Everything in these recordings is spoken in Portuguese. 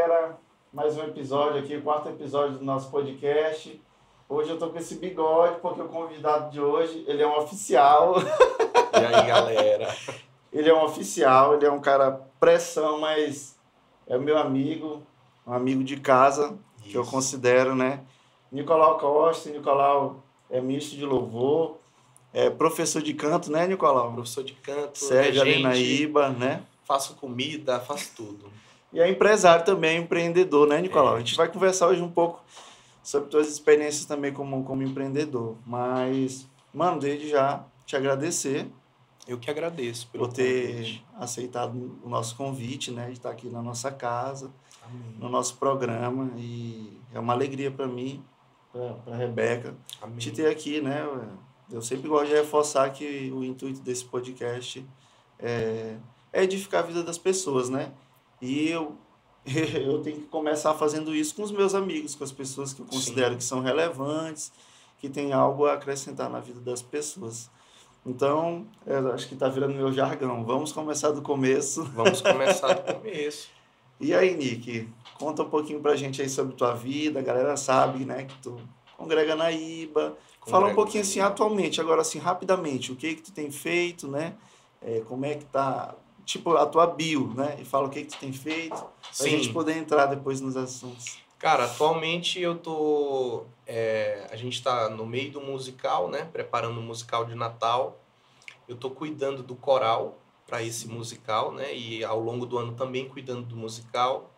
galera, mais um episódio aqui, o quarto episódio do nosso podcast. Hoje eu tô com esse bigode porque o convidado de hoje, ele é um oficial. E aí, galera? ele é um oficial, ele é um cara pressão, mas é meu amigo, um amigo de casa, Isso. que eu considero, né? Nicolau Costa, Nicolau é ministro de louvor, é professor de canto, né, Nicolau? Professor de canto. Sérgio ali na IBA, né? Faço comida, faço tudo. E é empresário também, é empreendedor, né, Nicolau? É. A gente vai conversar hoje um pouco sobre tuas experiências também como, como empreendedor. Mas, mano, desde já te agradecer. Eu que agradeço pelo por ter convite. aceitado o nosso convite, né, de estar aqui na nossa casa, Amém. no nosso programa. E é uma alegria para mim, para a Rebeca, Amém. te ter aqui, né? Eu sempre gosto de reforçar que o intuito desse podcast é, é edificar a vida das pessoas, né? E eu, eu tenho que começar fazendo isso com os meus amigos, com as pessoas que eu considero Sim. que são relevantes, que têm algo a acrescentar na vida das pessoas. Então, acho que está virando meu jargão. Vamos começar do começo. Vamos começar do começo. e aí, Nick, conta um pouquinho pra gente aí sobre tua vida. A galera sabe, né, que tu congrega na IBA. Congrega Fala um pouquinho assim, atualmente, agora assim, rapidamente, o que que tu tem feito, né? É, como é que tá tipo, a tua bio, né? E fala o que, que tu tem feito, pra Sim. gente poder entrar depois nos assuntos. Cara, atualmente eu tô. É, a gente está no meio do musical, né? Preparando o um musical de Natal. Eu tô cuidando do coral para esse musical, né? E ao longo do ano também cuidando do musical.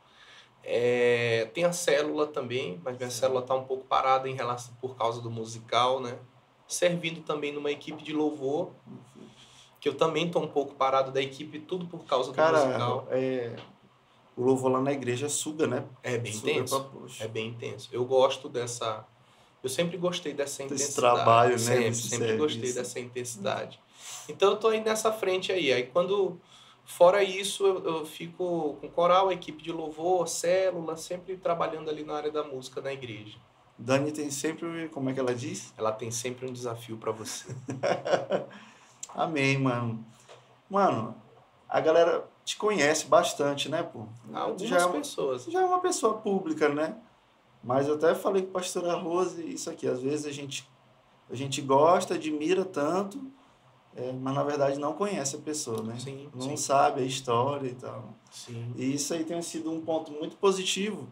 É, tem a célula também, mas minha Sim. célula está um pouco parada em relação por causa do musical, né? Servindo também numa equipe de louvor que eu também tô um pouco parado da equipe, tudo por causa Cara, do musical. É, o louvor lá na igreja suga, né? É bem suga intenso. É bem intenso. Eu gosto dessa. Eu sempre gostei dessa intensidade. Esse trabalho, sempre, né? Sempre, sempre gostei dessa intensidade. Então eu tô aí nessa frente aí. Aí quando. Fora isso, eu, eu fico com coral, equipe de louvor, célula, sempre trabalhando ali na área da música na igreja. Dani tem sempre, como é que ela diz? Ela tem sempre um desafio para você. Amém, mano. Mano, a galera te conhece bastante, né, pô? Algumas já é uma, pessoas. Já é uma pessoa pública, né? Mas eu até falei com a pastora Rose isso aqui. Às vezes a gente, a gente gosta, admira tanto, é, mas na verdade não conhece a pessoa, né? Sim, não sim. sabe a história e tal. Sim. E isso aí tem sido um ponto muito positivo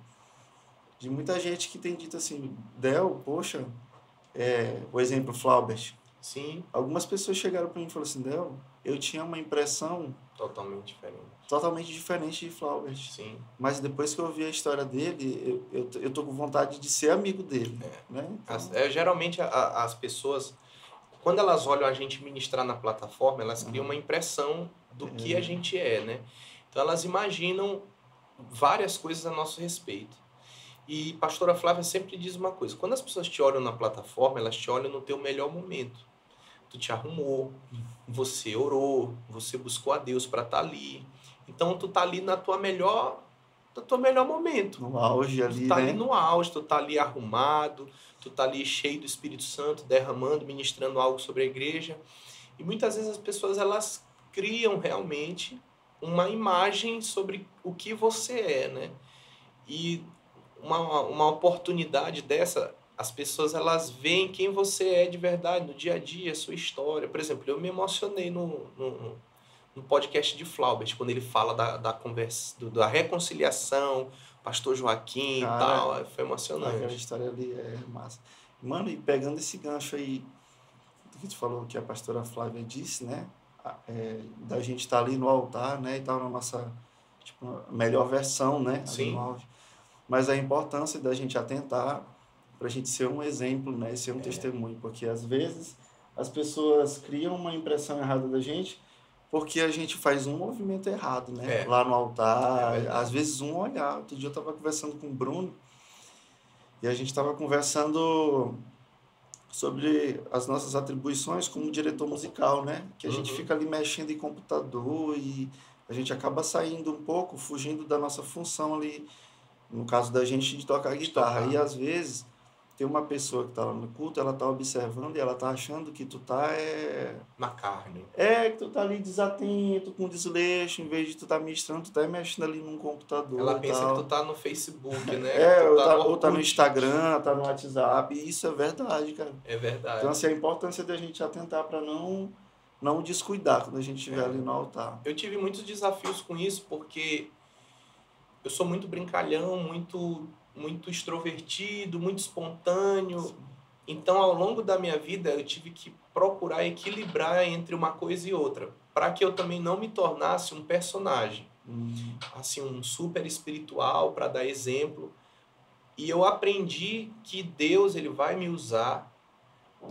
de muita gente que tem dito assim, Del, poxa, é, o exemplo Flaubert, Sim. Algumas pessoas chegaram para mim e falaram assim, Del, eu tinha uma impressão... Totalmente diferente. Totalmente diferente de Flaubert. Sim. Mas depois que eu ouvi a história dele, eu, eu, eu tô com vontade de ser amigo dele. É. Né? Então... As, é, geralmente a, as pessoas, quando elas olham a gente ministrar na plataforma, elas criam uma impressão do é. que a gente é, né? Então elas imaginam várias coisas a nosso respeito. E pastora Flávia sempre diz uma coisa: quando as pessoas te olham na plataforma, elas te olham no teu melhor momento tu te arrumou, você orou, você buscou a Deus para estar tá ali. Então tu tá ali na tua melhor, no teu melhor momento. No auge ali, tu tá né? ali no auge, tu tá ali arrumado, tu tá ali cheio do Espírito Santo, derramando, ministrando algo sobre a igreja. E muitas vezes as pessoas elas criam realmente uma imagem sobre o que você é, né? E uma, uma oportunidade dessa as pessoas elas veem quem você é de verdade no dia a dia, a sua história. Por exemplo, eu me emocionei no, no, no podcast de Flaubert, quando ele fala da, da conversa, do, da reconciliação, pastor Joaquim Cara, e tal. Foi emocionante. Aquela história ali é massa. Mano, e pegando esse gancho aí, que tu falou que a pastora Flávia disse, né? É, da gente estar tá ali no altar, né? E tal, na nossa tipo, melhor versão, né? Sim. Mas a importância da gente atentar para a gente ser um exemplo, né, e ser um é. testemunho, porque às vezes as pessoas criam uma impressão errada da gente porque a gente faz um movimento errado, né? É. Lá no altar, é às vezes um olhar. Outro dia eu estava conversando com o Bruno e a gente estava conversando sobre as nossas atribuições como diretor musical, né? Que a uhum. gente fica ali mexendo em computador e a gente acaba saindo um pouco, fugindo da nossa função ali, no caso da gente de tocar guitarra. E às vezes tem uma pessoa que está lá no culto, ela está observando e ela está achando que tu tá é... na carne. É, que tu tá ali desatento, com desleixo, em vez de tu tá ministrando, tu tá mexendo ali num computador. Ela pensa tal. que tu tá no Facebook, né? É, ou tá, ou tá no Instagram, tá no WhatsApp. E isso é verdade, cara. É verdade. Então, assim, a importância da gente atentar para não não descuidar quando a gente estiver é. ali no altar. Eu tive muitos desafios com isso, porque eu sou muito brincalhão, muito muito extrovertido, muito espontâneo. Então, ao longo da minha vida, eu tive que procurar equilibrar entre uma coisa e outra, para que eu também não me tornasse um personagem, hum. assim, um super espiritual para dar exemplo. E eu aprendi que Deus ele vai me usar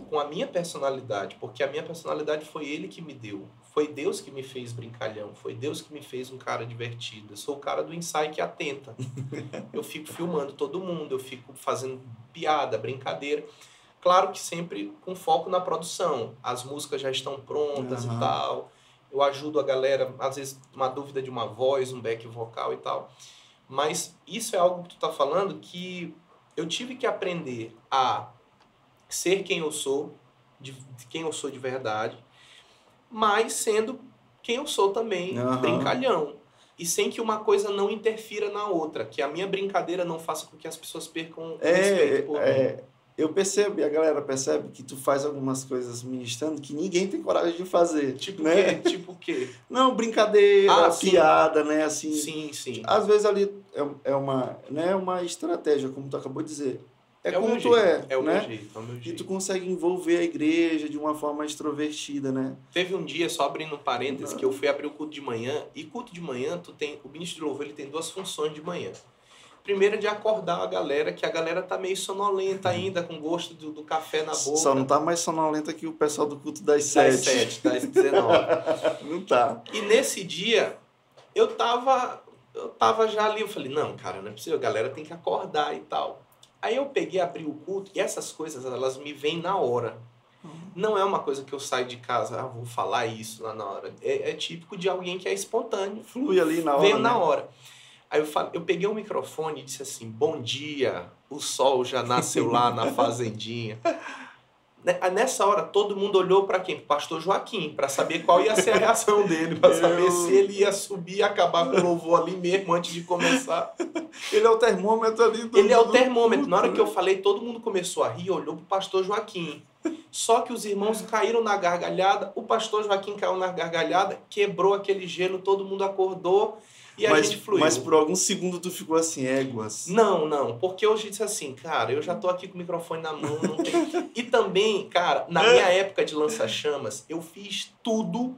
com a minha personalidade, porque a minha personalidade foi ele que me deu. Foi Deus que me fez brincalhão, foi Deus que me fez um cara divertido. Eu sou o cara do ensaio que atenta. Eu fico filmando todo mundo, eu fico fazendo piada, brincadeira. Claro que sempre com foco na produção. As músicas já estão prontas uhum. e tal. Eu ajudo a galera, às vezes, uma dúvida de uma voz, um back vocal e tal. Mas isso é algo que tu tá falando que eu tive que aprender a ser quem eu sou, de quem eu sou de verdade, mas sendo quem eu sou também, uhum. brincalhão. E sem que uma coisa não interfira na outra, que a minha brincadeira não faça com que as pessoas percam é, respeito por é, mim. Eu percebo, e a galera percebe que tu faz algumas coisas ministrando que ninguém tem coragem de fazer. Tipo né? quê? Tipo o quê? Não, brincadeira, ah, piada, né? Assim, sim, sim. Às vezes ali é, é uma, né, uma estratégia, como tu acabou de dizer. É, é como tu é. É o né? meu jeito, é o meu jeito. E tu consegue envolver a igreja de uma forma extrovertida, né? Teve um dia, só abrindo um parênteses, que eu fui abrir o culto de manhã, e culto de manhã, tu tem. O ministro de louvor ele tem duas funções de manhã. Primeiro de acordar a galera, que a galera tá meio sonolenta ainda, com gosto do, do café na boca. Só não tá mais sonolenta que o pessoal do culto das sete. Das sete, das dezenove. não tá. E nesse dia, eu tava. Eu tava já ali, eu falei, não, cara, não é possível, a galera tem que acordar e tal. Aí eu peguei, abri o culto e essas coisas elas me vêm na hora. Uhum. Não é uma coisa que eu saio de casa, ah, vou falar isso lá na hora. É, é típico de alguém que é espontâneo. Flui ali na hora. Veio né? na hora. Aí eu, falei, eu peguei o microfone e disse assim: Bom dia, o sol já nasceu lá na fazendinha. Né, nessa hora, todo mundo olhou para quem? Pastor Joaquim, para saber qual ia ser a reação dele, para saber se ele ia subir e acabar com o louvor ali mesmo antes de começar. Ele é o termômetro ali do. Ele é o termômetro. Na hora que eu falei, todo mundo começou a rir e olhou pro pastor Joaquim. Só que os irmãos caíram na gargalhada, o pastor Joaquim caiu na gargalhada, quebrou aquele gelo, todo mundo acordou e a mas, gente fluiu. Mas por algum segundo tu ficou assim, éguas. Não, não. Porque hoje disse assim, cara, eu já tô aqui com o microfone na mão. Não tem... e também, cara, na minha época de lança-chamas, eu fiz tudo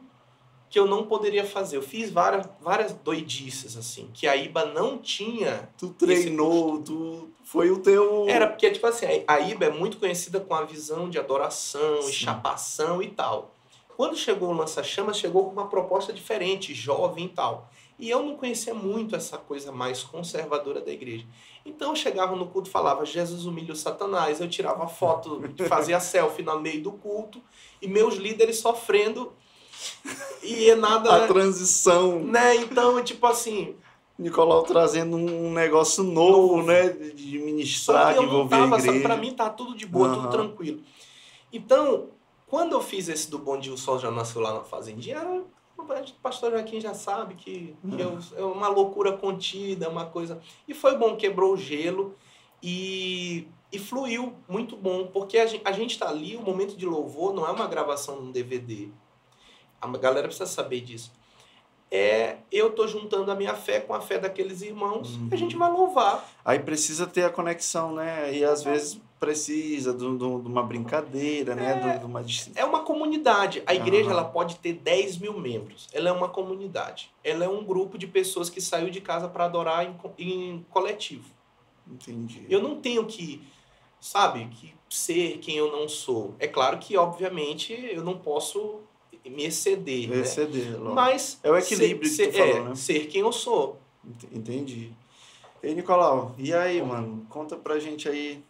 que eu não poderia fazer. Eu fiz várias, várias doidices, assim, que a IBA não tinha. Tu treinou, tu. Foi o teu. Era, porque, tipo assim, a IBA é muito conhecida com a visão de adoração Sim. e chapação e tal. Quando chegou o lança-chamas, chegou com uma proposta diferente, jovem e tal. E eu não conhecia muito essa coisa mais conservadora da igreja. Então eu chegava no culto e falava, Jesus humilha o Satanás. Eu tirava foto, fazia selfie no meio do culto, e meus líderes sofrendo. E é nada. A transição. Né? Então, tipo assim. Nicolau trazendo um negócio novo, novo. né? De ministrar, de envolver tava, a igreja. Pra mim tá tudo de boa, uhum. tudo tranquilo. Então, quando eu fiz esse do Bom Dia o Sol já nasceu lá na Fazendinha, era o pastor Joaquim já sabe que, que eu, é uma loucura contida, uma coisa. E foi bom, quebrou o gelo e, e fluiu muito bom, porque a gente, a gente tá ali, o momento de louvor não é uma gravação num DVD. A galera precisa saber disso. É, eu tô juntando a minha fé com a fé daqueles irmãos uhum. e a gente vai louvar. Aí precisa ter a conexão, né? E às vezes precisa de, de uma brincadeira, né? É, de, uma... é uma comunidade. A igreja ela pode ter 10 mil membros. Ela é uma comunidade. Ela é um grupo de pessoas que saiu de casa para adorar em, em coletivo. Entendi. Eu não tenho que, sabe, que ser quem eu não sou. É claro que, obviamente, eu não posso me exceder. Me né? exceder, logo. Mas é o equilíbrio ser, que tu falou, é, né? Ser quem eu sou. Entendi. Ei, Nicolau, e aí, mano? Conta pra gente aí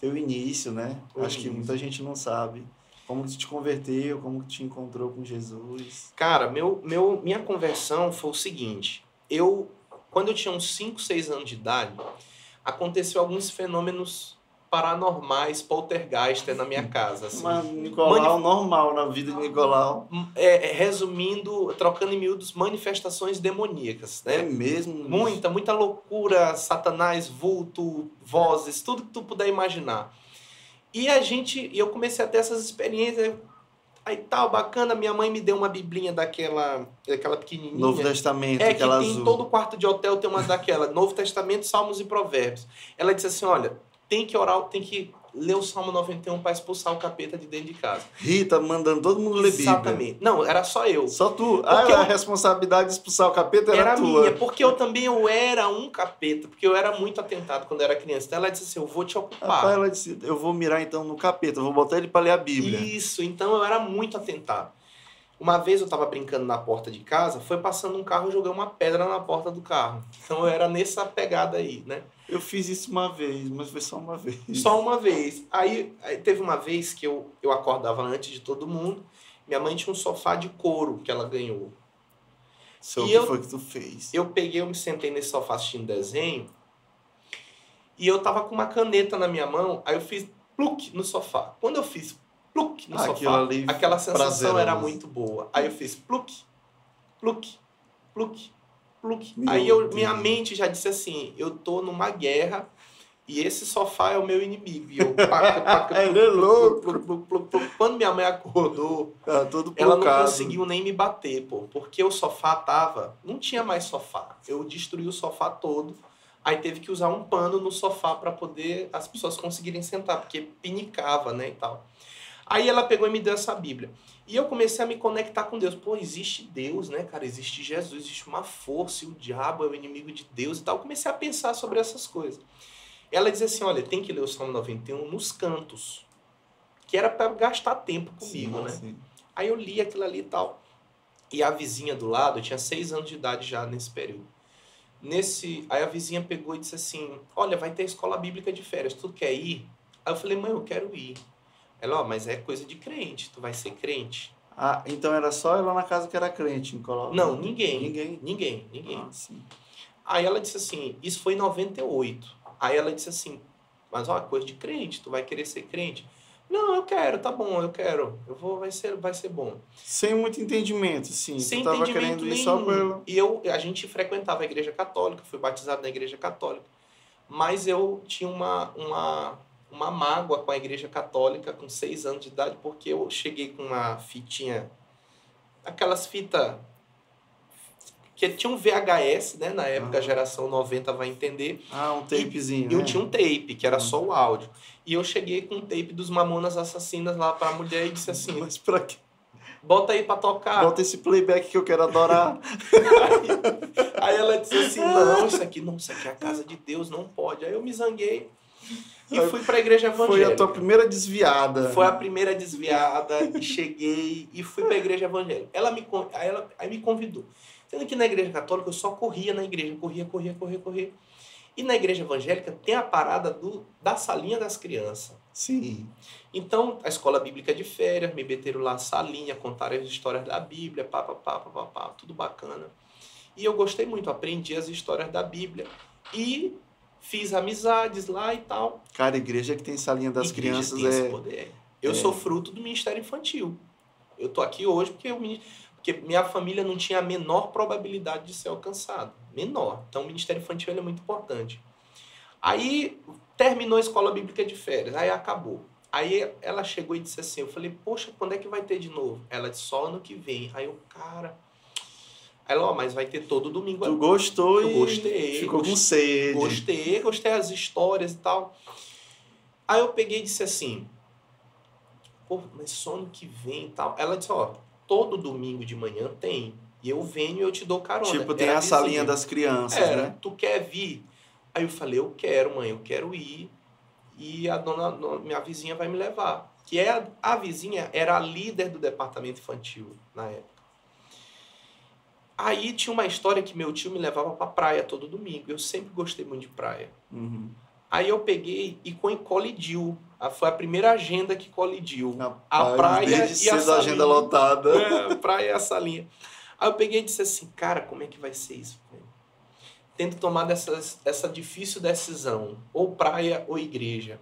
teu início, né? O Acho início. que muita gente não sabe. Como que tu te converteu, como que te encontrou com Jesus? Cara, meu, meu, minha conversão foi o seguinte. Eu, quando eu tinha uns 5, 6 anos de idade, aconteceu alguns fenômenos paranormais, poltergeister na minha casa. Assim. Mas Nicolau Manif... normal na vida de Nicolau. É, é, resumindo, trocando em miúdos, manifestações demoníacas. Né? É mesmo? Muita, muita loucura, satanás, vulto, vozes, tudo que tu puder imaginar. E a gente, eu comecei a ter essas experiências, aí tal, bacana, minha mãe me deu uma biblinha daquela, daquela pequenininha. Novo Testamento, é, aquela que tem azul. todo quarto de hotel tem uma daquela, Novo Testamento, Salmos e Provérbios. Ela disse assim, olha, tem que orar, tem que ler o Salmo 91 para expulsar o capeta de dentro de casa. Rita mandando todo mundo ler Bíblia. Exatamente. Não, era só eu. Só tu. Ah, a responsabilidade de expulsar o capeta era, era tua. minha, porque eu também eu era um capeta, porque eu era muito atentado quando eu era criança. Então ela disse assim, eu vou te ocupar. Rapaz, ela disse, eu vou mirar então no capeta, eu vou botar ele para ler a Bíblia. Isso, então eu era muito atentado. Uma vez eu estava brincando na porta de casa, foi passando um carro, eu joguei uma pedra na porta do carro. Então eu era nessa pegada aí, né? Eu fiz isso uma vez, mas foi só uma vez. Só uma vez. Aí, aí, teve uma vez que eu, eu acordava antes de todo mundo. Minha mãe tinha um sofá de couro que ela ganhou. Só o que eu, foi que tu fez? Eu peguei, eu me sentei nesse sofá assistindo desenho. E eu tava com uma caneta na minha mão, aí eu fiz pluk no sofá. Quando eu fiz pluk no sofá, aquela sensação prazeroso. era muito boa. Aí eu fiz pluk, pluk, pluk, pluk. Aí eu, minha mente já disse assim, eu tô numa guerra e esse sofá é o meu inimigo. E eu, paca, paca, Ele é louco. Quando minha mãe acordou, tá ela não conseguiu nem me bater, pô, porque o sofá tava, não tinha mais sofá. Eu destruí o sofá todo. Aí teve que usar um pano no sofá para poder as pessoas conseguirem sentar, porque pinicava, né, e tal. Aí ela pegou e me deu essa Bíblia. E eu comecei a me conectar com Deus. Pô, existe Deus, né, cara? Existe Jesus, existe uma força, e o diabo é o inimigo de Deus e tal. Eu comecei a pensar sobre essas coisas. Ela dizia assim: olha, tem que ler o Salmo 91 nos cantos. Que era para gastar tempo comigo, sim, né? Sim. Aí eu li aquilo ali e tal. E a vizinha do lado, eu tinha seis anos de idade já nesse período. Nesse, aí a vizinha pegou e disse assim: Olha, vai ter escola bíblica de férias, tu quer ir? Aí eu falei: Mãe, eu quero ir. Ela, ó, mas é coisa de crente, tu vai ser crente. Ah, então era só ela na casa que era crente em Colômbia? Não, ninguém. Ninguém? Ninguém, ninguém. Ah, sim. Aí ela disse assim, isso foi em 98. Aí ela disse assim, mas ó, coisa de crente, tu vai querer ser crente? Não, eu quero, tá bom, eu quero. Eu vou, vai ser, vai ser bom. Sem muito entendimento, sim. Sem tu tava entendimento querendo nenhum. ir só pelo... E eu, a gente frequentava a igreja católica, fui batizado na igreja católica. Mas eu tinha uma, uma uma mágoa com a igreja católica com seis anos de idade, porque eu cheguei com uma fitinha, aquelas fitas que tinha um VHS, né? Na época, a geração 90 vai entender. Ah, um tapezinho. E, né? eu tinha um tape, que era ah. só o áudio. E eu cheguei com um tape dos Mamonas Assassinas lá pra mulher e disse assim: Mas pra quê? Bota aí pra tocar. Bota esse playback que eu quero adorar. aí, aí ela disse assim: Não, isso aqui não, isso aqui é a casa de Deus, não pode. Aí eu me zanguei. E fui para a igreja evangélica. Foi a tua primeira desviada. Foi a primeira desviada e cheguei e fui para a igreja evangélica. Ela me, aí ela aí me convidou. Sendo que na igreja católica eu só corria na igreja, corria, corria, corria, corria. E na igreja evangélica tem a parada do, da salinha das crianças. Sim. Então, a escola bíblica de férias, me meteram lá a salinha, contaram as histórias da Bíblia, pá, pá, pá, pá, pá, pá, tudo bacana. E eu gostei muito, aprendi as histórias da Bíblia. E fiz amizades lá e tal. Cara, igreja que tem salinha das igreja crianças tem é... esse poder. Eu é. sou fruto do ministério infantil. Eu tô aqui hoje porque, eu, porque minha família não tinha a menor probabilidade de ser alcançado. Menor. Então o ministério infantil é muito importante. Aí terminou a escola bíblica de férias, aí acabou. Aí ela chegou e disse assim, eu falei, poxa, quando é que vai ter de novo? Ela disse, só ano que vem. Aí eu, cara, ela, ó, mas vai ter todo domingo. Tu gostou eu e gostei, ficou com sede. Gostei, gostei das histórias e tal. Aí eu peguei e disse assim, pô, mas só ano que vem e tal. Ela disse, ó, todo domingo de manhã tem. E eu venho e eu te dou carona. Tipo, tem Era a salinha das crianças, Era, né? Tu quer vir? Aí eu falei, eu quero, mãe, eu quero ir. E a dona, minha vizinha vai me levar. Que é a, a vizinha era a líder do departamento infantil na época. Aí tinha uma história que meu tio me levava pra praia todo domingo. Eu sempre gostei muito de praia. Uhum. Aí eu peguei e colidiu. Foi a primeira agenda que colidiu. Rapaz, a praia e a salinha. agenda lotada. É, a praia e a salinha. Aí eu peguei e disse assim, cara, como é que vai ser isso? Tento tomar dessa, essa difícil decisão. Ou praia ou igreja.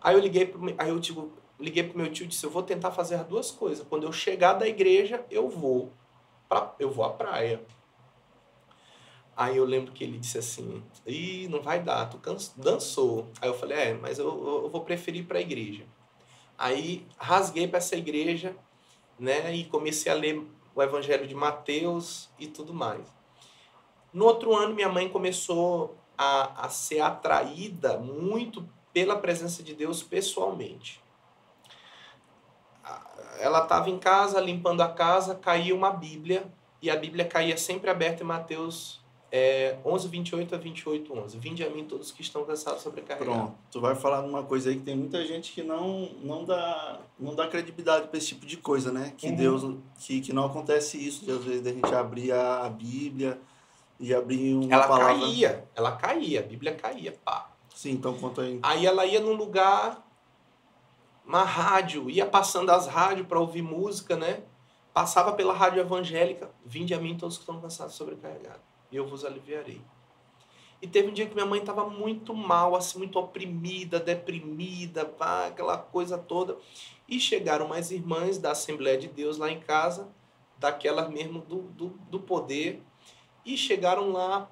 Aí eu liguei pro, aí eu digo, liguei pro meu tio e disse, eu vou tentar fazer as duas coisas. Quando eu chegar da igreja, eu vou pra, eu vou à praia. Aí eu lembro que ele disse assim, ih, não vai dar, tu dançou. Aí eu falei, é, mas eu, eu vou preferir ir para a igreja. Aí rasguei para essa igreja, né, e comecei a ler o Evangelho de Mateus e tudo mais. No outro ano, minha mãe começou a, a ser atraída muito pela presença de Deus pessoalmente. Ela estava em casa, limpando a casa, caiu uma Bíblia, e a Bíblia caía sempre aberta em Mateus é 11, 28 a 28, 11. Vinde a mim todos que estão cansados sobrecarregados. Pronto, tu vai falar uma coisa aí que tem muita gente que não, não, dá, não dá credibilidade para esse tipo de coisa, né? Que uhum. Deus, que, que não acontece isso, de às vezes a gente abrir a Bíblia e abrir uma ela palavra... Ela caía, ela caía, a Bíblia caía, pá. Sim, então conta aí. Aí ela ia num lugar, uma rádio, ia passando as rádios para ouvir música, né? Passava pela rádio evangélica, vinde a mim todos que estão cansados sobrecarregados e eu vos aliviarei. E teve um dia que minha mãe estava muito mal, assim, muito oprimida, deprimida, pá, aquela coisa toda. E chegaram mais irmãs da Assembleia de Deus lá em casa, daquela mesmo do, do, do poder, e chegaram lá,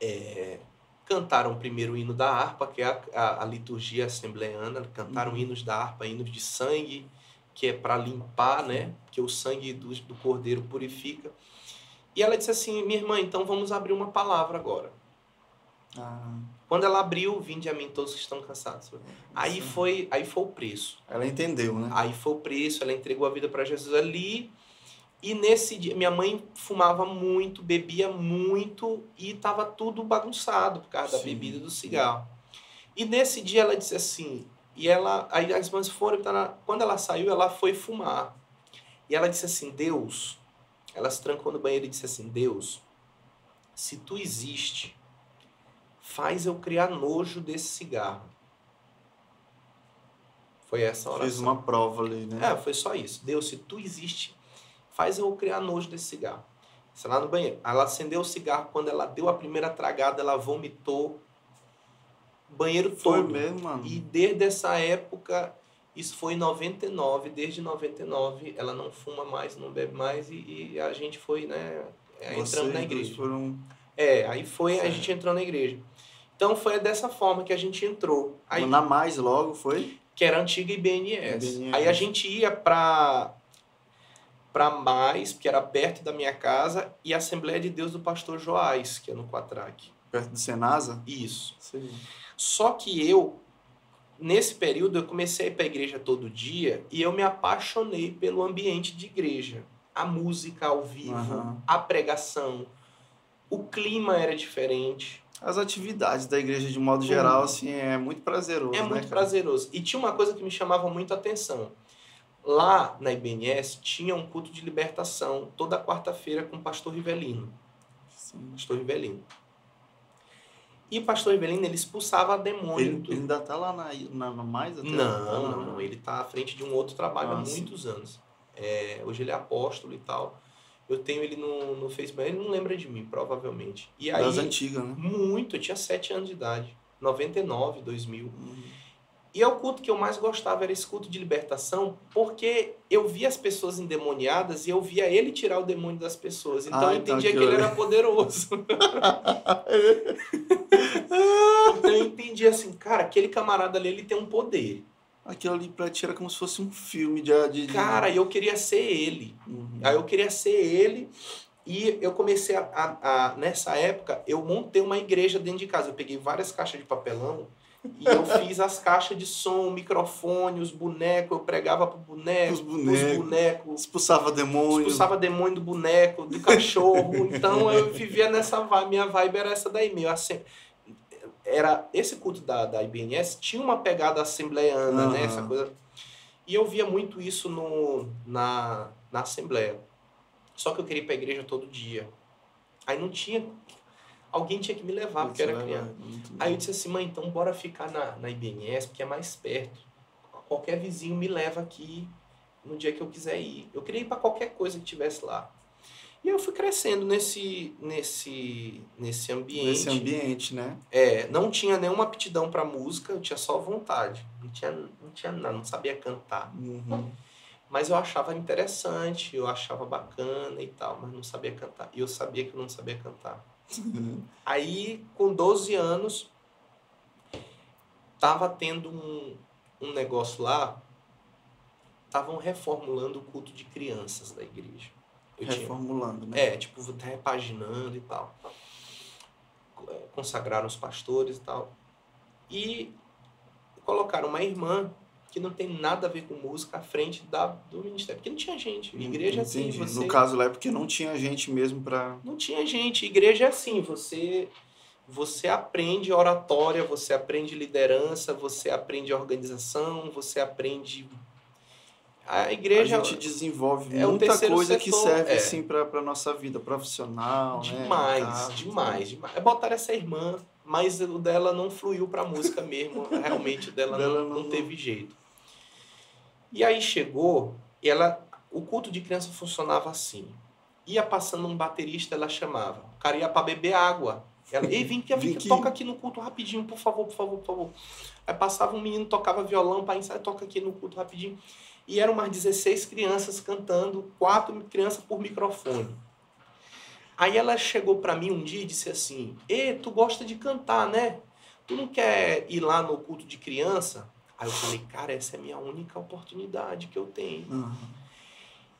é, cantaram primeiro o hino da harpa, que é a, a, a liturgia assembleana, cantaram uhum. hinos da harpa, hinos de sangue, que é para limpar, né? Que o sangue do, do cordeiro purifica. E ela disse assim: Minha irmã, então vamos abrir uma palavra agora. Ah. Quando ela abriu, vinde a mim todos que estão cansados. Aí foi, aí foi o preço. Ela entendeu, né? Aí foi o preço, ela entregou a vida para Jesus ali. E nesse dia, minha mãe fumava muito, bebia muito e estava tudo bagunçado por causa Sim. da bebida do cigarro. E nesse dia ela disse assim, e ela, aí as irmãs foram, quando ela saiu, ela foi fumar. E ela disse assim: Deus, ela se trancou no banheiro e disse assim: Deus, se tu existe, faz eu criar nojo desse cigarro. Foi essa a oração. Fez uma prova ali, né? É, foi só isso. Deus, se tu existe, faz eu criar nojo desse cigarro. Isso lá no banheiro. Ela acendeu o cigarro, quando ela deu a primeira tragada, ela vomitou o banheiro foi todo. Foi mesmo, mano. E desde essa época isso foi em 99, desde 99 ela não fuma mais, não bebe mais e, e a gente foi, né, é, entrando na igreja. Foram... É, aí foi, a gente entrou na igreja. Então foi dessa forma que a gente entrou. Aí, na Mais logo foi? Que era a antiga IBNS. IBNS. Aí a gente ia para para mais, que era perto da minha casa, e a Assembleia de Deus do Pastor Joás, que é no Quatraque. Perto do Senasa? Isso. Sim. Só que eu nesse período eu comecei a ir para a igreja todo dia e eu me apaixonei pelo ambiente de igreja. A música ao vivo, uhum. a pregação, o clima era diferente. As atividades da igreja, de modo geral, assim, é muito prazeroso. É né, muito cara? prazeroso. E tinha uma coisa que me chamava muito a atenção. Lá na IBNS tinha um culto de libertação toda quarta-feira com o pastor Rivelino. Sim. Pastor Rivelino. E o pastor Evelino, ele expulsava demônio. Ele, ele ainda está lá na, na, na mais? Até não, tá não, não. Ele está à frente de um outro trabalho ah, há muitos sim. anos. É, hoje ele é apóstolo e tal. Eu tenho ele no, no Facebook. Ele não lembra de mim, provavelmente. E aí, das antigas, né? Muito. Eu tinha sete anos de idade. 99, 2000. Uhum. E é o culto que eu mais gostava, era esse culto de libertação, porque eu via as pessoas endemoniadas e eu via ele tirar o demônio das pessoas. Então ah, eu entendia então que, que ele era poderoso. então eu entendi assim, cara, aquele camarada ali, ele tem um poder. Aquilo ali pra ti era como se fosse um filme de... de... Cara, eu queria ser ele. Uhum. Aí eu queria ser ele... E eu comecei a, a, a, Nessa época, eu montei uma igreja dentro de casa. Eu peguei várias caixas de papelão e eu fiz as caixas de som, o microfone, os bonecos, eu pregava pro boneco, os bonecos, os bonecos expulsava demônio. Expulsava demônio do boneco, do cachorro. então eu vivia nessa vibe, minha vibe era essa daí meio assim. Era esse culto da, da IBNS tinha uma pegada assembleiana, uhum. né, essa coisa. E eu via muito isso no na na assembleia. Só que eu queria ir para a igreja todo dia. Aí não tinha alguém tinha que me levar, porque era criança. Aí eu disse assim, mãe, então bora ficar na, na IBNS, porque é mais perto. Qualquer vizinho me leva aqui no dia que eu quiser ir. Eu queria ir para qualquer coisa que tivesse lá. E eu fui crescendo nesse, nesse, nesse ambiente. Nesse ambiente, né? É, não tinha nenhuma aptidão para música, eu tinha só vontade. Não tinha, não tinha nada, não sabia cantar. Uhum. Mas eu achava interessante, eu achava bacana e tal, mas não sabia cantar. E eu sabia que eu não sabia cantar. Uhum. Aí, com 12 anos, tava tendo um, um negócio lá, estavam reformulando o culto de crianças da igreja. Eu tinha- Reformulando, né? é, tipo, repaginando e tal. É, Consagraram os pastores e tal. E colocaram uma irmã que não tem nada a ver com música à frente da, do ministério. Porque não tinha gente. Igreja é assim, Entendi. você... No caso lá é porque não tinha gente mesmo pra. Não tinha gente. Igreja é assim, você você aprende oratória, você aprende liderança, você aprende organização, você aprende a igreja a gente desenvolve é muita coisa que setor, serve é. assim pra, pra nossa vida profissional, né? demais, Em casa, demais, demais. É botar essa irmã, mas o dela não fluiu pra música mesmo, realmente dela, Dela não, não- não teve jeito. E aí chegou, ela, o culto de criança funcionava assim. Ia passando um baterista, ela chamava. O cara ia pra beber água. Ela, ei, vem vem Vem aqui." toca aqui no culto rapidinho, por favor, por favor, por favor. Aí passava um menino, tocava violão para ensaiar, toca aqui no culto rapidinho. E eram umas 16 crianças cantando, quatro crianças por microfone. Aí ela chegou para mim um dia e disse assim: Ê, tu gosta de cantar, né? Tu não quer ir lá no culto de criança? Aí eu falei, cara, essa é a minha única oportunidade que eu tenho. Uhum.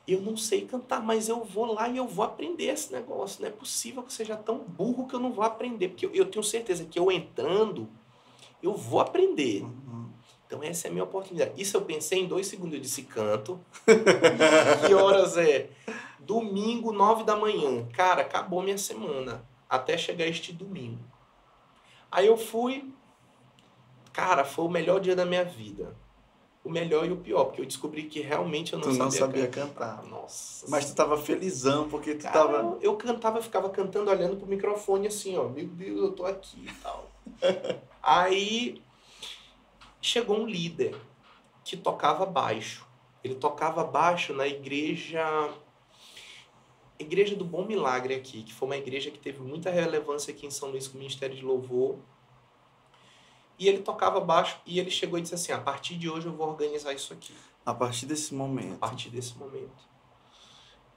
Eu não sei cantar, mas eu vou lá e eu vou aprender esse negócio. Não é possível que eu seja tão burro que eu não vou aprender. Porque eu, eu tenho certeza que eu entrando, eu vou aprender. Uhum. Então essa é a minha oportunidade. Isso eu pensei em dois segundos. Eu disse, canto. que horas é? Domingo, nove da manhã. Cara, acabou minha semana. Até chegar este domingo. Aí eu fui. Cara, foi o melhor dia da minha vida. O melhor e o pior, porque eu descobri que realmente eu não Tu sabia não sabia cantar. cantar. Nossa. Mas tu tava felizão porque tu Cara, tava. eu, eu cantava, eu ficava cantando, olhando pro microfone assim, ó. Meu Deus, eu tô aqui e tal. Aí chegou um líder que tocava baixo. Ele tocava baixo na igreja. Igreja do Bom Milagre aqui, que foi uma igreja que teve muita relevância aqui em São Luís com o Ministério de Louvor. E ele tocava baixo e ele chegou e disse assim: a partir de hoje eu vou organizar isso aqui. A partir desse A momento. partir desse momento.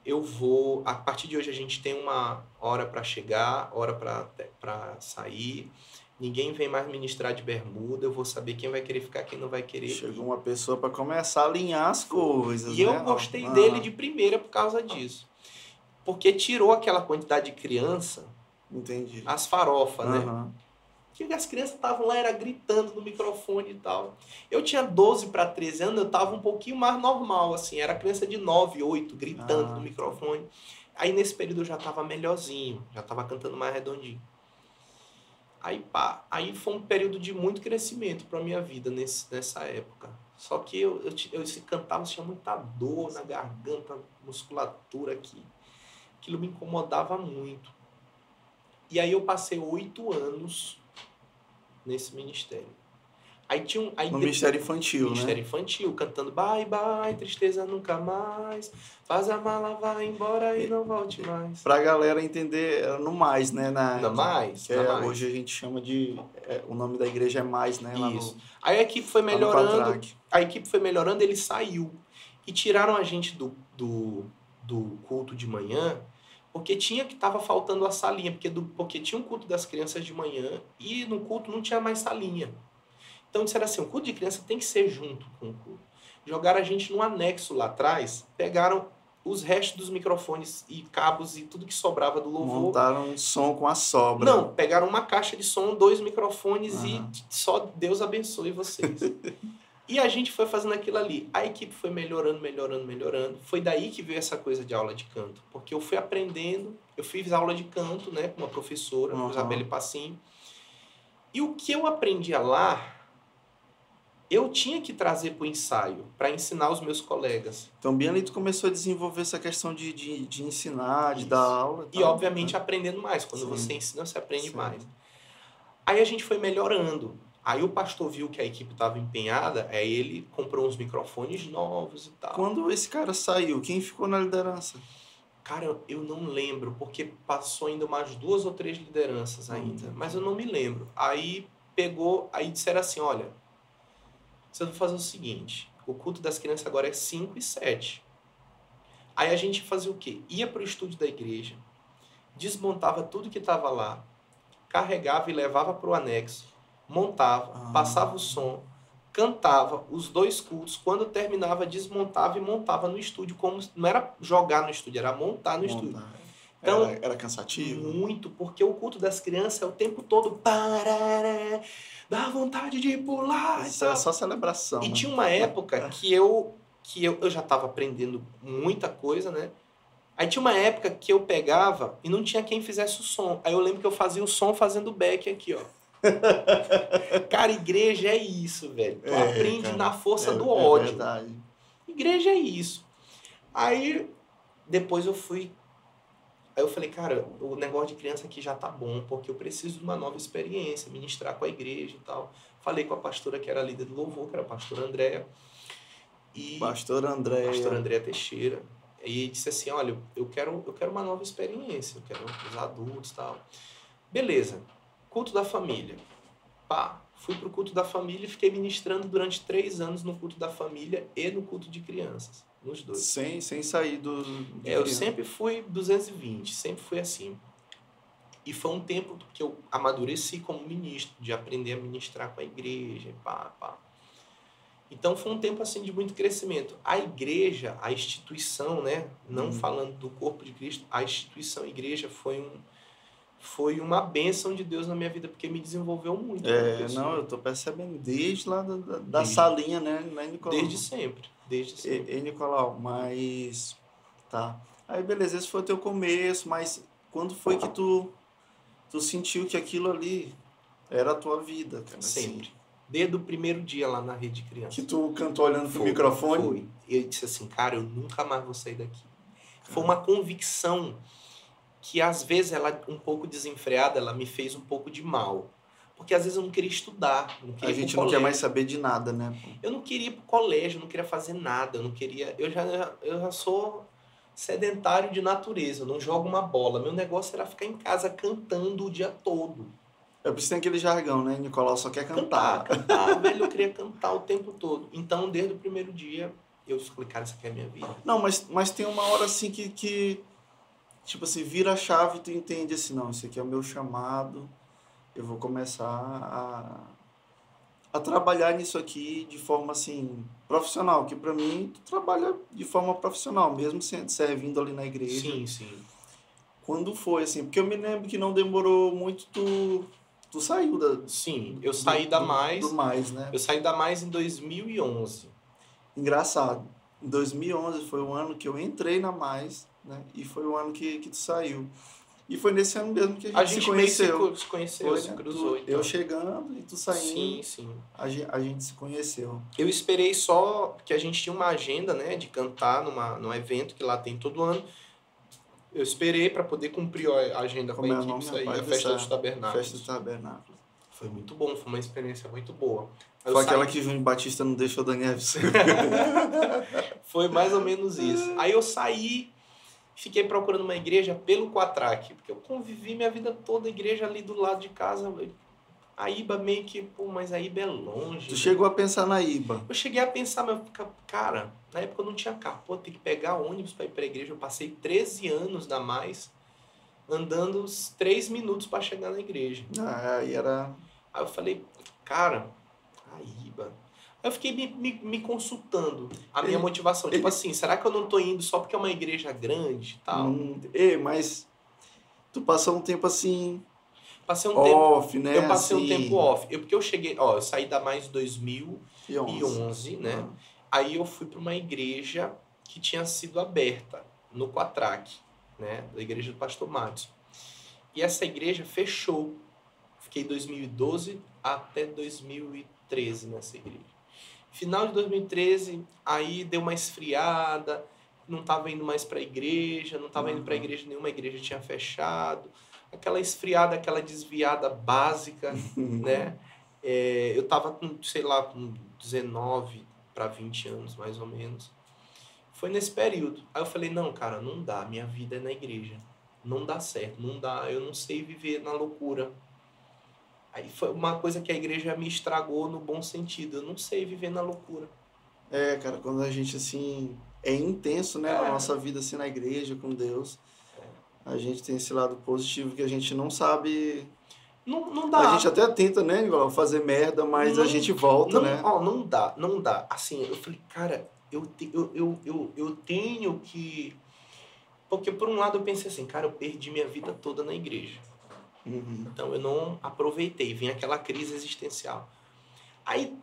Eu vou. A partir de hoje a gente tem uma hora para chegar, hora para sair. Ninguém vem mais ministrar de bermuda. Eu vou saber quem vai querer ficar, quem não vai querer. Chegou uma pessoa pra começar a alinhar as coisas. E né? eu gostei Ah. dele de primeira por causa disso. Porque tirou aquela quantidade de criança, Entendi. as farofas, né? Aham. Que as crianças estavam lá, era gritando no microfone e tal. Eu tinha 12 para 13 anos, eu tava um pouquinho mais normal, assim. Era criança de 9, 8, gritando Ah. no microfone. Aí nesse período eu já tava melhorzinho, já tava cantando mais redondinho. Aí pá, aí foi um período de muito crescimento pra minha vida nesse, nessa época. Só que eu, eu, ti- eu se cantava, tinha muita dor na garganta, musculatura aqui. Aquilo me incomodava muito. E aí eu passei oito anos nesse ministério. Aí tinha um. Aí No de- Ministério Infantil, Ministério né? Infantil, cantando bye bye, tristeza nunca mais. Faz a mala, vai embora e não volte mais. Pra galera entender era no mais, né? Na, Não mais? que é- Não mais. hoje a gente chama de. é, o nome da igreja é mais, né? Isso. no, Aí a equipe foi melhorando, a equipe foi melhorando, ele saiu. E tiraram a gente do, do, do culto de manhã, porque tinha que tava faltando a salinha, porque, do, porque tinha um culto das crianças de manhã e no culto não tinha mais salinha. Então disseram assim, o culto de criança tem que ser junto com o culto. Jogaram a gente num anexo lá atrás, pegaram os restos dos microfones e cabos e tudo que sobrava do louvor. Montaram um som com a sobra. Não, pegaram uma caixa de som, dois microfones e só Deus abençoe vocês. e a gente foi fazendo aquilo ali. A equipe foi melhorando, melhorando, melhorando. Foi daí que veio essa coisa de aula de canto. Porque eu fui aprendendo, eu fiz aula de canto, né, com uma professora, com Aham. Isabelle Passinho. E o que eu aprendia lá, eu tinha que trazer para o ensaio, para ensinar os meus colegas. Então, bem ali tu começou a desenvolver essa questão de, de, de ensinar, de Isso. dar aula. E, tal, obviamente, né? aprendendo mais. Quando Sim. você ensina, você aprende Sim. mais. Aí a gente foi melhorando. Aí o pastor viu que a equipe estava empenhada, aí ele comprou uns microfones novos e tal. Quando esse cara saiu, quem ficou na liderança? Cara, eu não lembro, porque passou ainda umas duas ou três lideranças ainda, mas eu não me lembro. Aí pegou, aí disseram assim, olha, você vai fazer o seguinte, o culto das crianças agora é 5 e 7. Aí a gente fazia o quê? Ia para o estúdio da igreja, desmontava tudo que estava lá, carregava e levava para o anexo, montava, ah. passava o som, cantava os dois cultos. Quando terminava, desmontava e montava no estúdio. como Não era jogar no estúdio, era montar no montar. estúdio. Então, era, era, cansativo? Muito, porque o culto das crianças é o tempo todo. Parará, dá vontade de pular. Isso é só celebração. E né? tinha uma época que eu, que eu, eu já estava aprendendo muita coisa, né? Aí tinha uma época que eu pegava e não tinha quem fizesse o som. Aí eu lembro que eu fazia o som fazendo back aqui, ó. Cara, igreja é isso, velho. Tu é, aprende cara, na força é, do é ódio. Verdade. Igreja é isso. Aí depois eu fui. Aí eu falei, cara, o negócio de criança aqui já tá bom, porque eu preciso de uma nova experiência, ministrar com a igreja e tal. Falei com a pastora que era líder do louvor, que era a pastora Andréa. E pastor Andréa. Pastor Andréa Teixeira. E disse assim, olha, eu quero, eu quero uma nova experiência, eu quero os adultos e tal. Beleza. Culto da família. Pá, fui pro culto da família e fiquei ministrando durante três anos no culto da família e no culto de crianças. Nos dois. Sem, sem sair do. É, eu sempre fui 220, sempre fui assim. E foi um tempo que eu amadureci como ministro, de aprender a ministrar com a igreja, pá, pá. Então foi um tempo assim de muito crescimento. A igreja, a instituição, né, não hum. falando do corpo de Cristo, a instituição a igreja foi um foi uma bênção de Deus na minha vida, porque me desenvolveu muito. É, não, eu tô percebendo desde lá da, da, da salinha, né, né, Nicolau? Desde sempre, desde sempre. E, e, Nicolau, mas, tá. Aí, beleza, esse foi o teu começo, mas quando foi que tu, tu sentiu que aquilo ali era a tua vida, cara? Sempre. Assim? Desde o primeiro dia lá na Rede Criança. Que tu cantou olhando foi, pro microfone? Foi. E eu disse assim, cara, eu nunca mais vou sair daqui. Foi uma convicção que às vezes ela um pouco desenfreada, ela me fez um pouco de mal. Porque às vezes eu não queria estudar, não queria A gente não quer mais saber de nada, né? Eu não queria ir pro colégio, não queria fazer nada, eu não queria, eu já eu já sou sedentário de natureza, eu não jogo uma bola. Meu negócio era ficar em casa cantando o dia todo. É por isso tem aquele jargão, né? Nicolau só quer cantar. Cantar, cantar velho, eu queria cantar o tempo todo. Então, desde o primeiro dia, eu falei, cara, isso aqui é a minha vida. Não, mas, mas tem uma hora assim que, que tipo assim, vira a chave e tu entende assim, não, isso aqui é o meu chamado, eu vou começar a, a trabalhar nisso aqui de forma assim, profissional, que para mim tu trabalha de forma profissional, mesmo servindo ali na igreja. Sim, sim. Quando foi assim? Porque eu me lembro que não demorou muito tu tu saiu da Sim, eu saí do, da Mais. Do Mais, né? Eu saí da Mais em 2011. Engraçado. Em 2011 foi o ano que eu entrei na Mais né? E foi o ano que, que tu saiu. E foi nesse ano mesmo que a gente, a gente se conheceu. se conheceu, foi, se né? cruzou. Então. Eu chegando e tu saindo. Sim, sim. A gente, a gente se conheceu. Eu esperei só que a gente tinha uma agenda, né, de cantar numa, num evento que lá tem todo ano. Eu esperei para poder cumprir a agenda Como com a equipe sair, a Festa dos Tabernáculos. Festa dos Tabernáculos. Foi muito bom, foi uma experiência muito boa. Eu foi aquela que o Júnior Batista não deixou da Neves. foi mais ou menos isso. Aí eu saí Fiquei procurando uma igreja pelo Quatraque, porque eu convivi minha vida toda, a igreja ali do lado de casa. A Iba meio que, pô, mas a Iba é longe. Tu né? chegou a pensar na Iba? Eu cheguei a pensar, mas, cara, na época eu não tinha carro. Pô, tem que pegar ônibus para ir pra igreja. Eu passei 13 anos da mais andando uns 3 minutos para chegar na igreja. Ah, aí era. Aí eu falei, cara, a Iba eu fiquei me, me, me consultando a minha motivação. Tipo assim, será que eu não tô indo só porque é uma igreja grande e tal? Hum, é, mas tu passou um tempo assim. Passei um off, tempo, né? Eu passei assim... um tempo off. Eu, porque eu cheguei, ó, eu saí da mais 2011, né? Ah. Aí eu fui para uma igreja que tinha sido aberta no Quatraque, né? Da igreja do Pastor Matos. E essa igreja fechou. Fiquei 2012 até 2013 nessa igreja. Final de 2013, aí deu uma esfriada, não estava indo mais para a igreja, não estava uhum. indo para a igreja nenhuma, a igreja tinha fechado. Aquela esfriada, aquela desviada básica, né? É, eu estava com, sei lá, com 19 para 20 anos, mais ou menos. Foi nesse período. Aí eu falei, não, cara, não dá, minha vida é na igreja. Não dá certo, não dá, eu não sei viver na loucura. Aí foi uma coisa que a igreja me estragou no bom sentido. Eu não sei viver na loucura. É, cara, quando a gente assim é intenso, né, é. a nossa vida assim na igreja com Deus, a gente tem esse lado positivo que a gente não sabe não, não dá. A gente até tenta, né, fazer merda, mas não, a gente volta, não, né? Ó, não dá, não dá. Assim, eu falei, cara, eu, te, eu, eu, eu, eu tenho que. Porque por um lado eu pensei assim, cara, eu perdi minha vida toda na igreja. Uhum. Então eu não aproveitei, vinha aquela crise existencial. Aí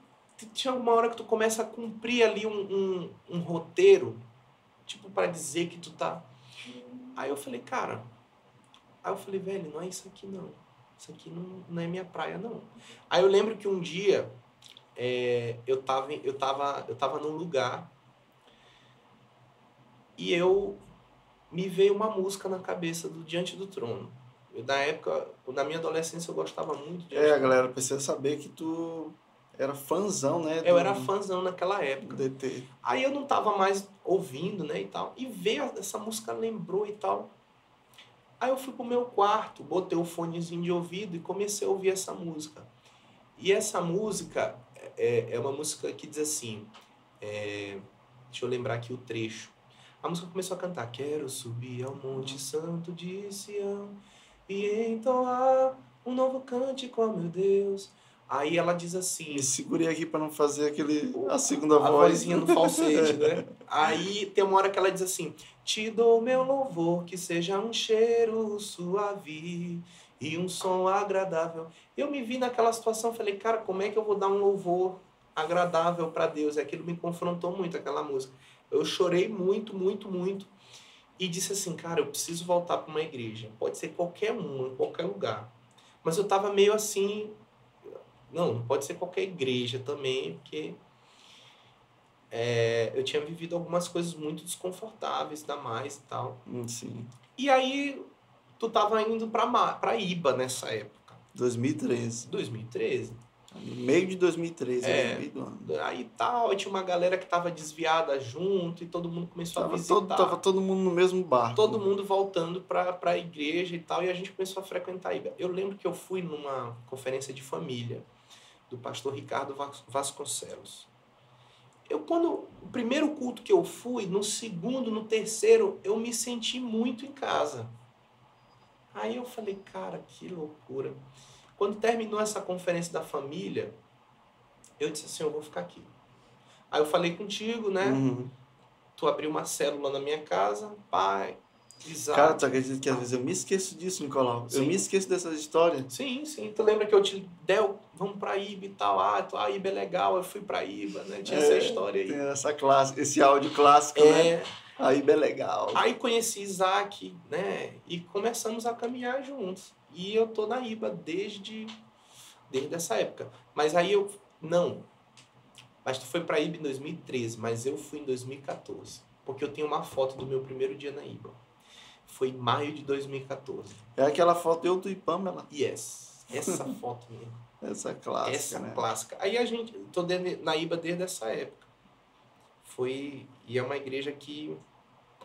tinha uma hora que tu começa a cumprir ali um, um, um roteiro, tipo, para dizer que tu tá. Aí eu falei, cara. Aí eu falei, velho, não é isso aqui não. Isso aqui não, não é minha praia, não. Aí eu lembro que um dia é, eu, tava, eu, tava, eu tava num lugar e eu me veio uma música na cabeça do Diante do Trono. Eu, na época, na minha adolescência, eu gostava muito de. É, a galera precisa saber que tu era fãzão, né? Eu era fãzão naquela época. DT. Aí eu não tava mais ouvindo, né, e tal. E veio essa música, lembrou e tal. Aí eu fui pro meu quarto, botei o fonezinho de ouvido e comecei a ouvir essa música. E essa música é, é uma música que diz assim. É, deixa eu lembrar aqui o trecho. A música começou a cantar: Quero subir ao Monte Santo de Sião e entoar um novo cântico ao meu Deus. Aí ela diz assim. Me segurei aqui para não fazer aquele a segunda a voz. vozinha no falsete, né? Aí tem uma hora que ela diz assim: Te dou meu louvor, que seja um cheiro suave e um som agradável. Eu me vi naquela situação, falei, cara, como é que eu vou dar um louvor agradável para Deus? E aquilo me confrontou muito, aquela música. Eu chorei muito, muito, muito e disse assim, cara, eu preciso voltar para uma igreja. Pode ser qualquer uma, em qualquer lugar. Mas eu estava meio assim, não, não pode ser qualquer igreja também, porque é, eu tinha vivido algumas coisas muito desconfortáveis, da mais e tal. Hum, sim. E aí, tu tava indo pra, pra Iba nessa época. 2013. 2013. Meio de 2013, é, meio do ano. Aí tal, aí tinha uma galera que tava desviada junto e todo mundo começou tava a visitar. Todo, tava todo mundo no mesmo barco. Todo mundo voltando pra, pra igreja e tal, e a gente começou a frequentar a Iba. Eu lembro que eu fui numa conferência de família do pastor Ricardo Vasconcelos. Eu, quando o primeiro culto que eu fui, no segundo, no terceiro, eu me senti muito em casa. Aí eu falei, cara, que loucura. Quando terminou essa conferência da família, eu disse assim, eu vou ficar aqui. Aí eu falei contigo, né? Uhum. Tu abriu uma célula na minha casa, pai, Exato. Cara, tu acredita que às vezes eu me esqueço disso, Nicolau? Sim. Eu me esqueço dessas histórias. Sim, sim. Tu lembra que eu te deu, vamos pra Iba e tal. Ah, tu, a Iba é legal, eu fui pra Iba, né? Tinha é, essa história aí. Tem essa classe, esse áudio clássico, né? é. né? A Iba é legal. Aí conheci Isaac, né? E começamos a caminhar juntos. E eu tô na Iba desde, desde essa época. Mas aí eu, não. Mas tu foi pra Iba em 2013, mas eu fui em 2014. Porque eu tenho uma foto do meu primeiro dia na Iba. Foi em maio de 2014. É aquela foto eu, tu e Pamela? Yes. Essa foto mesmo. Essa clássica, Essa né? clássica. Aí a gente, tô na IBA desde essa época. Foi, e é uma igreja que,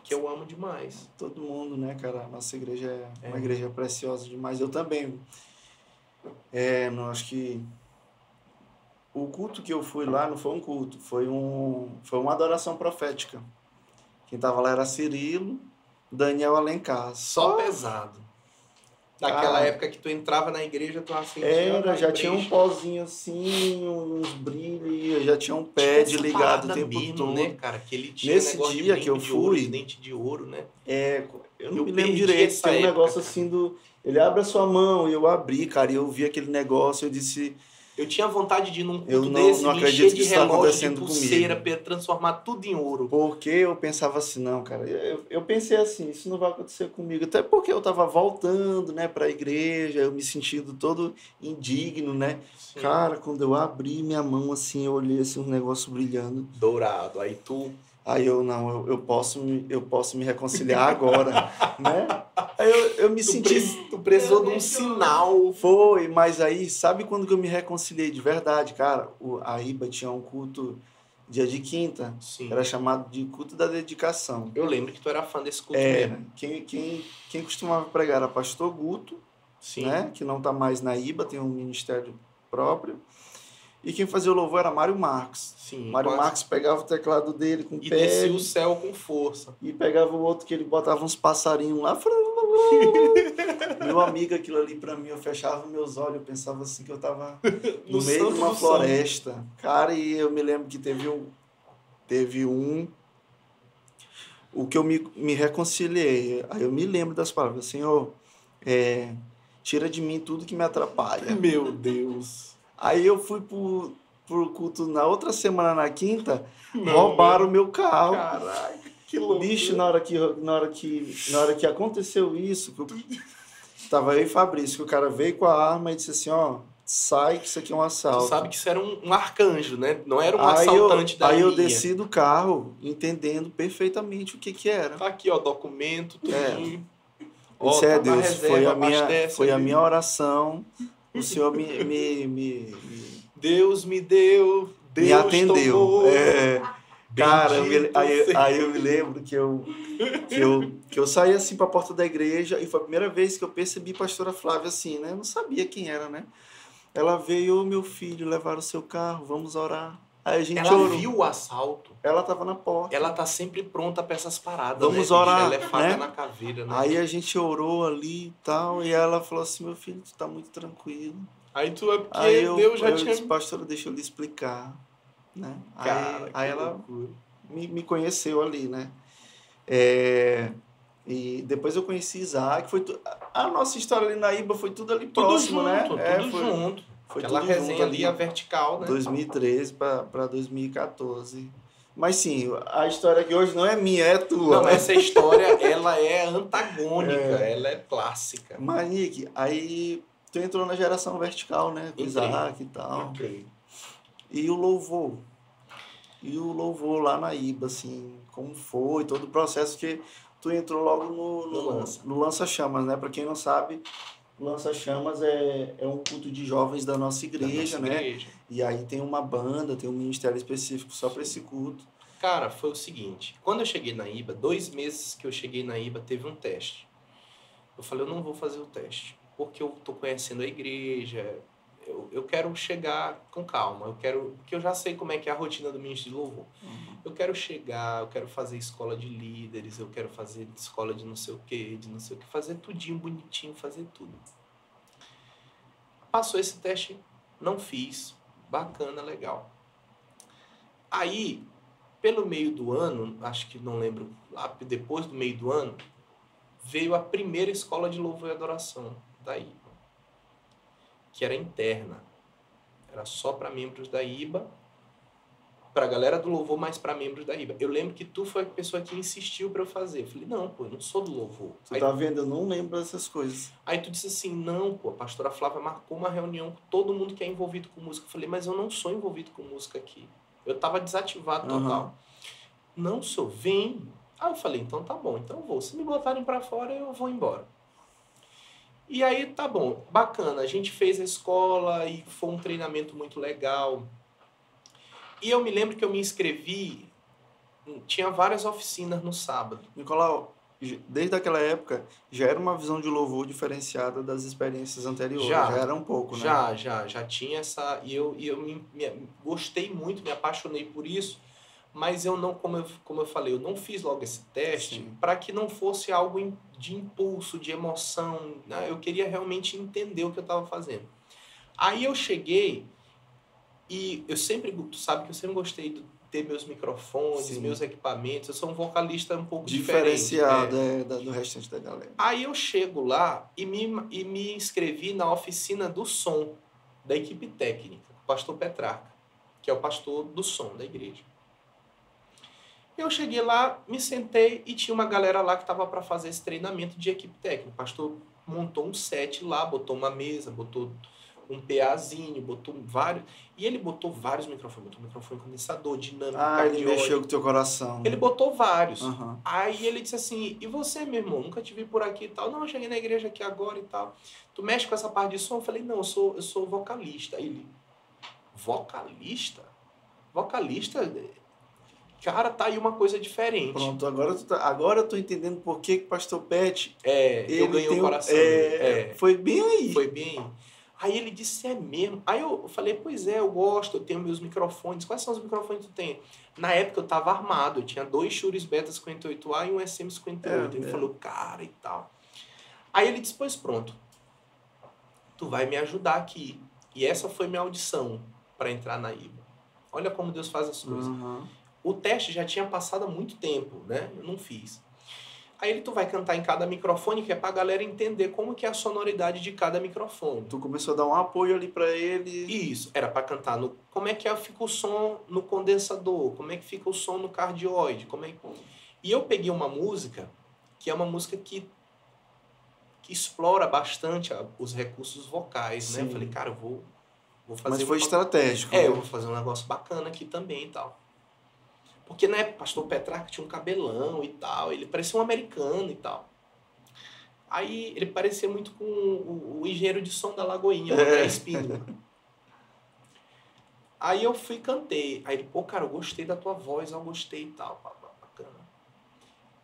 que eu amo demais. Todo mundo, né, cara? Nossa igreja é, é. uma igreja preciosa demais. Eu também. É, não, acho que o culto que eu fui lá não foi um culto, foi, um, foi uma adoração profética. Quem tava lá era Cirilo, Daniel Alencar. Só pesado. Naquela ah, época que tu entrava na igreja, tu acendia Era, já tinha um pozinho assim, uns brilhos, já tinha um pad ligado o tempo mesmo, todo. Né, cara? Que ele tinha Nesse dia que eu fui. Ouro, dente de ouro, né? É, eu não eu me lembro direito. Tem um época, negócio cara. assim do. Ele abre a sua mão e eu abri, cara, e eu vi aquele negócio, eu disse eu tinha vontade de ir num culto não, desse, não me encher de relógio, de pulseira, comigo. transformar tudo em ouro. Porque eu pensava assim, não, cara, eu, eu pensei assim, isso não vai acontecer comigo. Até porque eu tava voltando, né, pra igreja, eu me sentindo todo indigno, né? Sim. Cara, quando eu abri minha mão assim, eu olhei assim, um negócio brilhando. Dourado, aí tu... Aí eu, não, eu, eu, posso, me, eu posso me reconciliar agora, né? Aí eu, eu me tu senti... tu precisou de um sinal. Foi, mas aí, sabe quando que eu me reconciliei de verdade, cara? O, a Iba tinha um culto dia de quinta. Sim. Era chamado de culto da dedicação. Eu lembro que tu era fã desse culto Era. mesmo. Quem, quem, quem costumava pregar era pastor Guto, Sim. né? que não está mais na IBA, tem um ministério próprio. E quem fazia o louvor era Mário Marques. Sim. Mário quase. Marques pegava o teclado dele com o E pé descia o céu com força. e pegava o outro que ele botava uns passarinhos lá. Meu amigo, aquilo ali pra mim, eu fechava meus olhos, eu pensava assim que eu tava no, No meio de uma floresta. Cara, e eu me lembro que teve um. Teve um. O que eu me, me reconciliei. Aí eu me lembro das palavras, Senhor, é, tira de mim tudo que me atrapalha. Meu Deus. Aí eu fui pro, pro culto na outra semana, na quinta, Não, roubaram o meu carro. Caraca, que louco. Bicho, na hora que, na hora que, na hora que aconteceu isso, que eu, tava eu e Fabrício, que o cara veio com a arma e disse assim, ó, sai que isso aqui é um Tu assalto. sabe que isso era um, um arcanjo, né? Não era um aí eu, assaltante da aí eu linha. desci do carro, entendendo perfeitamente o que que era. Tá aqui, ó, documento, tudinho. Ó, Isso é tá Deus, reserva, foi a minha, foi a minha oração. O Senhor me, me, me, Deus me deu, Deus me atendeu. tomou. É, cara, eu me- aí, aí eu me lembro que eu, que, eu, que eu saí assim pra porta da igreja e foi a primeira vez que eu percebi a pastora Flávia assim, né? Eu não sabia quem era, né? Ela veio, ô meu filho, levar o seu carro, vamos orar. Aí a gente Ela orou. viu o assalto. Ela tava na porta. Ela tá sempre pronta pra essas paradas, Vamos né, orar, Ela é faca né? na caveira, né? Aí a gente orou ali e tal, e ela falou assim, meu filho, tu tá muito tranquilo. Aí tu é porque Aí eu, Deus já eu tinha... disse, pastora, deixa eu lhe explicar. Né? Cara, aí aí ela me, me conheceu ali, né? É, e depois eu conheci Isaac. Foi tu- a nossa história ali na Iba foi tudo ali Tudo próximo, junto, né? tudo É, foi, junto. Foi Aquela resenha ali, a vertical, né? 2013 para 2014. Mas sim, a história aqui hoje não é minha, é tua. Não, né? essa história, ela é antagônica, ela é clássica. Mas, Nick, aí tu entrou na geração vertical, né? Com Entrei. Isaac e tal. Ok. E o louvor. E o louvor lá na IBA, assim, como foi, todo o processo que tu entrou logo no, No no, Lança. no Lança-Chamas, né? Para quem não sabe, o Lança-Chamas é, é um culto de jovens da nossa Da igreja, nossa né? igreja. E aí tem uma banda, tem um ministério específico só para esse culto. Cara, foi o seguinte. Quando eu cheguei na IBA, dois meses que eu cheguei na IBA, teve um teste. Eu falei, eu não vou fazer o teste, porque eu tô conhecendo a igreja, eu, eu quero chegar com calma, eu quero, porque eu já sei como é que é a rotina do ministro de louvor. Eu quero chegar, eu quero fazer escola de líderes, eu quero fazer escola de não sei o que, de não sei o que, fazer tudinho bonitinho, fazer tudo. Passou esse teste, não fiz, bacana, legal. Aí, pelo meio do ano, acho que não lembro, lá depois do meio do ano, veio a primeira escola de louvor e adoração da IBA, que era interna. Era só para membros da IBA, para a galera do louvor, mas para membros da IBA. Eu lembro que tu foi a pessoa que insistiu para eu fazer. Eu falei, não, pô, eu não sou do louvor. Tu Aí, tá vendo? Eu não lembro dessas coisas. aí tu disse assim, não, pô, a pastora Flávia marcou uma reunião com todo mundo que é envolvido com música. Eu falei, mas eu não sou envolvido com música aqui. Eu tava desativado total. Aham. Não, sou, vem. Aí eu falei, então tá bom, então eu vou. Se me botarem para fora, eu vou embora. E aí tá bom, bacana. A gente fez a escola e foi um treinamento muito legal. E eu me lembro que eu me inscrevi, tinha várias oficinas no sábado. Nicolau, desde aquela época, já era uma visão de louvor diferenciada das experiências anteriores. Já. Já, era um pouco, né? Já, já, já tinha essa. E eu, e eu me, me- gostei muito, me apaixonei por isso, mas eu não, como eu, como eu falei, eu não fiz logo esse teste para que não fosse algo de impulso, de emoção. né? Eu queria realmente entender o que eu estava fazendo. Aí eu cheguei e eu sempre, tu sabe que eu sempre gostei de ter meus microfones, Sim. meus equipamentos. Eu sou um vocalista um pouco. Diferenciado né? é, do restante da galera. Aí eu chego lá e me, e me inscrevi na oficina do som da equipe técnica, o pastor Petrarca, que é o pastor do som da igreja. Eu cheguei lá, me sentei e tinha uma galera lá que estava para fazer esse treinamento de equipe técnica. O pastor montou um set lá, botou uma mesa, botou um PAzinho, botou vários. E ele botou vários microfones, botou microfone condensador, dinâmico, Ah, ele mexeu com o teu coração. Ele botou vários. Aham. Aí ele disse assim, e você, meu irmão, nunca te vi por aqui e tal. Não, eu cheguei na igreja aqui agora e tal. Tu mexe com essa parte de som? Eu falei, não, eu sou, eu sou vocalista. Aí ele, vocalista? vocalista, cara, tá aí uma coisa diferente. Pronto, agora, tu tá, agora eu tô entendendo por que o pastor Pet. É, ele eu ganhei o coração. É, é, foi bem aí. Foi bem aí. Aí ele disse, é mesmo? Aí eu falei, pois é, eu gosto, eu tenho meus microfones. Quais são os microfones que tu tem? Na época eu tava armado, eu tinha dois Shure Beta 58A e um SM58. É, ele é. falou, cara e tal. Aí ele disse, pois pronto, tu vai me ajudar aqui. E essa foi minha audição para entrar na IBA. Olha como Deus faz as coisas. Uhum. O teste já tinha passado há muito tempo, né? Eu não fiz. Aí ele tu vai cantar em cada microfone, que é pra galera entender como que é a sonoridade de cada microfone. Tu começou a dar um apoio ali para ele. Isso, era para cantar no como é que é, fica o som no condensador, como é que fica o som no cardioide, como é que... E eu peguei uma música que é uma música que que explora bastante os recursos vocais, Sim. né? Eu falei, cara, eu vou vou fazer Mas foi estratégico. É, né? eu vou fazer um negócio bacana aqui também e tal. Porque na época, pastor Petrarca tinha um cabelão e tal, ele parecia um americano e tal. Aí ele parecia muito com o, o engenheiro de som da Lagoinha, o André é. Espíndola. Aí eu fui e cantei. Aí ele, pô, cara, eu gostei da tua voz, eu gostei e tal. Bacana.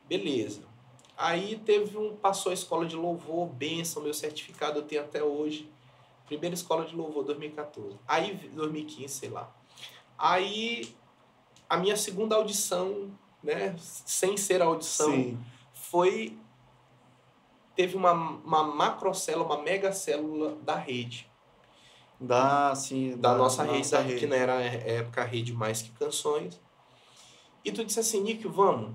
Beleza. Aí teve um, passou a escola de louvor, benção, meu certificado eu tenho até hoje. Primeira escola de louvor, 2014. Aí, 2015, sei lá. Aí a minha segunda audição, né, sem ser audição, Sim. foi teve uma, uma macrocélula, uma megacélula da rede. Da, sim, da, da nossa, nossa rede, da, rede, que não era época a rede mais que canções. E tu disse assim, Nick, vamos.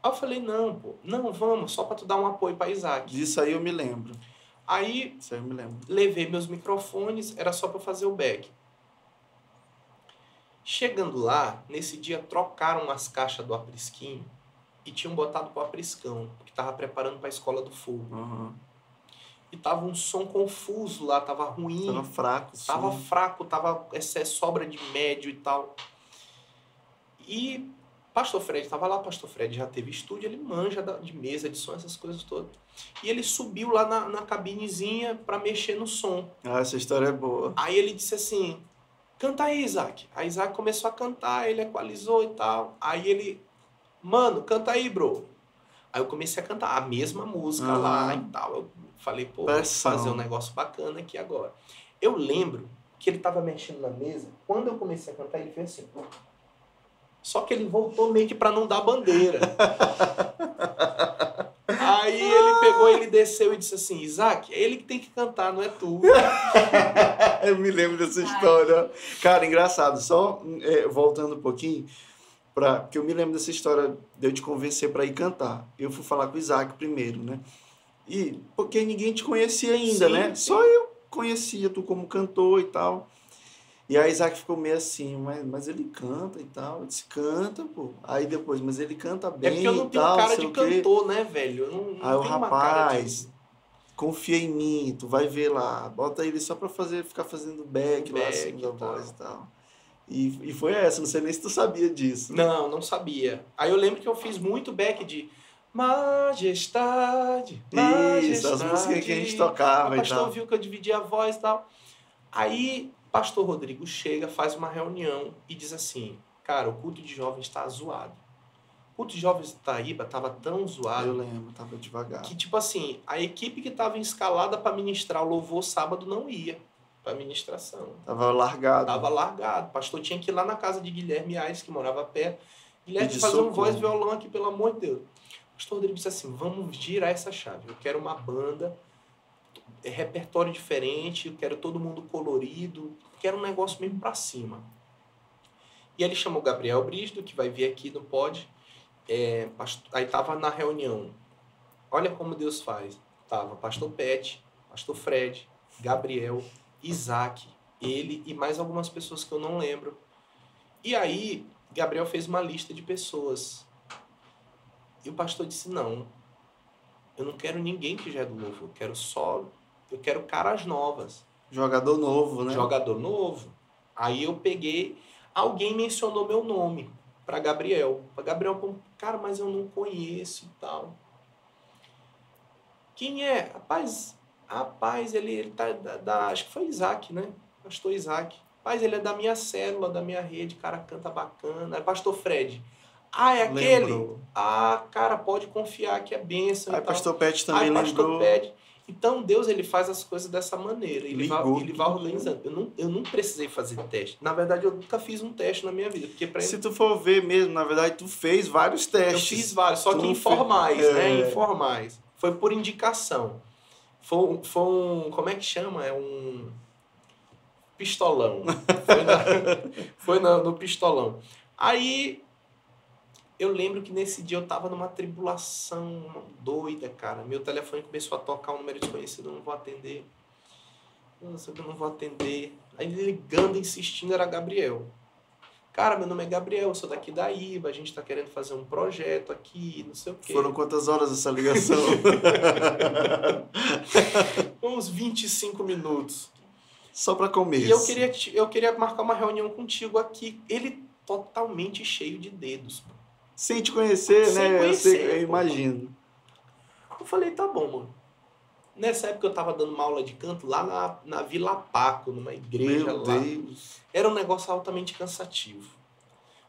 Aí eu falei, não, pô, não, vamos, só para tu dar um apoio para Isaac. Disso aí eu me lembro. Aí, Isso aí eu me lembro. levei meus microfones, era só para fazer o back. Chegando lá, nesse dia trocaram as caixas do aprisquinho e tinham botado pro apriscão, que tava preparando para a escola do fogo. Uhum. E tava um som confuso lá, tava ruim. Tava fraco. Tava som. fraco, tava essa sobra de médio e tal. E Pastor Fred tava lá, Pastor Fred já teve estúdio, ele manja de mesa, de som, essas coisas todas. E ele subiu lá na, na cabinezinha para mexer no som. Ah, essa história é boa. Aí ele disse assim: Canta aí, Isaac. Aí Isaac começou a cantar, ele equalizou e tal. Aí ele, mano, canta aí, bro. Aí eu comecei a cantar a mesma música uhum. lá e tal. Eu falei, pô, vou fazer um negócio bacana aqui agora. Eu lembro que ele tava mexendo na mesa. Quando eu comecei a cantar, ele fez assim. Só que ele voltou meio que pra não dar bandeira. Aí ele pegou, ele desceu e disse assim: Isaac, é ele que tem que cantar, não é tu. eu me lembro dessa história. Cara, engraçado. Só é, voltando um pouquinho, pra, porque eu me lembro dessa história de eu te convencer para ir cantar. Eu fui falar com o Isaac primeiro, né? E porque ninguém te conhecia ainda, sim, né? Sim. Só eu conhecia tu como cantor e tal. E aí Isaac ficou meio assim, mas, mas ele canta e tal. Eu disse, canta, pô. Aí depois, mas ele canta bem. É porque eu não tenho tal, cara de cantor, né, velho? Eu não, não aí o rapaz, confia em mim, tu vai ver lá. Bota ele só pra fazer, ficar fazendo back, back lá, assim, da voz e tal. E, e foi essa, não sei nem se tu sabia disso. Não, não sabia. Aí eu lembro que eu fiz muito back de Majestade, Majestade. Isso, as músicas que a gente tocava o e tal. O pastor viu que eu dividia a voz e tal. Aí Pastor Rodrigo chega, faz uma reunião e diz assim: Cara, o culto de jovens está zoado. O culto de jovens de Itaíba estava tão zoado. Eu lembro, estava devagar. Que, tipo assim, a equipe que estava escalada para ministrar o louvor sábado não ia para ministração. Tava largado. Tava largado. O pastor tinha que ir lá na casa de Guilherme Aires, que morava perto. Guilherme, fazer um voz violão aqui, pelo amor de Deus. O pastor Rodrigo disse assim: vamos girar essa chave. Eu quero uma banda é repertório diferente, eu quero todo mundo colorido, quero um negócio mesmo para cima. E ele chamou Gabriel Brígido, que vai vir aqui no pod. É, aí tava na reunião. Olha como Deus faz. Tava pastor Pet, pastor Fred, Gabriel, Isaac, ele e mais algumas pessoas que eu não lembro. E aí, Gabriel fez uma lista de pessoas. E o pastor disse: Não, eu não quero ninguém que já é do novo, eu quero só eu quero caras novas. Jogador novo, né? Jogador novo. Aí eu peguei, alguém mencionou meu nome para Gabriel. Para Gabriel, cara, mas eu não conheço e tal. Quem é? Rapaz, rapaz, ele, ele tá da, da, acho que foi Isaac, né? Pastor Isaac. Mas ele é da minha célula, da minha rede, cara, canta bacana. É pastor Fred. Ah, é aquele? Lembrou. Ah, cara, pode confiar que é bênção. Aí, pastor Pet também Aí, lembrou. Então, Deus ele faz as coisas dessa maneira. Ele Ligou vai, ele vai organizando. Eu não, eu não precisei fazer teste. Na verdade, eu nunca fiz um teste na minha vida. Porque pra Se tu for ver mesmo, na verdade, tu fez vários testes. Eu fiz vários, só tu que informais, fez... né? É. Informais. Foi por indicação. Foi, foi um. Como é que chama? É um. Pistolão. Foi, na, foi na, no pistolão. Aí eu lembro que nesse dia eu tava numa tribulação doida, cara. Meu telefone começou a tocar um número desconhecido, eu não vou atender. Nossa, eu não vou atender. Aí ligando, insistindo, era Gabriel. Cara, meu nome é Gabriel, eu sou daqui da IBA, a gente tá querendo fazer um projeto aqui, não sei o quê. Foram quantas horas essa ligação? Uns 25 minutos. Só para comer. E eu queria, eu queria marcar uma reunião contigo aqui. Ele totalmente cheio de dedos. Sem te conhecer, Sem né? Conhecer, eu, sei, eu imagino. Eu falei, tá bom, mano. Nessa época eu tava dando uma aula de canto lá na, na Vila Paco, numa igreja meu lá. Deus. Era um negócio altamente cansativo.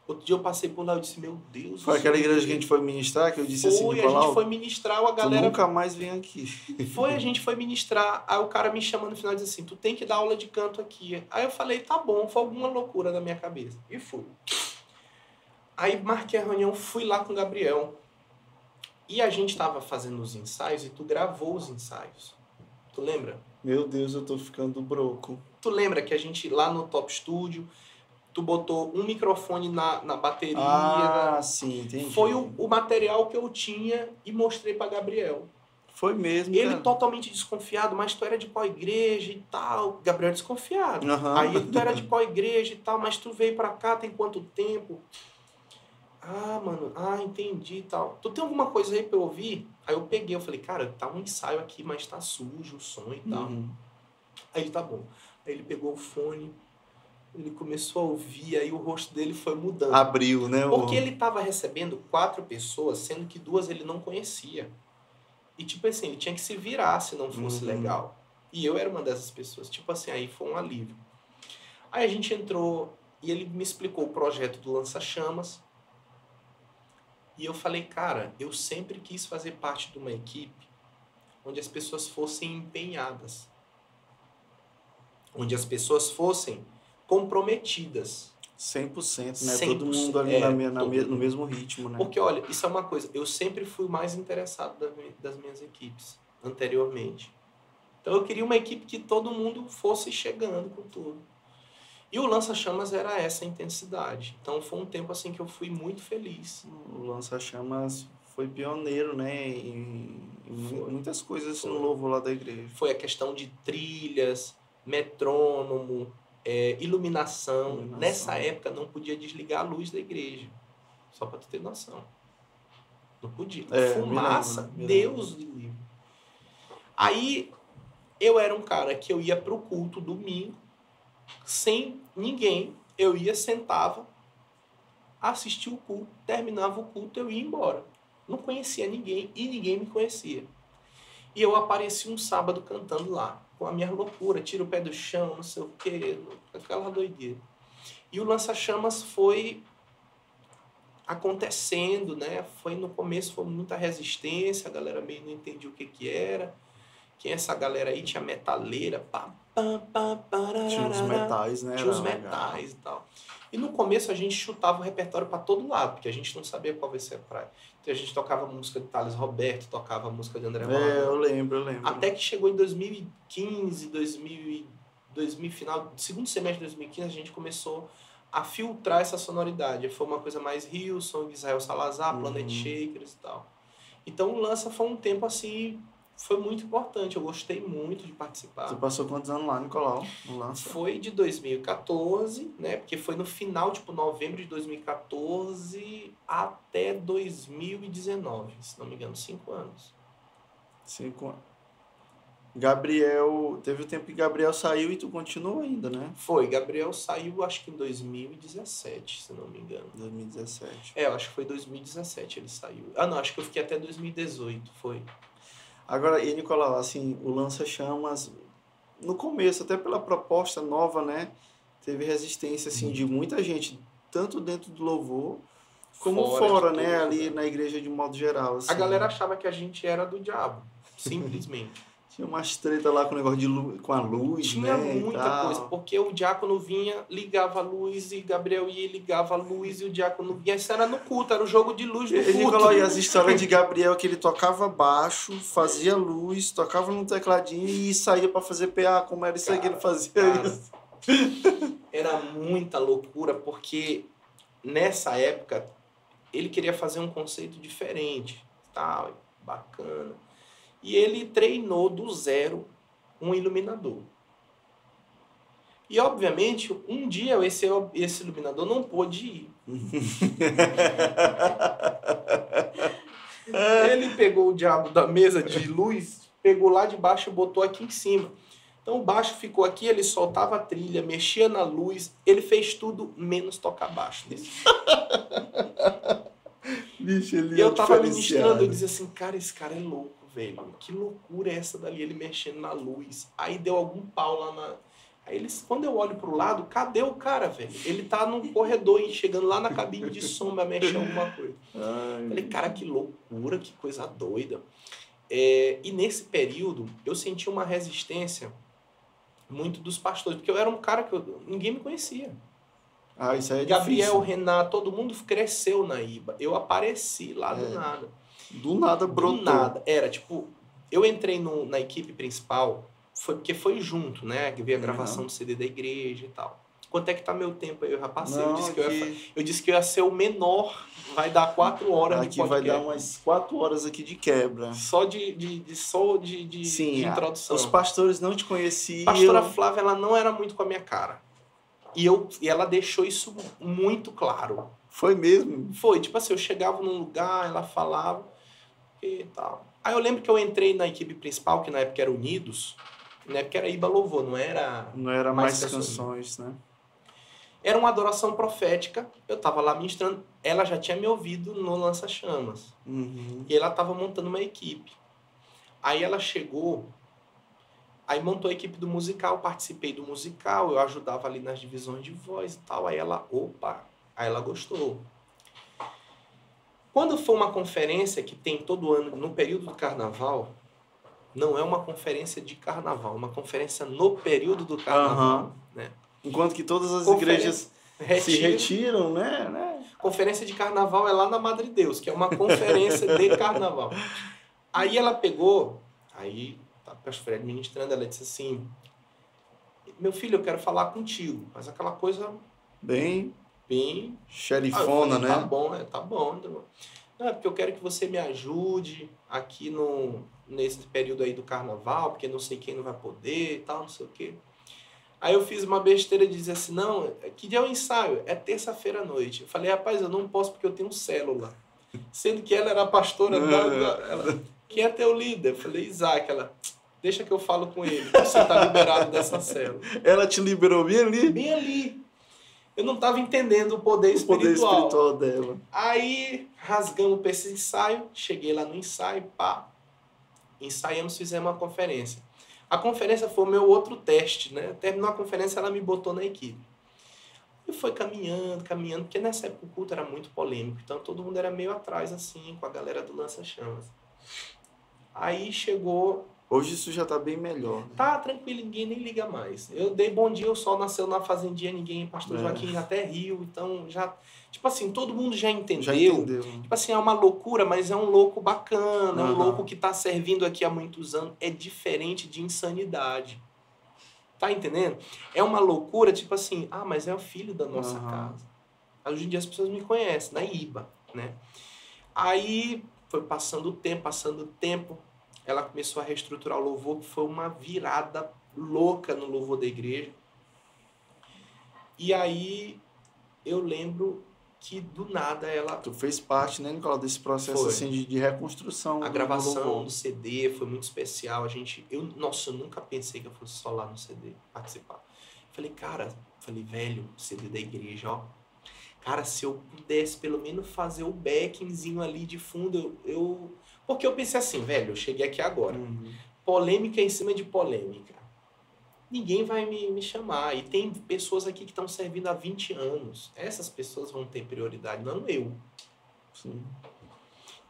Outro dia eu passei por lá e disse, meu Deus. Foi aquela igreja que a gente foi ministrar, que eu disse assim, foi, assim, Nicolau, a gente foi ministrar, a galera... Tu nunca mais vem aqui. Foi, a gente foi ministrar, aí o cara me chama no final e diz assim, tu tem que dar aula de canto aqui. Aí eu falei, tá bom, foi alguma loucura na minha cabeça. E fui. Aí marquei a reunião, fui lá com o Gabriel. E a gente estava fazendo os ensaios e tu gravou os ensaios. Tu lembra? Meu Deus, eu tô ficando broco. Tu lembra que a gente lá no Top Studio, tu botou um microfone na, na bateria. Ah, sim, entendi. Foi o, o material que eu tinha e mostrei para Gabriel. Foi mesmo. Ele cara. totalmente desconfiado, mas tu era de qual igreja e tal. Gabriel desconfiado. Uhum. Aí tu era de qual igreja e tal, mas tu veio para cá tem quanto tempo? Ah, mano, ah, entendi e tal. Tu tem alguma coisa aí pra eu ouvir? Aí eu peguei, eu falei, cara, tá um ensaio aqui, mas tá sujo o som e tal. Uhum. Aí ele, tá bom. Aí ele pegou o fone, ele começou a ouvir, aí o rosto dele foi mudando. Abriu, né? Porque ele tava recebendo quatro pessoas, sendo que duas ele não conhecia. E tipo assim, ele tinha que se virar se não fosse uhum. legal. E eu era uma dessas pessoas. Tipo assim, aí foi um alívio. Aí a gente entrou e ele me explicou o projeto do Lança-Chamas e eu falei, cara, eu sempre quis fazer parte de uma equipe onde as pessoas fossem empenhadas, onde as pessoas fossem comprometidas. 100%, né? 100%, todo mundo ali é, na, minha, na no mesmo ritmo, né? Porque, olha, isso é uma coisa, eu sempre fui mais interessado das minhas equipes, anteriormente. Então, eu queria uma equipe que todo mundo fosse chegando com tudo. E o lança-chamas era essa intensidade. Então foi um tempo assim que eu fui muito feliz. O lança-chamas foi pioneiro, né, em, em muitas coisas foi. no louvor lá da igreja. Foi a questão de trilhas, metrônomo, é, iluminação. iluminação. Nessa época não podia desligar a luz da igreja. Só para tu ter noção. Não podia. É, Fumaça, me lembro, me Deus livre. Aí eu era um cara que eu ia pro culto domingo sem ninguém. Eu ia, sentava, assistia o culto, terminava o culto, eu ia embora. Não conhecia ninguém e ninguém me conhecia. E eu apareci um sábado cantando lá, com a minha loucura, tira o pé do chão, não sei o quê, aquela doideira. E o lança-chamas foi acontecendo, né? Foi no começo foi muita resistência, a galera meio não entendia o que que era. Quem é essa galera aí tinha metaleira, pá, tinha os metais, né? Tinha os metais e tal. E no começo a gente chutava o repertório para todo lado, porque a gente não sabia qual vai ser a praia. Então a gente tocava música de Thales Roberto, tocava música de André Malandro. É, eu lembro, eu lembro. Até que chegou em 2015, 2000, 2000 final, segundo semestre de 2015, a gente começou a filtrar essa sonoridade. Foi uma coisa mais Hilson, Israel Salazar, uhum. Planet Shakers e tal. Então o Lança foi um tempo assim foi muito importante. Eu gostei muito de participar. Você passou quantos anos lá, Nicolau? No Lança? Foi de 2014, né? Porque foi no final, tipo, novembro de 2014 até 2019, se não me engano, cinco anos. Cinco anos. Gabriel, teve o tempo que Gabriel saiu e tu continua ainda, né? Foi, Gabriel saiu acho que em 2017, se não me engano. 2017. É, eu acho que foi 2017 ele saiu. Ah, não, acho que eu fiquei até 2018, foi. Agora, e Nicolau, assim, o lança-chamas, no começo, até pela proposta nova, né? teve resistência assim de muita gente, tanto dentro do louvor como fora, fora né, ali na igreja de modo geral. Assim. A galera achava que a gente era do diabo, simplesmente. Tinha umas treta lá com o negócio de luz, com a luz, Tinha né, muita coisa, porque o diácono vinha, ligava a luz e Gabriel ia e ligava a luz e o diácono vinha. Isso era no culto, era o jogo de luz do ele culto. Ele as histórias de Gabriel que ele tocava baixo, fazia luz, tocava no tecladinho e saía para fazer PA, como era isso aí que ele fazia cara, isso. Era muita loucura, porque nessa época ele queria fazer um conceito diferente, tal, bacana. E ele treinou do zero um iluminador. E, obviamente, um dia esse, esse iluminador não pôde ir. ele pegou o diabo da mesa de luz, pegou lá de baixo e botou aqui em cima. Então o baixo ficou aqui, ele soltava a trilha, mexia na luz, ele fez tudo menos tocar baixo. Bicho, ele e eu tava ministrando, eu dizia assim, cara, esse cara é louco velho, que loucura é essa dali, ele mexendo na luz. Aí deu algum pau lá na. Aí eles, quando eu olho pro lado, cadê o cara, velho? Ele tá no corredor e chegando lá na cabine de sombra mexendo alguma coisa. Ai, Falei, cara, que loucura, que coisa doida. É, e nesse período, eu senti uma resistência muito dos pastores, porque eu era um cara que eu, ninguém me conhecia. Ah, isso é Gabriel, difícil. Renato, todo mundo cresceu na IBA. Eu apareci lá é. do nada. Do nada brotou. Do nada. Era, tipo, eu entrei no, na equipe principal, foi porque foi junto, né? Que veio a gravação uhum. do CD da igreja e tal. Quanto é que tá meu tempo aí? Eu já passei. Não, eu, disse que eu, ia, eu disse que eu ia ser o menor. Vai dar quatro horas aqui Aqui vai dar umas quatro horas aqui de quebra. Só de, de, de só de, de, Sim, de introdução. Os pastores não te conheciam. A pastora Flávia, ela não era muito com a minha cara. E, eu, e ela deixou isso muito claro. Foi mesmo? Foi. Tipo assim, eu chegava num lugar, ela falava e tal. Aí eu lembro que eu entrei na equipe principal, que na época era Unidos, na época era Iba Louvor, não era. Não era mais, mais canções, né? Era uma adoração profética. Eu tava lá ministrando. Ela já tinha me ouvido no Lança Chamas. Uhum. E ela tava montando uma equipe. Aí ela chegou, aí montou a equipe do musical, participei do musical, eu ajudava ali nas divisões de voz e tal. Aí ela, opa, aí ela gostou. Quando for uma conferência que tem todo ano, no período do carnaval, não é uma conferência de carnaval, é uma conferência no período do carnaval. Uhum. Né? Enquanto que todas as igrejas retiro, se retiram, né? né? Conferência de carnaval é lá na Madre Deus, que é uma conferência de carnaval. Aí ela pegou, aí tá o pastor Fred ministrando, ela disse assim: Meu filho, eu quero falar contigo, mas aquela coisa. Bem bem. Xerifona, ah, né? Tá bom, é, tá bom. Tá bom. Não, é porque eu quero que você me ajude aqui no, nesse período aí do carnaval, porque não sei quem não vai poder e tal, não sei o quê. Aí eu fiz uma besteira de dizer assim, não, que dia é o ensaio? É terça-feira à noite. Eu falei, rapaz, eu não posso porque eu tenho célula. Sendo que ela era a pastora da, da ela, quem é teu líder? Eu falei, Isaac, ela, deixa que eu falo com ele, você tá liberado dessa célula. Ela te liberou bem ali? Bem ali eu não estava entendendo o poder o espiritual. poder espiritual dela. Aí rasgamos para esse ensaio, cheguei lá no ensaio, pá, ensaiamos, fizemos uma conferência. A conferência foi o meu outro teste, né? Terminou a conferência, ela me botou na equipe. E foi caminhando, caminhando, porque nessa época o culto era muito polêmico, então todo mundo era meio atrás, assim, com a galera do Lança-Chamas. Aí chegou Hoje isso já tá bem melhor. Tá tranquilo, ninguém nem liga mais. Eu dei bom dia, o sol nasceu na fazendinha, ninguém, pastor é. Joaquim até riu, então já. Tipo assim, todo mundo já entendeu. Já entendeu. Tipo assim, é uma loucura, mas é um louco bacana, uhum. é um louco que tá servindo aqui há muitos anos. É diferente de insanidade. Tá entendendo? É uma loucura, tipo assim, ah, mas é o filho da nossa uhum. casa. Hoje em dia as pessoas me conhecem, na IBA, né? Aí foi passando o tempo, passando o tempo ela começou a reestruturar o louvor, que foi uma virada louca no louvor da igreja. E aí eu lembro que do nada ela. Tu fez parte, né, Nicolau, desse processo assim, de, de, reconstrução. A gravação do CD foi muito especial. A gente. Eu, nossa, eu nunca pensei que eu fosse só lá no CD participar. Falei, cara, falei, velho, CD da igreja, ó. Cara, se eu pudesse pelo menos fazer o backingzinho ali de fundo, eu, eu porque eu pensei assim, velho, eu cheguei aqui agora. Uhum. Polêmica em cima de polêmica. ninguém vai me, me chamar. E tem pessoas aqui que estão servindo há 20 anos. Essas pessoas vão ter prioridade, não eu. Sim.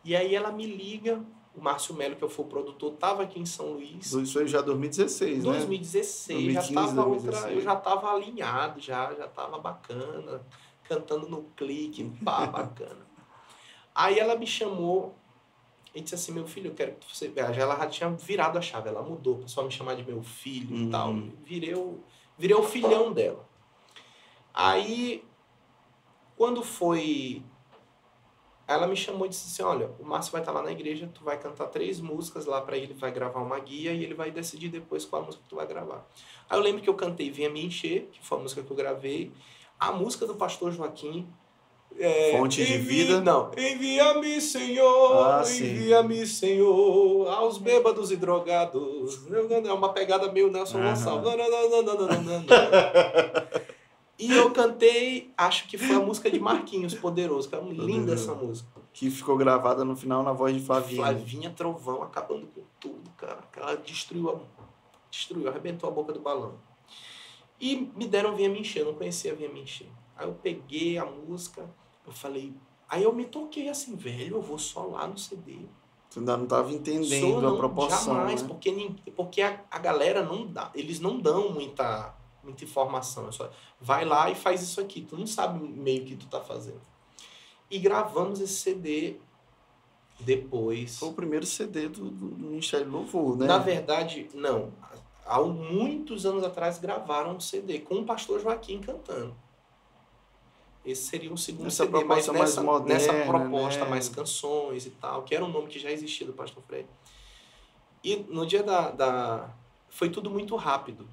E aí ela me liga, o Márcio Melo, que eu fui o produtor, estava aqui em São Luís. Isso foi já 2016, 2016 né? 2016, já tava outra, eu já estava alinhado, já já estava bacana, cantando no clique, pá, bacana. Aí ela me chamou e disse assim, meu filho, eu quero que você veja. Ela já tinha virado a chave, ela mudou, só me chamar de meu filho uhum. e tal. Virei o, virei o filhão dela. Aí, quando foi... Ela me chamou e disse assim, olha, o Márcio vai estar lá na igreja, tu vai cantar três músicas lá para ele, vai gravar uma guia e ele vai decidir depois qual a música que tu vai gravar. Aí eu lembro que eu cantei Vinha Me Encher, que foi a música que eu gravei. A música do Pastor Joaquim, é, Fonte de vida? Não. Envia-me, Senhor, ah, envia-me, Senhor, aos bêbados e drogados. É uma pegada meio Nelson uhum. Gonçalves. e eu cantei, acho que foi a música de Marquinhos, Poderoso, que é linda essa música. Que ficou gravada no final na voz de Flavinha. Flavinha Trovão, acabando com tudo, cara. Ela destruiu, a, destruiu, arrebentou a boca do balão. E me deram Vinha Me Encher, eu não conhecia Vinha Me Encher. Aí eu peguei a música eu falei, aí eu me toquei assim, velho, eu vou só lá no CD. Você ainda não estava entendendo não, a proporção. Jamais, né? porque, porque a, a galera não dá, eles não dão muita, muita informação. É só, vai lá e faz isso aqui. Tu não sabe meio que tu tá fazendo. E gravamos esse CD depois. Foi o primeiro CD do, do, do Ministério Louvor, né? Na verdade, não. Há muitos anos atrás gravaram um CD com o pastor Joaquim cantando. Esse seria um segundo Essa CD, mas nessa, moderna, nessa proposta né? mais canções e tal, que era um nome que já existia do Pastor Fred. E no dia da, da... Foi tudo muito rápido.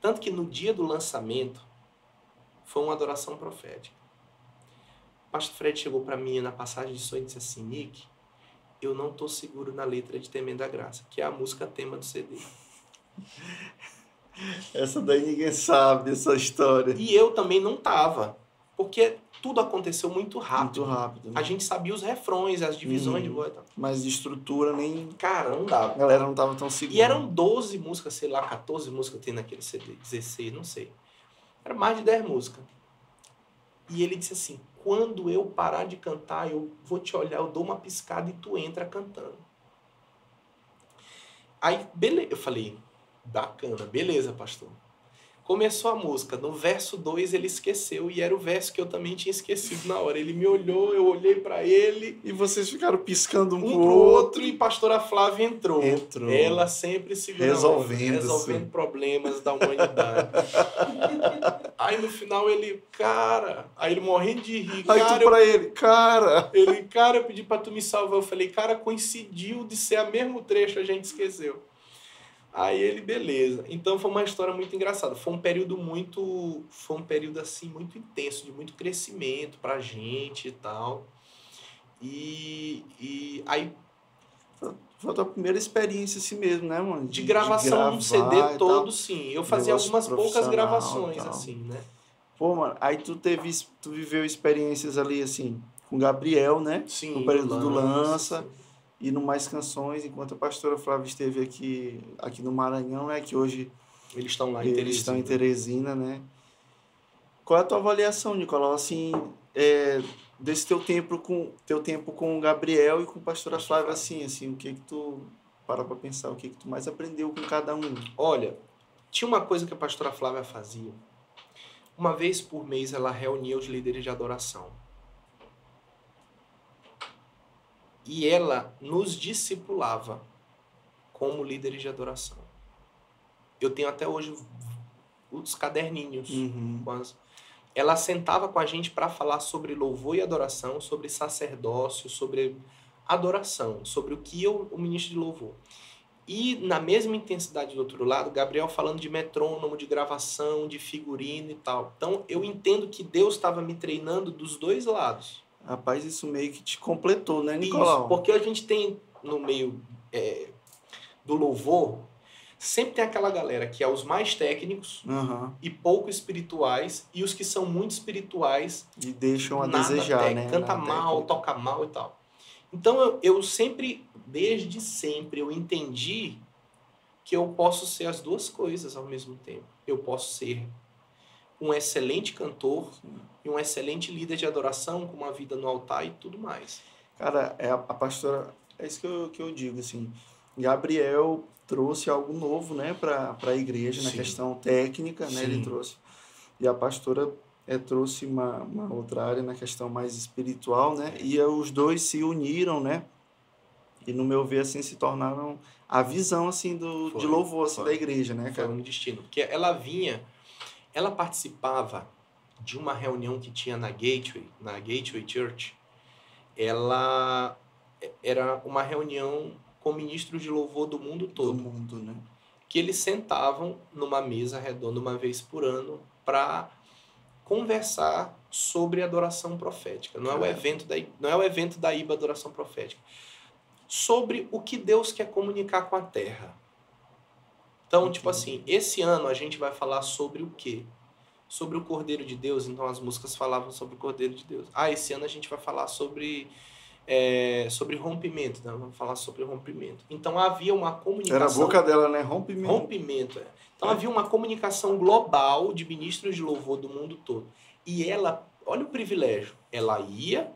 Tanto que no dia do lançamento, foi uma adoração profética. O Pastor Fred chegou para mim na passagem de sonho e disse assim, Nick, eu não tô seguro na letra de Temendo a Graça, que é a música tema do CD. Essa daí ninguém sabe, essa história. E eu também não tava. Porque tudo aconteceu muito rápido. Muito rápido. Né? A gente sabia os refrões, as divisões hum, de voz e tal. Mas de estrutura nem. Cara, não dava. A galera não tava tão segura. E eram 12 músicas, sei lá, 14 músicas tem naquele CD, 16, não sei. Era mais de 10 músicas. E ele disse assim: quando eu parar de cantar, eu vou te olhar, eu dou uma piscada e tu entra cantando. Aí, beleza. Eu falei, bacana, beleza, pastor. Começou a música, no verso 2 ele esqueceu e era o verso que eu também tinha esquecido na hora. Ele me olhou, eu olhei para ele. E vocês ficaram piscando um, um pro outro. outro e pastora Flávia entrou. Entrou. Ela sempre segurou resolvendo, resolvendo problemas da humanidade. aí no final ele, cara, aí ele morrendo de rir. Aí cara, tu pra eu, ele, cara. Ele, cara, eu pedi para tu me salvar. Eu falei, cara, coincidiu de ser o mesmo trecho, a gente esqueceu. Aí ele, beleza. Então foi uma história muito engraçada. Foi um período muito. Foi um período assim muito intenso, de muito crescimento pra gente e tal. E, e aí. Foi a tua primeira experiência assim mesmo, né, mano? De, de gravação no CD todo, sim. Eu fazia algumas poucas gravações, assim, né? Pô, mano, aí tu teve. Tu viveu experiências ali, assim, com Gabriel, né? Sim. No período do Lança. Sim e no Mais Canções, enquanto a pastora Flávia esteve aqui, aqui no Maranhão, né, que hoje eles estão lá em eles Teresina. estão em Teresina, né? Qual é a tua avaliação, Nicolau, assim, é, desse teu tempo com teu tempo com o Gabriel e com a pastora Flávia, assim, assim, o que que tu para para pensar, o que que tu mais aprendeu com cada um? Olha, tinha uma coisa que a pastora Flávia fazia. Uma vez por mês ela reunia os líderes de adoração. E ela nos discipulava como líderes de adoração. Eu tenho até hoje os caderninhos. Uhum. As... Ela sentava com a gente para falar sobre louvor e adoração, sobre sacerdócio, sobre adoração, sobre o que eu, o ministro de louvor. E na mesma intensidade do outro lado, Gabriel falando de metrônomo, de gravação, de figurino e tal. Então eu entendo que Deus estava me treinando dos dois lados. Rapaz, isso meio que te completou, né, Nicolau? Isso, porque a gente tem no meio é, do louvor, sempre tem aquela galera que é os mais técnicos uhum. e pouco espirituais, e os que são muito espirituais. E deixam a desejar, né? Canta nada mal, técnica. toca mal e tal. Então eu, eu sempre, desde sempre, eu entendi que eu posso ser as duas coisas ao mesmo tempo. Eu posso ser um excelente cantor e um excelente líder de adoração, com uma vida no altar e tudo mais. Cara, é a, a pastora, é isso que eu, que eu digo, assim, Gabriel trouxe algo novo, né, para a igreja, Sim. na questão técnica, né, Sim. ele trouxe, e a pastora é, trouxe uma, uma outra área na questão mais espiritual, né, e os dois se uniram, né, e no meu ver, assim, se tornaram a visão, assim, do, foi, de louvor, assim, da igreja, né, cara? Foi um destino, porque ela vinha, ela participava de uma reunião que tinha na Gateway, na Gateway Church, ela era uma reunião com ministros de louvor do mundo todo. Do mundo, né? Que eles sentavam numa mesa redonda uma vez por ano para conversar sobre adoração profética. Não é o evento da não é o evento da IBA adoração profética. Sobre o que Deus quer comunicar com a terra. Então, tipo assim, esse ano a gente vai falar sobre o quê? Sobre o Cordeiro de Deus, então as músicas falavam sobre o Cordeiro de Deus. Ah, esse ano a gente vai falar sobre é, sobre rompimento, né? vamos falar sobre rompimento. Então havia uma comunicação. Era a boca dela, né? Rompimento. Rompimento, é. Então é. havia uma comunicação global de ministros de louvor do mundo todo. E ela, olha o privilégio, ela ia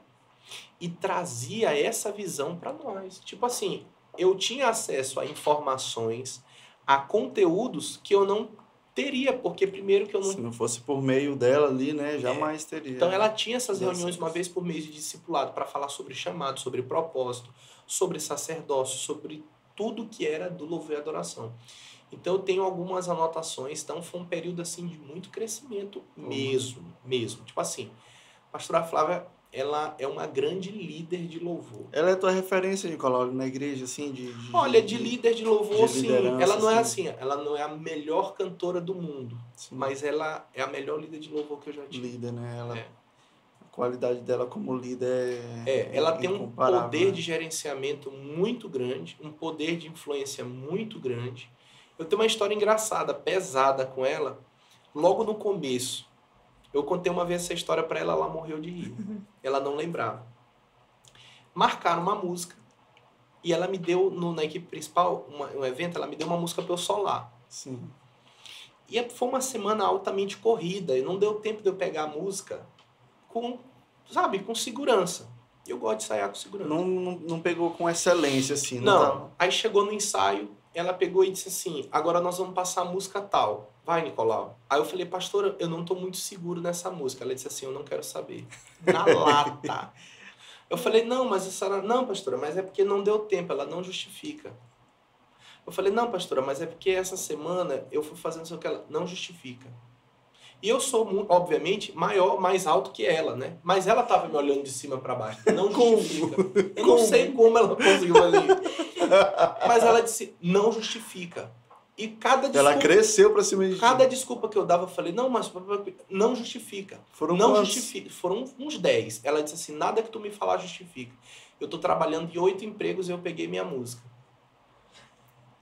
e trazia essa visão para nós. Tipo assim, eu tinha acesso a informações, a conteúdos que eu não Teria, porque primeiro que eu não. Se não fosse por meio dela ali, né? Jamais é. teria. Então ela tinha essas reuniões uma vez por mês de discipulado para falar sobre chamado, sobre propósito, sobre sacerdócio, sobre tudo que era do louvor e adoração. Então eu tenho algumas anotações, então foi um período assim de muito crescimento mesmo, uhum. mesmo. Tipo assim, a pastora Flávia ela é uma grande líder de louvor. Ela é tua referência, Nicolau, na igreja, assim, de... de Olha, de líder de louvor, de sim. Ela não é assim, ela não é a melhor cantora do mundo, sim. mas ela é a melhor líder de louvor que eu já tive. Líder, né? Ela... É. A qualidade dela como líder é... É, ela tem um poder né? de gerenciamento muito grande, um poder de influência muito grande. Eu tenho uma história engraçada, pesada com ela, logo no começo eu contei uma vez essa história para ela, ela morreu de rir. Ela não lembrava. Marcaram uma música e ela me deu, no, na equipe principal, uma, um evento, ela me deu uma música para eu solar. Sim. E foi uma semana altamente corrida e não deu tempo de eu pegar a música com, sabe, com segurança. Eu gosto de ensaiar com segurança. Não, não, não pegou com excelência, assim. Não, não tá... aí chegou no ensaio, ela pegou e disse assim: agora nós vamos passar a música tal. Vai, Nicolau. Aí eu falei, pastora, eu não estou muito seguro nessa música. Ela disse assim: eu não quero saber. Na lata. Eu falei, não, mas a senhora. Não, pastora, mas é porque não deu tempo, ela não justifica. Eu falei, não, pastora, mas é porque essa semana eu fui fazendo isso que ela não justifica. E eu sou, obviamente, maior, mais alto que ela, né? Mas ela tava me olhando de cima para baixo. Não justifica. Eu não sei como ela conseguiu fazer isso. Mas ela disse, não justifica. E cada desculpa, Ela cresceu para cima de Cada desculpa que eu dava, eu falei, não, mas não justifica. Foram não justifica. Foram uns 10. Ela disse assim, nada que tu me falar justifica. Eu tô trabalhando em oito empregos e eu peguei minha música.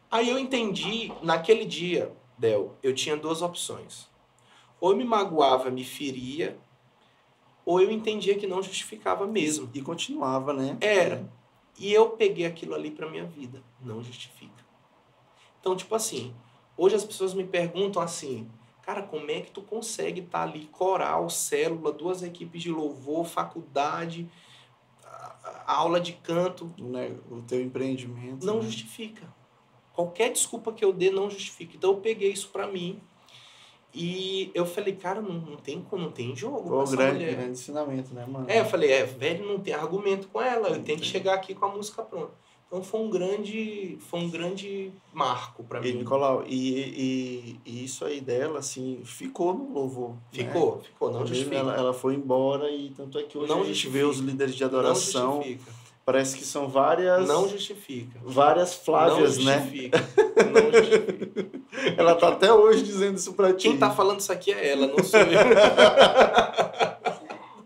Aí eu entendi, naquele dia, Del, eu tinha duas opções ou me magoava, me feria, ou eu entendia que não justificava mesmo. E continuava, né? Era. E eu peguei aquilo ali para minha vida. Não justifica. Então, tipo assim, hoje as pessoas me perguntam assim, cara, como é que tu consegue estar tá ali, coral, célula, duas equipes de louvor, faculdade, aula de canto. Né? O teu empreendimento. Não né? justifica. Qualquer desculpa que eu dê não justifica. Então eu peguei isso para mim e eu falei, cara, não, não, tem, não tem jogo. Foi um grande, grande ensinamento, né, mano? É, eu falei, é, velho, não tem argumento com ela, eu tenho que chegar aqui com a música pronta. Então foi um grande, foi um grande marco para mim. Nicolau, e, e, e, isso aí dela, assim, ficou no louvor. Ficou, né? ficou, não justifica. Ela, ela foi embora e tanto é que hoje não a gente justifica. vê os líderes de adoração. Não justifica Parece que são várias. Não justifica. Várias Flávias, não né? justifica. Não justifica. ela tá até hoje dizendo isso pra ti. Quem tá falando isso aqui é ela, não sou eu.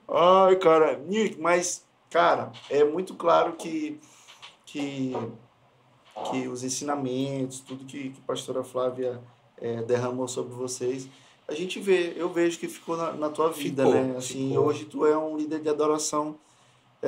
Ai, cara. Mas, cara, é muito claro que, que, que os ensinamentos, tudo que, que a pastora Flávia é, derramou sobre vocês, a gente vê, eu vejo que ficou na, na tua vida, ficou, né? Assim, ficou. hoje tu é um líder de adoração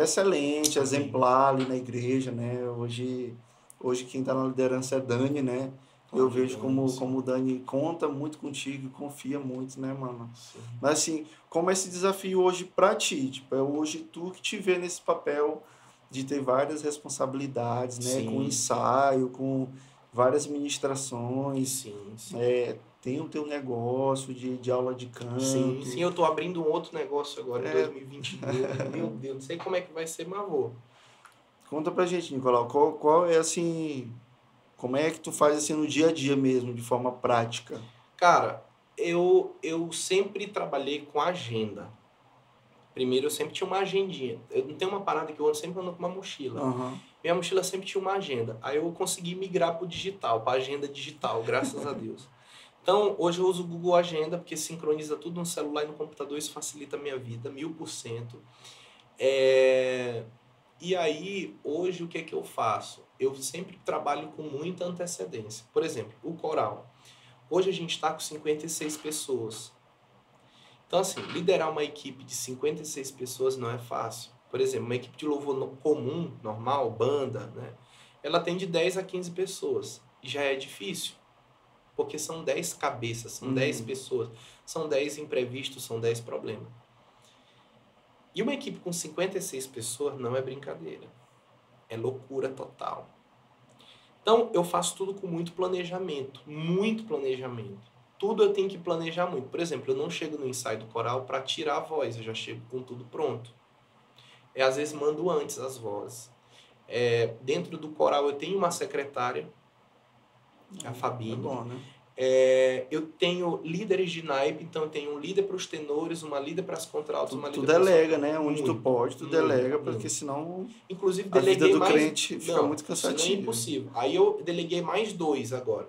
excelente, exemplar ali na igreja, né? Hoje, hoje quem está na liderança é Dani, né? Eu vejo como, como o Dani conta muito contigo, confia muito, né, mano? Sim. Mas assim, como esse desafio hoje pra ti? Tipo, é hoje tu que te vê nesse papel de ter várias responsabilidades, né? Sim. Com ensaio, com várias ministrações. Sim, sim. É, tem o teu negócio de, de aula de canto. Sim, sim, eu tô abrindo um outro negócio agora é. em 2022. Meu Deus, não sei como é que vai ser, mas vou. Conta pra gente, Nicolau, qual, qual é assim como é que tu faz assim no dia a dia mesmo, de forma prática? Cara, eu, eu sempre trabalhei com agenda. Primeiro, eu sempre tinha uma agendinha. Eu não tenho uma parada que eu ando sempre ando com uma mochila. Uhum. Minha mochila sempre tinha uma agenda. Aí eu consegui migrar para o digital, para agenda digital, graças a Deus. Então, hoje eu uso o Google Agenda, porque sincroniza tudo no celular e no computador, isso facilita a minha vida, mil por cento. É... E aí, hoje, o que é que eu faço? eu sempre trabalho com muita antecedência. Por exemplo, o coral. Hoje a gente está com 56 pessoas. Então, assim, liderar uma equipe de 56 pessoas não é fácil. Por exemplo, uma equipe de louvor comum, normal, banda, né? Ela tem de 10 a 15 pessoas. E já é difícil. Porque são 10 cabeças, são uhum. 10 pessoas, são 10 imprevistos, são 10 problemas. E uma equipe com 56 pessoas não é brincadeira. É loucura total. Então, eu faço tudo com muito planejamento, muito planejamento. Tudo eu tenho que planejar muito. Por exemplo, eu não chego no ensaio do coral para tirar a voz, eu já chego com tudo pronto. É, às vezes mando antes as vozes. É, dentro do coral eu tenho uma secretária, a Fabine. É bom, né? É, eu tenho líderes de naipe, então eu tenho um líder para os tenores, uma líder para as contraltos, uma líder Tu delega, né? Onde muito, tu pode, tu muito, delega, muito. porque senão Inclusive, a vida do mais... crente fica não, muito cansativa. é impossível. Aí eu deleguei mais dois agora.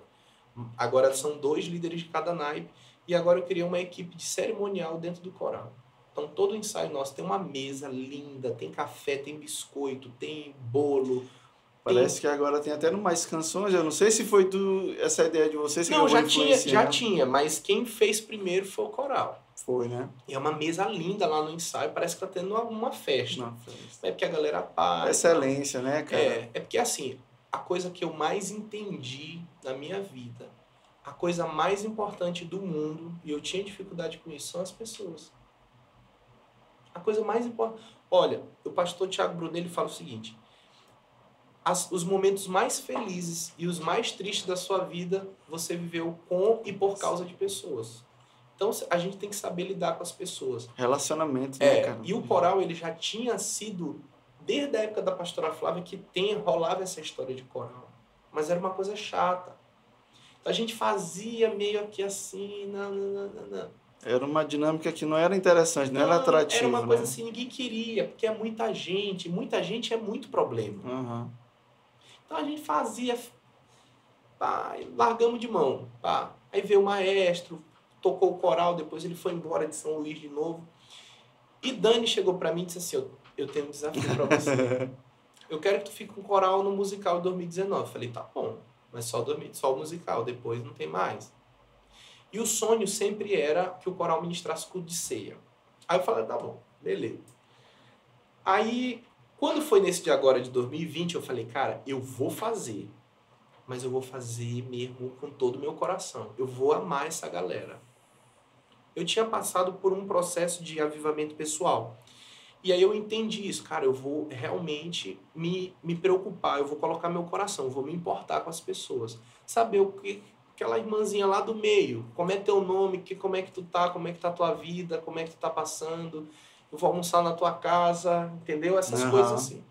Agora são dois líderes de cada naipe e agora eu criei uma equipe de cerimonial dentro do coral. Então todo ensaio nosso tem uma mesa linda, tem café, tem biscoito, tem bolo, Parece tem... que agora tem até no mais canções. Eu não sei se foi do, essa ideia de vocês que Não, já tinha, já tinha, mas quem fez primeiro foi o coral. Foi, né? E é uma mesa linda lá no ensaio, parece que tá tendo uma, festa. Uma festa. É porque a galera para. Excelência, né, cara? É, é porque assim, a coisa que eu mais entendi na minha vida, a coisa mais importante do mundo, e eu tinha dificuldade com isso, são as pessoas. A coisa mais importante. Olha, o pastor Tiago Brunelli fala o seguinte: as, os momentos mais felizes e os mais tristes da sua vida você viveu com e por causa de pessoas. Então a gente tem que saber lidar com as pessoas. Relacionamento, né, é, cara? E o coral ele já tinha sido desde a época da pastora Flávia que tem rolava essa história de coral, mas era uma coisa chata. Então a gente fazia meio que assim, não, não, não, não. Era uma dinâmica que não era interessante, não, não era atrativa. Era uma coisa né? assim, ninguém queria, porque é muita gente, muita gente é muito problema. Uhum. Então a gente fazia, pá, largamos de mão. Pá. Aí veio o maestro, tocou o coral, depois ele foi embora de São Luís de novo. E Dani chegou para mim e disse assim: eu, eu tenho um desafio para você. eu quero que tu fique com coral no musical de 2019. Eu falei: tá bom, mas só, só o musical, depois não tem mais. E o sonho sempre era que o coral ministrasse culto de ceia. Aí eu falei: tá bom, beleza. Aí quando foi nesse dia agora de 2020, eu falei, cara, eu vou fazer. Mas eu vou fazer mesmo com todo o meu coração. Eu vou amar essa galera. Eu tinha passado por um processo de avivamento pessoal. E aí eu entendi isso, cara, eu vou realmente me, me preocupar, eu vou colocar meu coração, vou me importar com as pessoas. Saber o que aquela irmãzinha lá do meio, como é teu nome, que, como é que tu tá, como é que tá tua vida, como é que tu tá passando, eu vou almoçar na tua casa, entendeu? Essas uhum. coisas assim.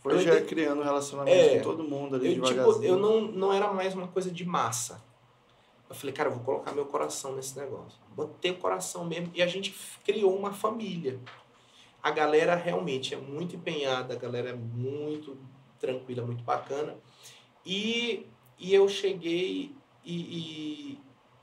Foi eu já criando relacionamento é, com todo mundo ali eu, Tipo, eu não, não era mais uma coisa de massa. Eu falei, cara, eu vou colocar meu coração nesse negócio. Botei o coração mesmo e a gente criou uma família. A galera realmente é muito empenhada, a galera é muito tranquila, muito bacana. E, e eu cheguei e, e,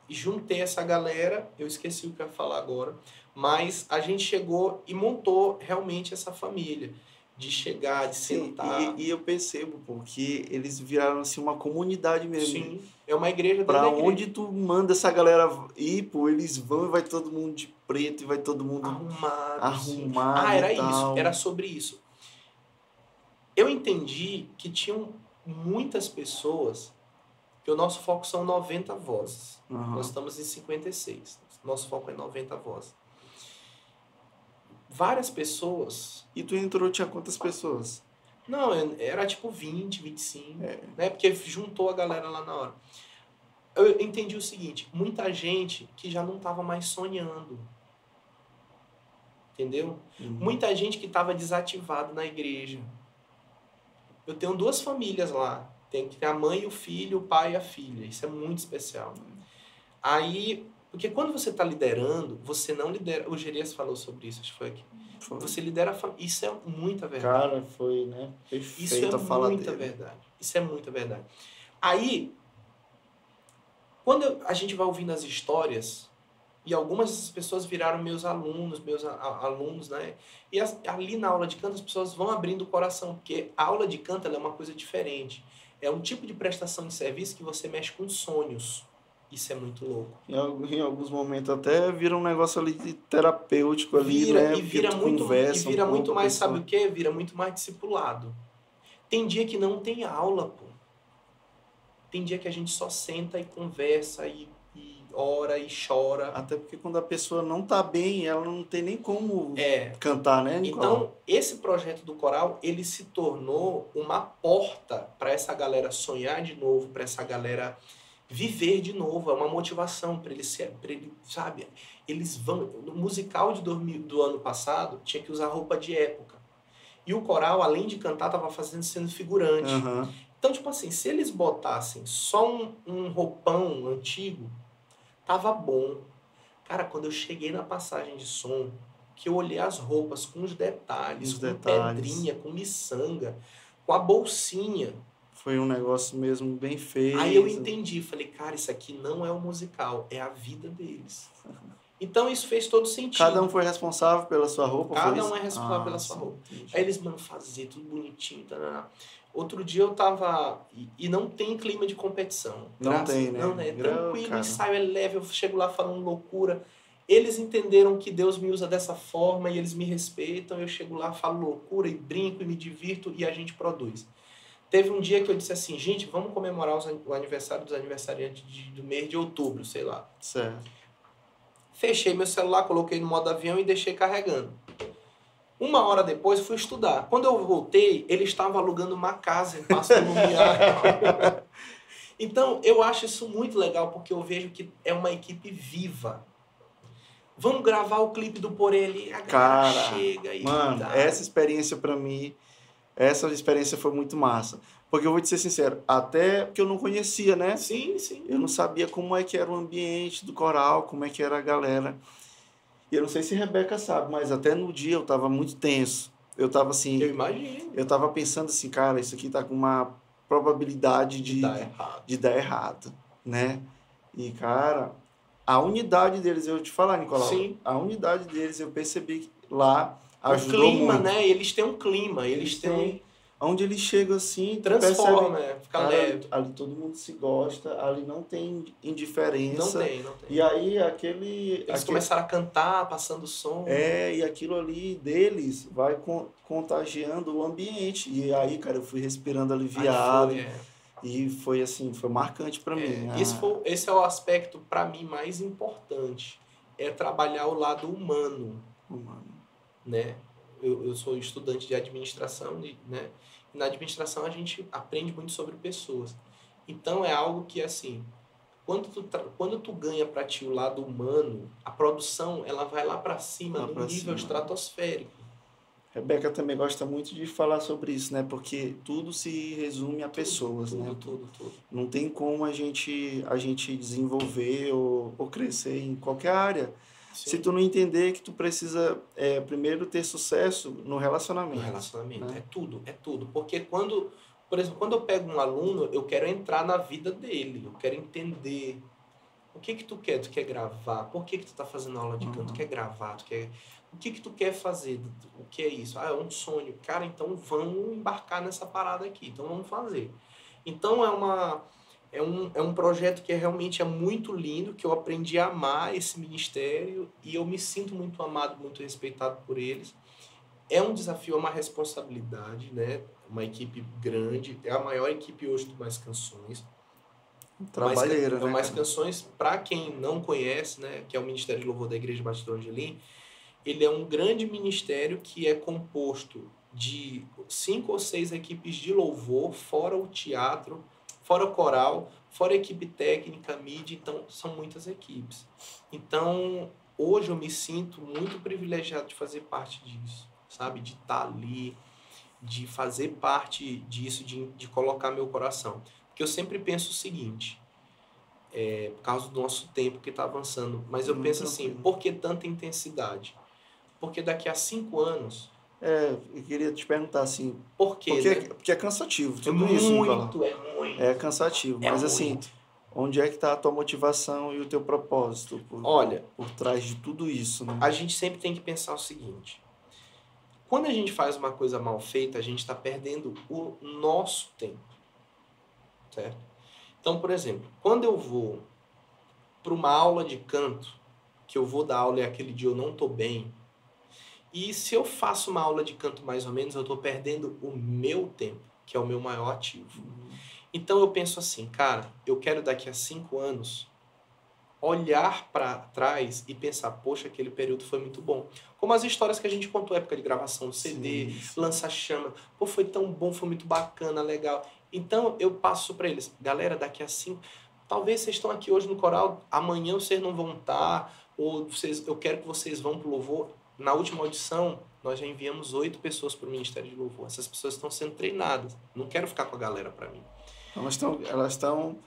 e juntei essa galera, eu esqueci o que eu ia falar agora, mas a gente chegou e montou realmente essa família. De chegar, de sentar. E, e eu percebo, porque eles viraram assim uma comunidade mesmo. Sim, é uma igreja Pra onde tu manda essa galera ir, pô, eles vão e vai todo mundo de preto e vai todo mundo arrumado. Arrumado. Ah, era isso, era sobre isso. Eu entendi que tinham muitas pessoas Porque o nosso foco são 90 vozes. Uhum. Nós estamos em 56. Nosso foco é 90 vozes. Várias pessoas. E tu entrou, tinha quantas pessoas? Não, era tipo 20, 25. É. Né? Porque juntou a galera lá na hora. Eu entendi o seguinte: muita gente que já não estava mais sonhando. Entendeu? Uhum. Muita gente que estava desativada na igreja. Eu tenho duas famílias lá. Tem que ter a mãe e o filho, o pai e a filha. Isso é muito especial. Aí, porque quando você está liderando, você não lidera. O Gerias falou sobre isso, acho que foi aqui. Foi. Você lidera a família. Isso é muita verdade. Cara, foi, né? Perfeito isso é fala muita dele. verdade. Isso é muita verdade. Aí, quando a gente vai ouvindo as histórias, e algumas dessas pessoas viraram meus alunos, meus alunos, né? E as, ali na aula de canto as pessoas vão abrindo o coração, porque a aula de canto é uma coisa diferente. É um tipo de prestação de serviço que você mexe com sonhos. Isso é muito louco. Em, alguns momentos até vira um negócio ali de terapêutico ali, vira, né? E vira muito, conversa, e vira um muito mais, sabe o quê? Vira muito mais discipulado. Tem dia que não tem aula, pô. Tem dia que a gente só senta e conversa e ora e chora. Até porque quando a pessoa não tá bem, ela não tem nem como é. cantar, né? Nicolau? Então, esse projeto do coral, ele se tornou uma porta para essa galera sonhar de novo, para essa galera viver de novo, é uma motivação para eles, para ele, sabe? Eles vão, no musical de dormir do ano passado, tinha que usar roupa de época. E o coral, além de cantar, tava fazendo sendo figurante. Uhum. Então, tipo assim, se eles botassem só um, um roupão antigo, Tava bom. Cara, quando eu cheguei na passagem de som, que eu olhei as roupas com os detalhes, os com detalhes. pedrinha, com miçanga, com a bolsinha. Foi um negócio mesmo bem feito. Aí eu entendi, falei, cara, isso aqui não é o um musical, é a vida deles. Então isso fez todo sentido. Cada um foi responsável pela sua roupa? Cada um é responsável ah, pela sua roupa. Entendi. Aí eles, mano, fazer tudo bonitinho. Tá, Outro dia eu tava. E, e não tem clima de competição. Não graças, tem, né? Não, né? É tranquilo, o ensaio é leve, eu chego lá falando loucura. Eles entenderam que Deus me usa dessa forma e eles me respeitam. Eu chego lá, falo loucura e brinco e me divirto e a gente produz. Teve um dia que eu disse assim, gente, vamos comemorar o aniversário dos aniversariantes de, do mês de outubro, sei lá. Certo. Fechei meu celular, coloquei no modo avião e deixei carregando. Uma hora depois fui estudar. Quando eu voltei, ele estava alugando uma casa em Passo Lumiar. então, eu acho isso muito legal porque eu vejo que é uma equipe viva. Vamos gravar o clipe do Por Ele. A Cara, chega e mano, dá. essa experiência para mim, essa experiência foi muito massa. Porque eu vou te ser sincero, até porque eu não conhecia, né? Sim, sim. Eu não sabia como é que era o ambiente do coral, como é que era a galera. E eu não sei se Rebeca sabe, mas até no dia eu tava muito tenso. Eu tava assim. Eu imagino. Eu tava pensando assim, cara, isso aqui tá com uma probabilidade de, de, dar, errado. de dar errado, né? E, cara, a unidade deles, eu te falar, Nicolau, Sim. a unidade deles eu percebi lá ajudou o clima, muito. né? Eles têm um clima, eles, eles têm... onde ele chega assim, transforma, percebe, fica ali, leve. Ali todo mundo se gosta, ali não tem indiferença. Não tem, não tem. E aí aquele. Eles aquele, começaram a cantar, passando som. É, e aquilo ali deles vai contagiando o ambiente. E aí, cara, eu fui respirando aliviado. Foi, é. E foi assim, foi marcante para é, mim. Esse, foi, esse é o aspecto, para mim, mais importante. É trabalhar o lado humano. Humano. Né? Eu, eu sou estudante de administração, né? na administração a gente aprende muito sobre pessoas. Então é algo que assim, quando tu, quando tu ganha para ti o lado humano, a produção ela vai lá para cima, lá no nível cima. estratosférico. Rebeca também gosta muito de falar sobre isso, né? Porque tudo se resume a pessoas, tudo, né? Tudo, tudo, tudo. Não tem como a gente, a gente desenvolver ou, ou crescer em qualquer área Sim. se tu não entender que tu precisa é, primeiro ter sucesso no relacionamento. No relacionamento, né? é tudo, é tudo. Porque quando, por exemplo, quando eu pego um aluno, eu quero entrar na vida dele, eu quero entender o que que tu quer? Tu quer gravar? Por que que tu tá fazendo aula de canto? Uhum. Tu quer gravar? Tu quer... O que que tu quer fazer? O que é isso? Ah, é um sonho. Cara, então vamos embarcar nessa parada aqui. Então vamos fazer. Então é uma é um, é um projeto que é, realmente é muito lindo, que eu aprendi a amar esse ministério e eu me sinto muito amado, muito respeitado por eles. É um desafio, é uma responsabilidade, né? Uma equipe grande, é a maior equipe hoje do Mais Canções. Trabalheira, mais, né? mais canções, para quem não conhece, né, que é o Ministério de Louvor da Igreja Batista Angelim, ele é um grande ministério que é composto de cinco ou seis equipes de louvor, fora o teatro, fora o coral, fora a equipe técnica, mídia, então são muitas equipes. Então, hoje eu me sinto muito privilegiado de fazer parte disso, sabe? De estar tá ali, de fazer parte disso, de, de colocar meu coração. Porque eu sempre penso o seguinte, é, por causa do nosso tempo que está avançando, mas eu penso assim, por que tanta intensidade? Porque daqui a cinco anos é, eu queria te perguntar assim. Por quê? Porque, né? é, porque é cansativo. Tudo é isso, muito, é muito. É cansativo. É mas assim, muito. onde é que está a tua motivação e o teu propósito? Por, Olha, por trás de tudo isso, né? A gente sempre tem que pensar o seguinte. Quando a gente faz uma coisa mal feita, a gente está perdendo o nosso tempo. Certo? Então, por exemplo, quando eu vou para uma aula de canto, que eu vou dar aula e aquele dia eu não estou bem, e se eu faço uma aula de canto mais ou menos, eu estou perdendo o meu tempo, que é o meu maior ativo. Então eu penso assim, cara, eu quero daqui a cinco anos olhar para trás e pensar, poxa, aquele período foi muito bom. Como as histórias que a gente contou, época de gravação do CD, lança-chama, pô, foi tão bom, foi muito bacana, legal. Então eu passo para eles, galera, daqui a cinco, talvez vocês estão aqui hoje no coral, amanhã vocês não vão estar, ou vocês, eu quero que vocês vão pro louvor na última audição, nós já enviamos oito pessoas para o Ministério de Louvor. Essas pessoas estão sendo treinadas. Não quero ficar com a galera para mim. Elas estão elas estão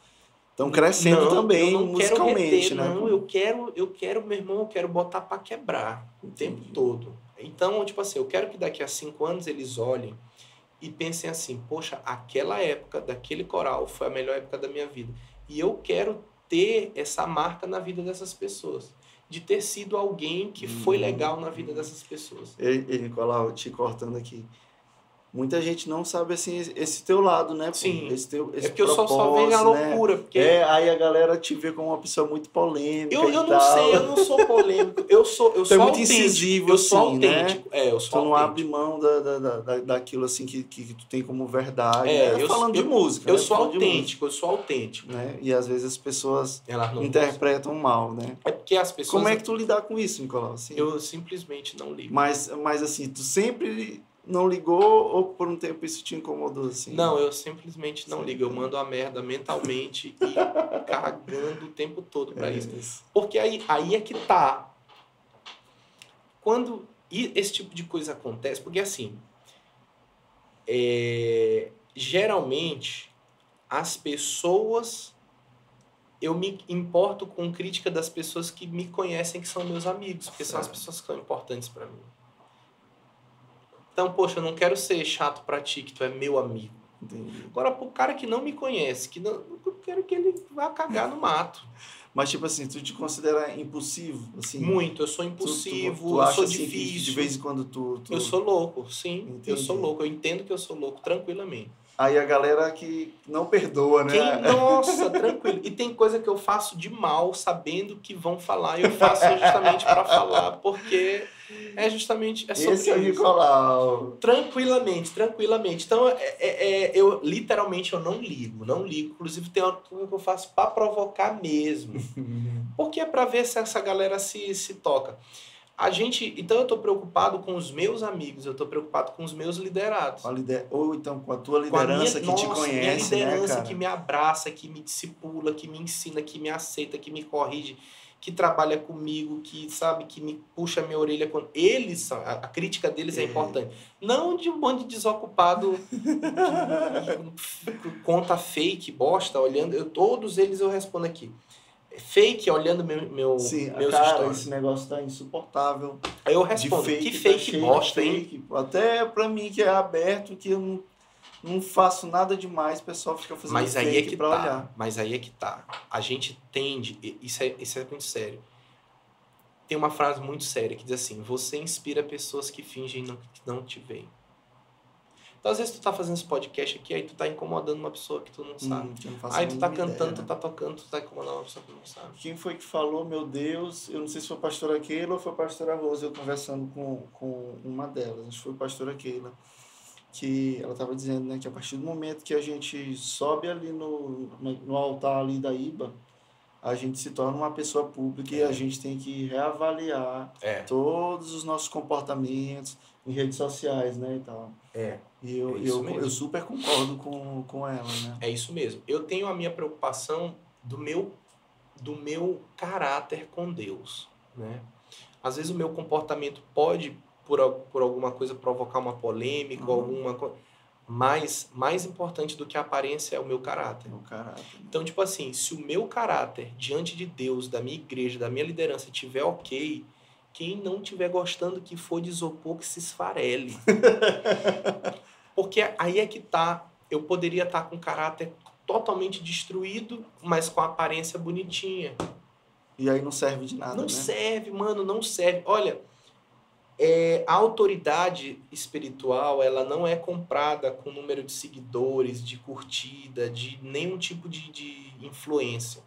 estão crescendo não, também musicalmente, reter, né? Não, eu quero, eu quero, meu irmão, eu quero botar para quebrar o tempo todo. Então, tipo assim, eu quero que daqui a cinco anos eles olhem e pensem assim, poxa, aquela época daquele coral foi a melhor época da minha vida. E eu quero ter essa marca na vida dessas pessoas de ter sido alguém que foi uhum. legal na vida dessas pessoas. E, e Nicolau, te cortando aqui, muita gente não sabe assim esse teu lado, né? Sim. Esse teu, esse é porque eu só, só vejo a né? loucura. Né? Porque... É, aí a galera te vê como uma pessoa muito polêmica. Eu, eu não sei, eu não sou polêmico. Eu sou, eu é sou muito autêntico. incisivo, eu sou assim, né? autêntico. Né? É, eu sou tu não abre mão da, da, da, daquilo assim que, que tu tem como verdade. É, né? eu, falando eu, de música. Eu né? sou autêntico, eu sou autêntico. Né? E às vezes as pessoas interpretam mal, né? É porque as pessoas. Como é que tu lidar com isso, Nicolau? Assim, eu simplesmente não ligo. Mas, mas assim, tu sempre não ligou ou por um tempo isso te incomodou assim? Não, eu simplesmente não Sim. ligo. Eu mando a merda mentalmente e cagando o tempo todo para é isso. isso. Porque aí, aí é que tá. Quando esse tipo de coisa acontece, porque assim, é, geralmente as pessoas eu me importo com crítica das pessoas que me conhecem, que são meus amigos, porque certo. são as pessoas que são importantes para mim. Então, poxa, eu não quero ser chato pra ti, que tu é meu amigo. Entendi. Agora, pro cara que não me conhece, que não, eu quero que ele vá cagar no mato. Mas, tipo assim, tu te considera impulsivo? Assim, Muito, eu sou impulsivo, tu, tu, tu eu sou assim difícil. de vez em quando tu, tu... Eu sou louco, sim. Entendi. Eu sou louco, eu entendo que eu sou louco, tranquilamente. Aí a galera que não perdoa, né? Quem, nossa, tranquilo. E tem coisa que eu faço de mal, sabendo que vão falar, e eu faço justamente para falar, porque é justamente é sobre Esse é o Nicolau. Tranquilamente, tranquilamente. Então, é, é, é, eu literalmente eu não ligo, não ligo. Inclusive, tem uma coisa que eu faço para provocar mesmo. Porque é para ver se essa galera se, se toca. A gente, então eu estou preocupado com os meus amigos, eu estou preocupado com os meus liderados. Lider... Ou então com a tua liderança a minha, que nossa, te conhece, minha né, liderança né, que me abraça, que me discipula, que me ensina, que me aceita, que me corrige que trabalha comigo, que sabe, que me puxa a minha orelha quando eles são, a, a crítica deles é. é. importante. Não de um bando de desocupado conta fake, bosta, olhando, eu, todos eles eu respondo aqui. Fake olhando meu, meu Sim, meus cara, stories. esse negócio tá insuportável. Aí eu respondo, fake, que fake tá bosta, fake. hein? Até pra mim que é aberto, que eu não não faço nada demais, o pessoal fica fazendo Mas aí é que pra tá. olhar. Mas aí é que tá. A gente tende, isso é, isso é muito sério. Tem uma frase muito séria que diz assim: você inspira pessoas que fingem não, que não te veem. Então, às vezes, tu tá fazendo esse podcast aqui, aí tu tá incomodando uma pessoa que tu não sabe. Hum, não aí tu tá cantando, ideia, tu né? tá tocando, tu tá incomodando uma pessoa que tu não sabe. Quem foi que falou, meu Deus, eu não sei se foi a pastora Keila ou foi a pastora Rosa, eu conversando com, com uma delas, acho que foi a pastora Keila que ela estava dizendo, né, que a partir do momento que a gente sobe ali no, no altar ali da IBA, a gente se torna uma pessoa pública é. e a gente tem que reavaliar é. todos os nossos comportamentos em redes sociais, né, e tal. É. E eu, é eu, eu super concordo com, com ela, né? É isso mesmo. Eu tenho a minha preocupação do meu do meu caráter com Deus, né? Às vezes o meu comportamento pode por, por alguma coisa provocar uma polêmica, uhum. alguma coisa mas mais importante do que a aparência é o meu caráter. O caráter. Então, tipo assim, se o meu caráter diante de Deus, da minha igreja, da minha liderança tiver ok, quem não tiver gostando que for de isopor que se esfarele. Porque aí é que tá, eu poderia estar tá com caráter totalmente destruído, mas com a aparência bonitinha. E aí não serve de nada, Não né? serve, mano, não serve. Olha, é, a autoridade espiritual ela não é comprada com número de seguidores, de curtida, de nenhum tipo de, de influência.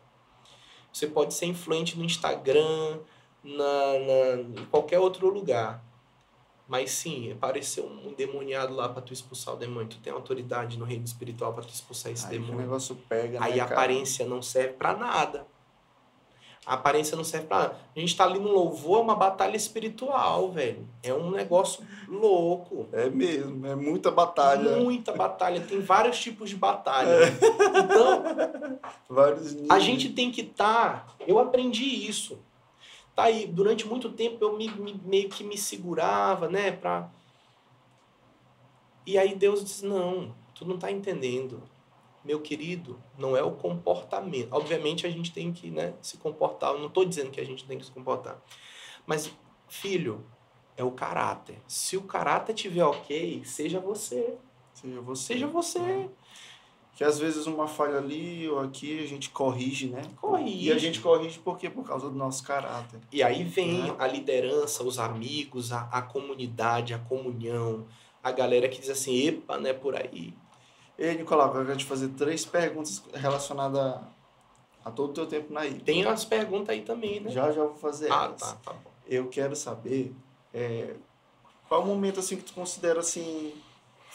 Você pode ser influente no Instagram, na, na, em qualquer outro lugar. Mas sim, apareceu um endemoniado lá para tu expulsar o demônio. Tu tem autoridade no reino espiritual para tu expulsar esse Aí demônio. O negócio pega, Aí né, a aparência não serve para nada. A aparência não serve pra nada. A gente tá ali no louvor, é uma batalha espiritual, velho. É um negócio louco. É mesmo, é muita batalha. Muita batalha. Tem vários tipos de batalha. É. Então, vários níveis. a gente tem que estar. Tá... Eu aprendi isso. Tá aí, durante muito tempo eu me, me, meio que me segurava, né? Pra... E aí Deus diz: não, tu não tá entendendo meu querido, não é o comportamento. Obviamente a gente tem que né, se comportar. Eu não estou dizendo que a gente tem que se comportar. Mas, filho, é o caráter. Se o caráter tiver ok, seja você. Seja você. Seja você. Que às vezes uma falha ali ou aqui a gente corrige, né? Corrige. E a gente corrige por quê? Por causa do nosso caráter. E aí vem né? a liderança, os amigos, a, a comunidade, a comunhão, a galera que diz assim, epa, né, por aí. Ei, Nicolau, eu quero te fazer três perguntas relacionadas a, a todo o teu tempo na ilha. Tem as perguntas aí também, né? Já, já vou fazer Ah, elas. tá, tá bom. Eu quero saber é, qual o momento, assim, que tu considera, assim,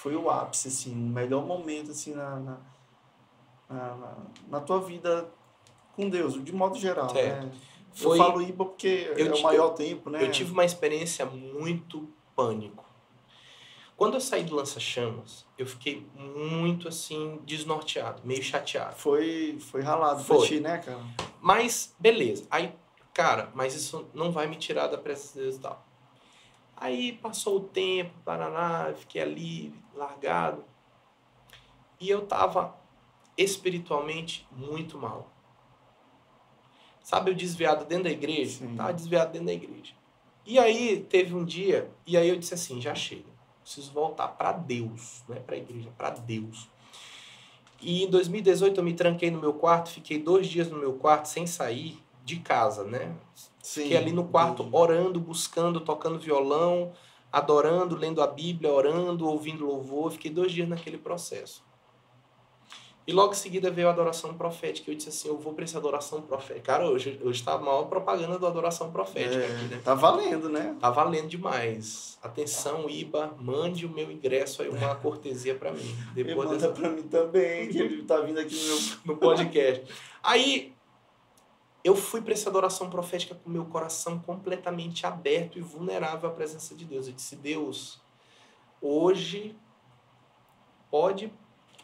foi o ápice, assim, o melhor momento, assim, na, na, na, na tua vida com Deus, de modo geral, certo. né? Foi, eu falo IBA porque é o maior tempo, né? Eu tive uma experiência muito pânico. Quando eu saí do lança-chamas, eu fiquei muito assim, desnorteado, meio chateado. Foi, foi ralado foi. pra ti, né, cara? Mas, beleza. Aí, cara, mas isso não vai me tirar da presença de Deus e tal. Aí passou o tempo, paraná, fiquei ali, largado. E eu tava espiritualmente muito mal. Sabe, eu desviado dentro da igreja? Sim. Tava desviado dentro da igreja. E aí teve um dia, e aí eu disse assim, já chega preciso voltar para Deus, não é para a igreja, para Deus. E em 2018 eu me tranquei no meu quarto, fiquei dois dias no meu quarto sem sair de casa, né? Sim, fiquei ali no quarto orando, buscando, tocando violão, adorando, lendo a Bíblia, orando, ouvindo louvor. Fiquei dois dias naquele processo. E logo em seguida veio a adoração profética. Eu disse assim, eu vou para essa adoração profética. Cara, hoje, hoje tá a maior propaganda da adoração profética é, aqui, né? Tá valendo, né? Tá valendo demais. Atenção, IBA, mande o meu ingresso aí, uma cortesia para mim. Depois manda dessa... para mim também, que ele tá vindo aqui no, meu... no podcast. Aí, eu fui para essa adoração profética com meu coração completamente aberto e vulnerável à presença de Deus. Eu disse, Deus, hoje pode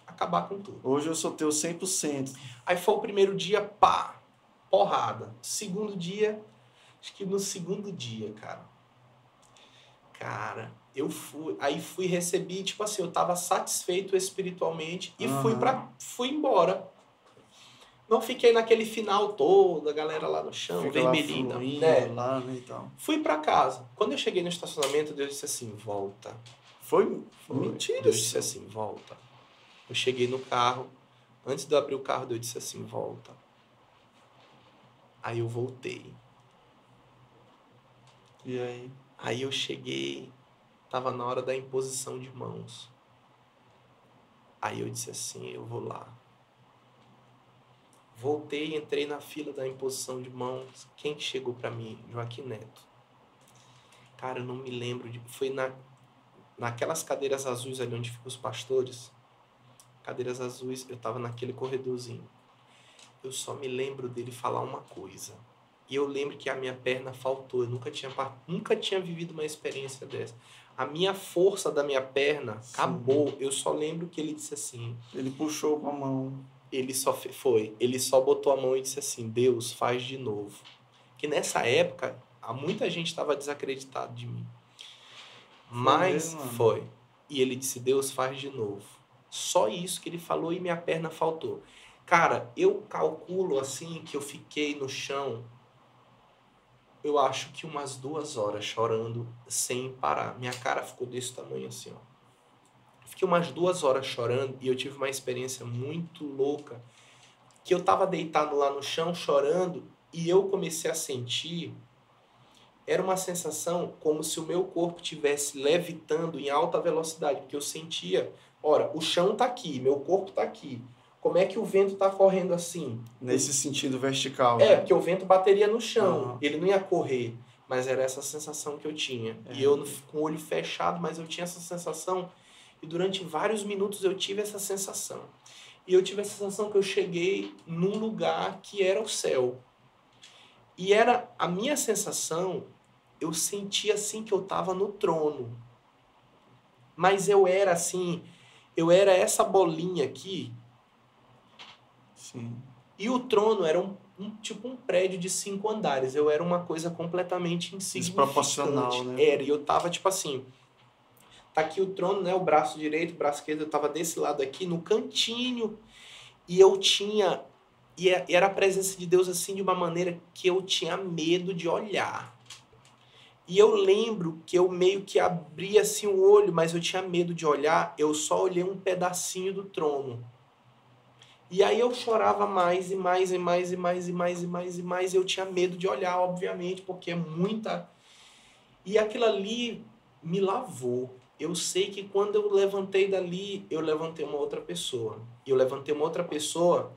acabar com tudo. Hoje eu sou teu 100%. Aí foi o primeiro dia, pá, porrada. Segundo dia, acho que no segundo dia, cara. Cara, eu fui, aí fui recebi, tipo assim, eu tava satisfeito espiritualmente e uhum. fui para fui embora. Não fiquei naquele final todo, a galera lá no chão, Fica vermelhinha, né? Lá, né, então. Fui para casa. Quando eu cheguei no estacionamento, Deus disse assim: "Volta". Foi, foi. mentira. Deus disse assim: "Volta". Eu cheguei no carro, antes de eu abrir o carro, eu disse assim: volta. Aí eu voltei. E aí? Aí eu cheguei, tava na hora da imposição de mãos. Aí eu disse assim: eu vou lá. Voltei, entrei na fila da imposição de mãos. Quem que chegou para mim? Joaquim Neto. Cara, eu não me lembro de. Foi na naquelas cadeiras azuis ali onde ficam os pastores, cadeiras azuis, eu tava naquele corredorzinho. Eu só me lembro dele falar uma coisa. E eu lembro que a minha perna faltou. Eu nunca tinha, nunca tinha vivido uma experiência dessa. A minha força da minha perna Sim. acabou. Eu só lembro que ele disse assim. Ele puxou com a mão. Ele só foi. Ele só botou a mão e disse assim: Deus, faz de novo. Que nessa época, muita gente estava desacreditado de mim. Mas foi, foi. E ele disse: Deus, faz de novo. Só isso que ele falou e minha perna faltou. Cara, eu calculo assim que eu fiquei no chão eu acho que umas duas horas chorando sem parar. Minha cara ficou desse tamanho assim, ó. Fiquei umas duas horas chorando e eu tive uma experiência muito louca que eu tava deitado lá no chão chorando e eu comecei a sentir era uma sensação como se o meu corpo tivesse levitando em alta velocidade, porque eu sentia, ora, o chão tá aqui, meu corpo tá aqui como é que o vento está correndo assim? Nesse sentido vertical. É, né? porque o vento bateria no chão, uhum. ele não ia correr. Mas era essa sensação que eu tinha. É. E eu com o olho fechado, mas eu tinha essa sensação. E durante vários minutos eu tive essa sensação. E eu tive a sensação que eu cheguei num lugar que era o céu. E era a minha sensação, eu sentia assim que eu estava no trono. Mas eu era assim, eu era essa bolinha aqui Sim. E o trono era um, um, tipo um prédio de cinco andares. Eu era uma coisa completamente insignificante. né? Era, e eu tava tipo assim. Tá aqui o trono, né? O braço direito, o braço esquerdo, eu tava desse lado aqui, no cantinho. E eu tinha. E era a presença de Deus assim de uma maneira que eu tinha medo de olhar. E eu lembro que eu meio que abri assim o olho, mas eu tinha medo de olhar. Eu só olhei um pedacinho do trono. E aí eu chorava mais e mais e mais e mais e mais e mais e mais. Eu tinha medo de olhar, obviamente, porque é muita. E aquilo ali me lavou. Eu sei que quando eu levantei dali, eu levantei uma outra pessoa. E eu levantei uma outra pessoa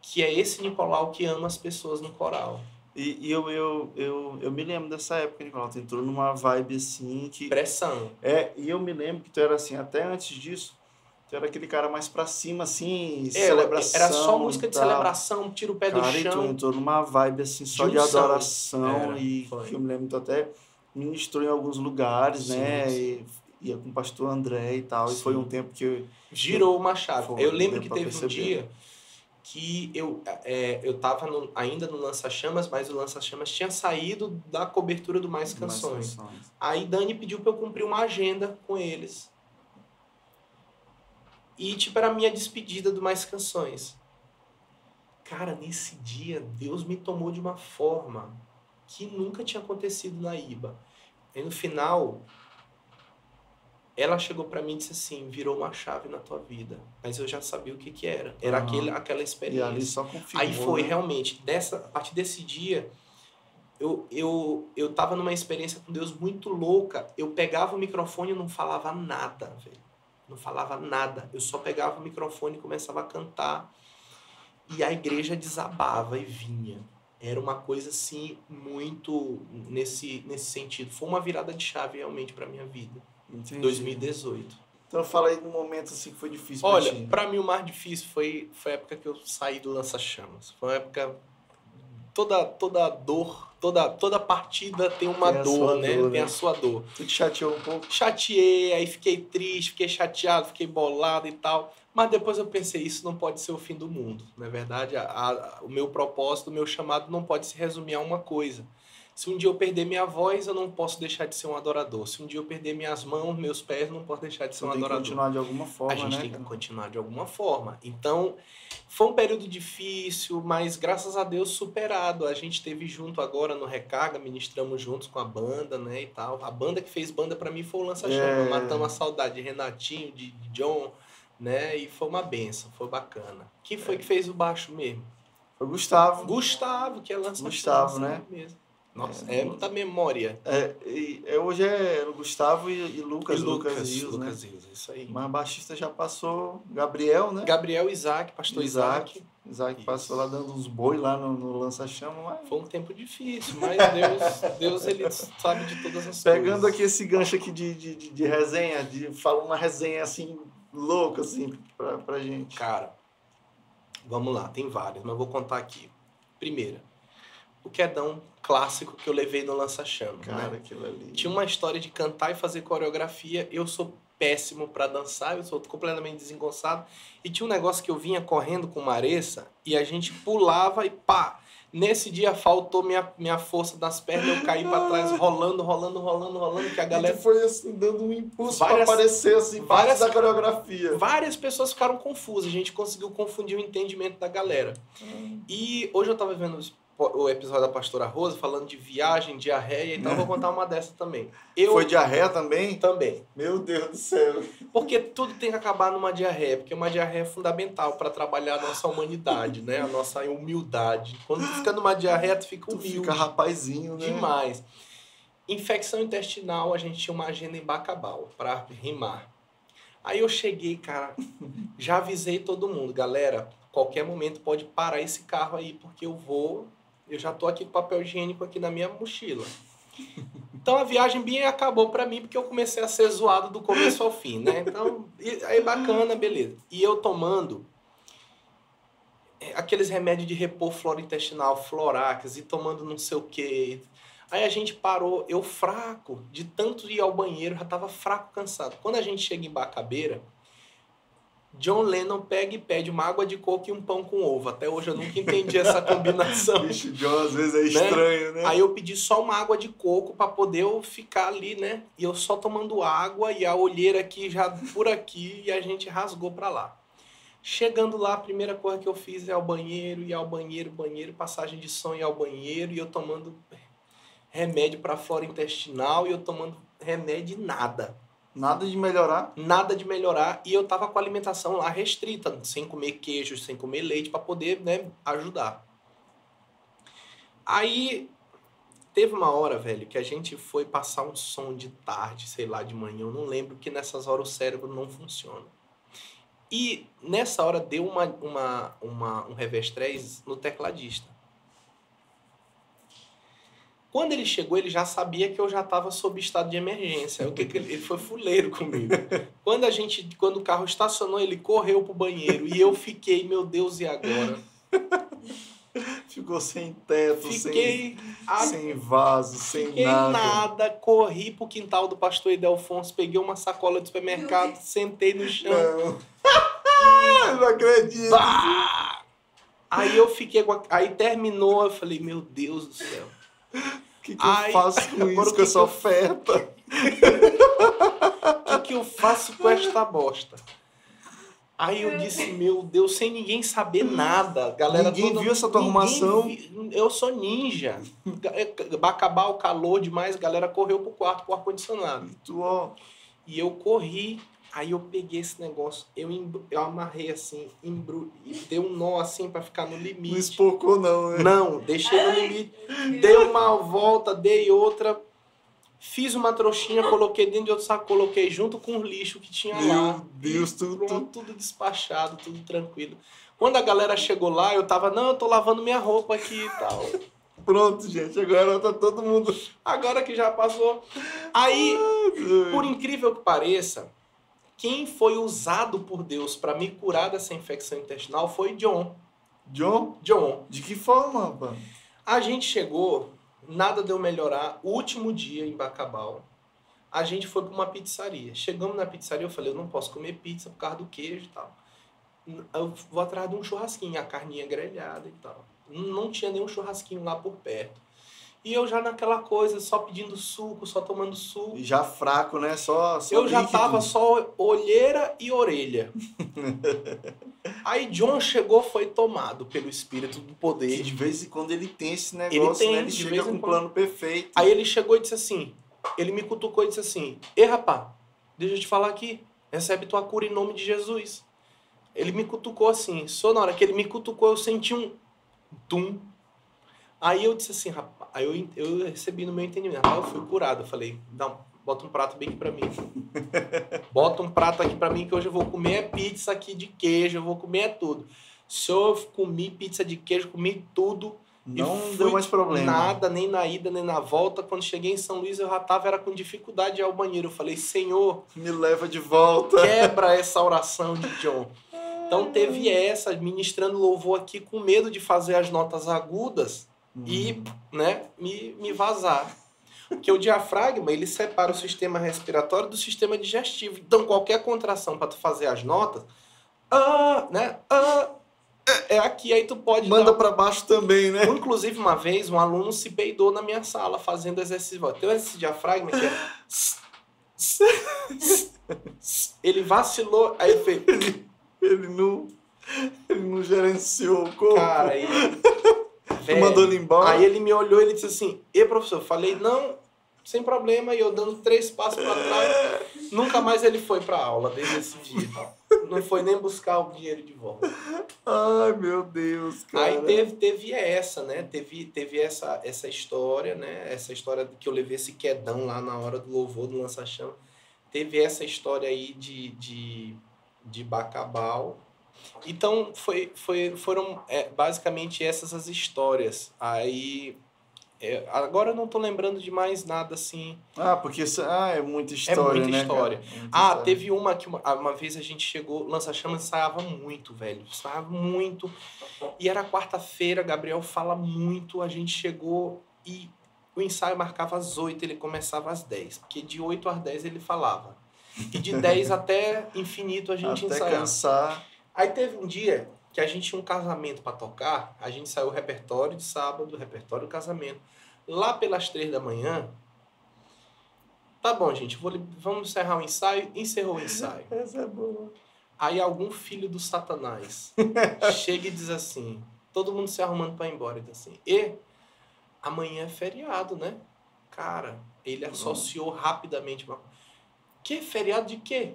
que é esse Nicolau que ama as pessoas no coral. E, e eu, eu, eu, eu me lembro dessa época, Nicolau. Tu entrou numa vibe assim que. Pressão. É, e eu me lembro que tu era assim, até antes disso Tu era aquele cara mais pra cima, assim, é, celebração. Era só música de celebração, tira o pé cara, do chão. E tu entrou numa vibe, assim, só de, de adoração. Era, e foi. que eu me lembro, tu até ministrou em alguns lugares, sim, né? Sim. E ia com o pastor André e tal. Sim. E foi um tempo que. Girou uma chave. Foi, eu lembro que teve perceber. um dia que eu, é, eu tava no, ainda no Lança-Chamas, mas o Lança-Chamas tinha saído da cobertura do Mais Canções. Mais canções. Aí Dani pediu para eu cumprir uma agenda com eles. E, tipo, era a minha despedida do Mais Canções. Cara, nesse dia, Deus me tomou de uma forma que nunca tinha acontecido na IBA. E no final, ela chegou para mim e disse assim: virou uma chave na tua vida. Mas eu já sabia o que, que era. Era uhum. aquele, aquela experiência. E ali só confirmou, Aí foi, né? realmente. Dessa, a partir desse dia, eu, eu, eu tava numa experiência com Deus muito louca. Eu pegava o microfone e não falava nada, velho. Não falava nada. Eu só pegava o microfone e começava a cantar. E a igreja desabava e vinha. Era uma coisa assim muito nesse nesse sentido. Foi uma virada de chave realmente para minha vida. Entendi. 2018. Então fala aí de um momento assim que foi difícil Olha, para mim o mais difícil foi foi a época que eu saí do lança-chamas. Foi uma época toda toda dor toda, toda partida tem uma tem dor, né? Dor, tem né? a sua dor. Tu te chateou um pouco? Chateei, aí fiquei triste, fiquei chateado, fiquei bolado e tal. Mas depois eu pensei, isso não pode ser o fim do mundo. Na é verdade, a, a, o meu propósito, o meu chamado não pode se resumir a uma coisa. Se um dia eu perder minha voz, eu não posso deixar de ser um adorador. Se um dia eu perder minhas mãos, meus pés, eu não posso deixar de ser um adorador. Tem que continuar de alguma forma, A gente né, tem que continuar de alguma forma. Então, foi um período difícil, mas graças a Deus superado. A gente teve junto agora no Recarga, ministramos juntos com a banda, né, e tal. A banda que fez banda para mim foi o Lança Chama, é... matando a saudade de Renatinho, de John, né, e foi uma benção, foi bacana. Quem foi é. que fez o baixo mesmo? Foi Gustavo. Gustavo, que é Lança Gustavo, né? Mesmo. Nossa, é, é muita memória. É, e, é, hoje é Gustavo e, e Lucas, e Lucas, Lucas Rios, Lucas né? Rios, isso aí. Mas baixista já passou Gabriel, né? Gabriel Isaac, pastor Isaac. Isaac, Isaac passou lá dando uns boi lá no, no lança-chama. Mas... Foi um tempo difícil, mas Deus, Deus ele sabe de todas as Pegando coisas. aqui esse gancho aqui de, de, de, de resenha, de fala uma resenha assim, louca, assim, pra, pra gente. Cara, vamos lá, tem várias, mas eu vou contar aqui. Primeira, o quedão clássico que eu levei no lança-chama. Cara, né? aquilo ali. Tinha uma história de cantar e fazer coreografia. Eu sou péssimo para dançar, eu sou completamente desengonçado. E tinha um negócio que eu vinha correndo com Maressa e a gente pulava e pá! Nesse dia faltou minha, minha força das pernas, eu caí para trás, rolando, rolando, rolando, rolando, que a galera. E foi assim, dando um impulso Várias- pra aparecer, assim, várias- da coreografia. Várias pessoas ficaram confusas, a gente conseguiu confundir o entendimento da galera. E hoje eu tava vendo o episódio da Pastora Rosa falando de viagem, diarreia, então eu vou contar uma dessa também. Eu Foi diarreia também? também. Meu Deus do céu. Porque tudo tem que acabar numa diarreia, porque uma diarreia é fundamental para trabalhar a nossa humanidade, né? A nossa humildade. Quando tu fica numa diarreia, tu fica Tu humilde. fica rapazinho, né? Demais. Infecção intestinal, a gente tinha uma agenda em Bacabal para rimar. Aí eu cheguei, cara, já avisei todo mundo, galera, qualquer momento pode parar esse carro aí, porque eu vou, eu já tô aqui com papel higiênico aqui na minha mochila. Então a viagem bem acabou para mim, porque eu comecei a ser zoado do começo ao fim, né? Então, aí bacana, beleza. E eu tomando é, aqueles remédios de repor flora intestinal, Florax, e tomando não sei o quê. Aí a gente parou, eu fraco, de tanto ir ao banheiro, já tava fraco, cansado. Quando a gente chega em Bacabeira, John Lennon pega e pede uma água de coco e um pão com ovo. Até hoje eu nunca entendi essa combinação. Bicho John às vezes é estranho, né? Aí eu pedi só uma água de coco para poder eu ficar ali, né? E eu só tomando água e a olheira aqui já por aqui e a gente rasgou para lá. Chegando lá, a primeira coisa que eu fiz é ao banheiro, ir ao banheiro, banheiro, passagem de som e ao banheiro e eu tomando remédio para flora intestinal e eu tomando remédio e nada. Nada de melhorar. Nada de melhorar e eu tava com a alimentação lá restrita, sem comer queijo, sem comer leite para poder, né, ajudar. Aí teve uma hora, velho, que a gente foi passar um som de tarde, sei lá, de manhã, eu não lembro que nessas horas o cérebro não funciona. E nessa hora deu uma, uma, uma, um revestrez no tecladista. Quando ele chegou, ele já sabia que eu já estava sob estado de emergência. O que que ele, ele foi fuleiro comigo. Quando a gente, quando o carro estacionou, ele correu pro banheiro e eu fiquei, meu Deus, e agora? Ficou sem teto, Fiquei, sem, a- sem vaso, sem fiquei nada. nada. corri pro quintal do pastor Idelfonso, peguei uma sacola de supermercado, sentei no chão. Não. Eu não acredito. Bah! Aí eu fiquei com a... Aí terminou, eu falei, meu Deus do céu. O que, que Ai, eu faço com isso, o com que essa que eu- oferta? O que, que eu faço com esta bosta? Aí eu disse, meu Deus, sem ninguém saber nada. Galera Ninguém toda- viu essa tua arrumação? vi- Eu sou ninja. Acabar o calor demais, a galera correu pro quarto, pro ar-condicionado. Tu, ó, E eu corri, aí eu peguei esse negócio, eu, eu amarrei assim, embru... e dei um nó assim pra ficar no não limite. espocou não, né? Não, deixei no limite. Dei uma volta, dei outra. Fiz uma trouxinha, coloquei dentro de outro saco, coloquei junto com o lixo que tinha lá. Meu Deus, E tu, pronto, tu, tudo despachado, tudo tranquilo. Quando a galera chegou lá, eu tava, não, eu tô lavando minha roupa aqui e tal. pronto, gente. Agora tá todo mundo... Agora que já passou. Aí, por incrível que pareça, quem foi usado por Deus para me curar dessa infecção intestinal foi John. John, John, de que forma, rapaz? a gente chegou, nada deu melhorar. Último dia em Bacabal, a gente foi para uma pizzaria. Chegamos na pizzaria, eu falei, eu não posso comer pizza por causa do queijo e tal. Eu vou atrás de um churrasquinho, a carninha grelhada e tal. Não tinha nenhum churrasquinho lá por perto. E eu já naquela coisa, só pedindo suco, só tomando suco. Já fraco, né? Só, só Eu já líquido. tava só olheira e orelha. Aí John chegou, foi tomado pelo espírito do Que poder. de vez em quando ele tem esse negócio, tem, né? Ele chega com um plano perfeito. Aí ele chegou e disse assim: ele me cutucou e disse assim: Ei, rapá, deixa eu te falar aqui, recebe tua cura em nome de Jesus. Ele me cutucou assim, só na hora que ele me cutucou, eu senti um tum. Aí eu disse assim, rapaz, aí eu, eu recebi no meu entendimento, rapaz, eu fui curado. Eu falei, dá, bota um prato bem aqui pra mim. bota um prato aqui pra mim que hoje eu vou comer é pizza aqui de queijo, eu vou comer é tudo. Se eu comi pizza de queijo, comi tudo. Não deu mais problema. Nada, nem na ida, nem na volta. Quando cheguei em São Luís, eu já tava era com dificuldade ao banheiro. Eu falei, Senhor, me leva de volta. Quebra essa oração de John. Então teve essa, ministrando louvor aqui com medo de fazer as notas agudas uhum. e né, me, me vazar. Porque o diafragma, ele separa o sistema respiratório do sistema digestivo. Então qualquer contração para tu fazer as notas, ah, né, ah, é aqui, aí tu pode. Manda dar... para baixo também, né? Inclusive, uma vez, um aluno se peidou na minha sala fazendo exercício. Tem exercício diafragma que é. ele vacilou, aí fez. Ele, ele não. Ele não gerenciou o corpo. Cara, ele. Mandou ele embora. Aí ele me olhou e ele disse assim: E professor, eu falei, não, sem problema, e eu dando três passos para trás. Nunca mais ele foi para aula desde esse dia. Não foi nem buscar o dinheiro de volta. Ai, meu Deus, cara. Aí teve, teve essa, né? Teve, teve essa, essa história, né? Essa história que eu levei esse quedão lá na hora do louvor do lança-chama. Teve essa história aí de, de, de Bacabal. Então, foi, foi, foram é, basicamente essas as histórias. Aí é, agora eu não tô lembrando de mais nada assim. Ah, porque isso, ah, é muita história, é muita né? História. É muita ah, história. teve uma que uma, uma vez a gente chegou, lança-chamas ensaiava muito, velho. Ensaiava muito. E era quarta-feira, Gabriel fala muito. A gente chegou e o ensaio marcava às 8, ele começava às 10. Porque de 8 às 10 ele falava. E de 10 até infinito a gente até ensaiava. cansar. Aí teve um dia que a gente tinha um casamento para tocar, a gente saiu o repertório de sábado, repertório do casamento. Lá pelas três da manhã, tá bom, gente, vou, vamos encerrar o ensaio. Encerrou o ensaio. Essa é boa. Aí algum filho do satanás chega e diz assim, todo mundo se arrumando para ir embora, e diz assim, e amanhã é feriado, né? Cara, ele associou rapidamente uma... Que feriado de quê?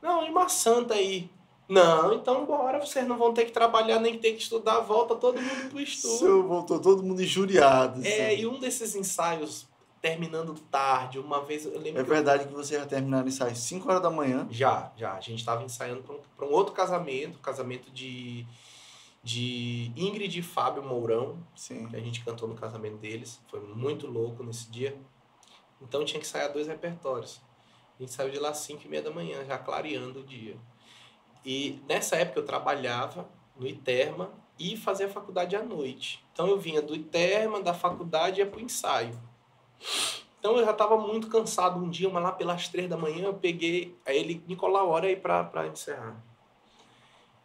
Não, de uma santa aí. Não, então bora, vocês não vão ter que trabalhar nem ter que estudar, volta todo mundo pro estudo. Voltou todo mundo injuriado. É, assim. e um desses ensaios terminando tarde, uma vez eu lembro. É verdade que, eu... que você já terminaram o ensaio 5 horas da manhã? Já, já. A gente estava ensaiando para um, um outro casamento, casamento de, de Ingrid e Fábio Mourão, Sim. que a gente cantou no casamento deles. Foi muito louco nesse dia. Então tinha que ensaiar dois repertórios. A gente saiu de lá às 5 e meia da manhã, já clareando o dia. E nessa época eu trabalhava no ITERMA e fazia faculdade à noite. Então eu vinha do ITERMA, da faculdade e ia pro ensaio. Então eu já estava muito cansado um dia, mas lá pelas três da manhã eu peguei. Aí ele, Nicolau, hora aí para encerrar.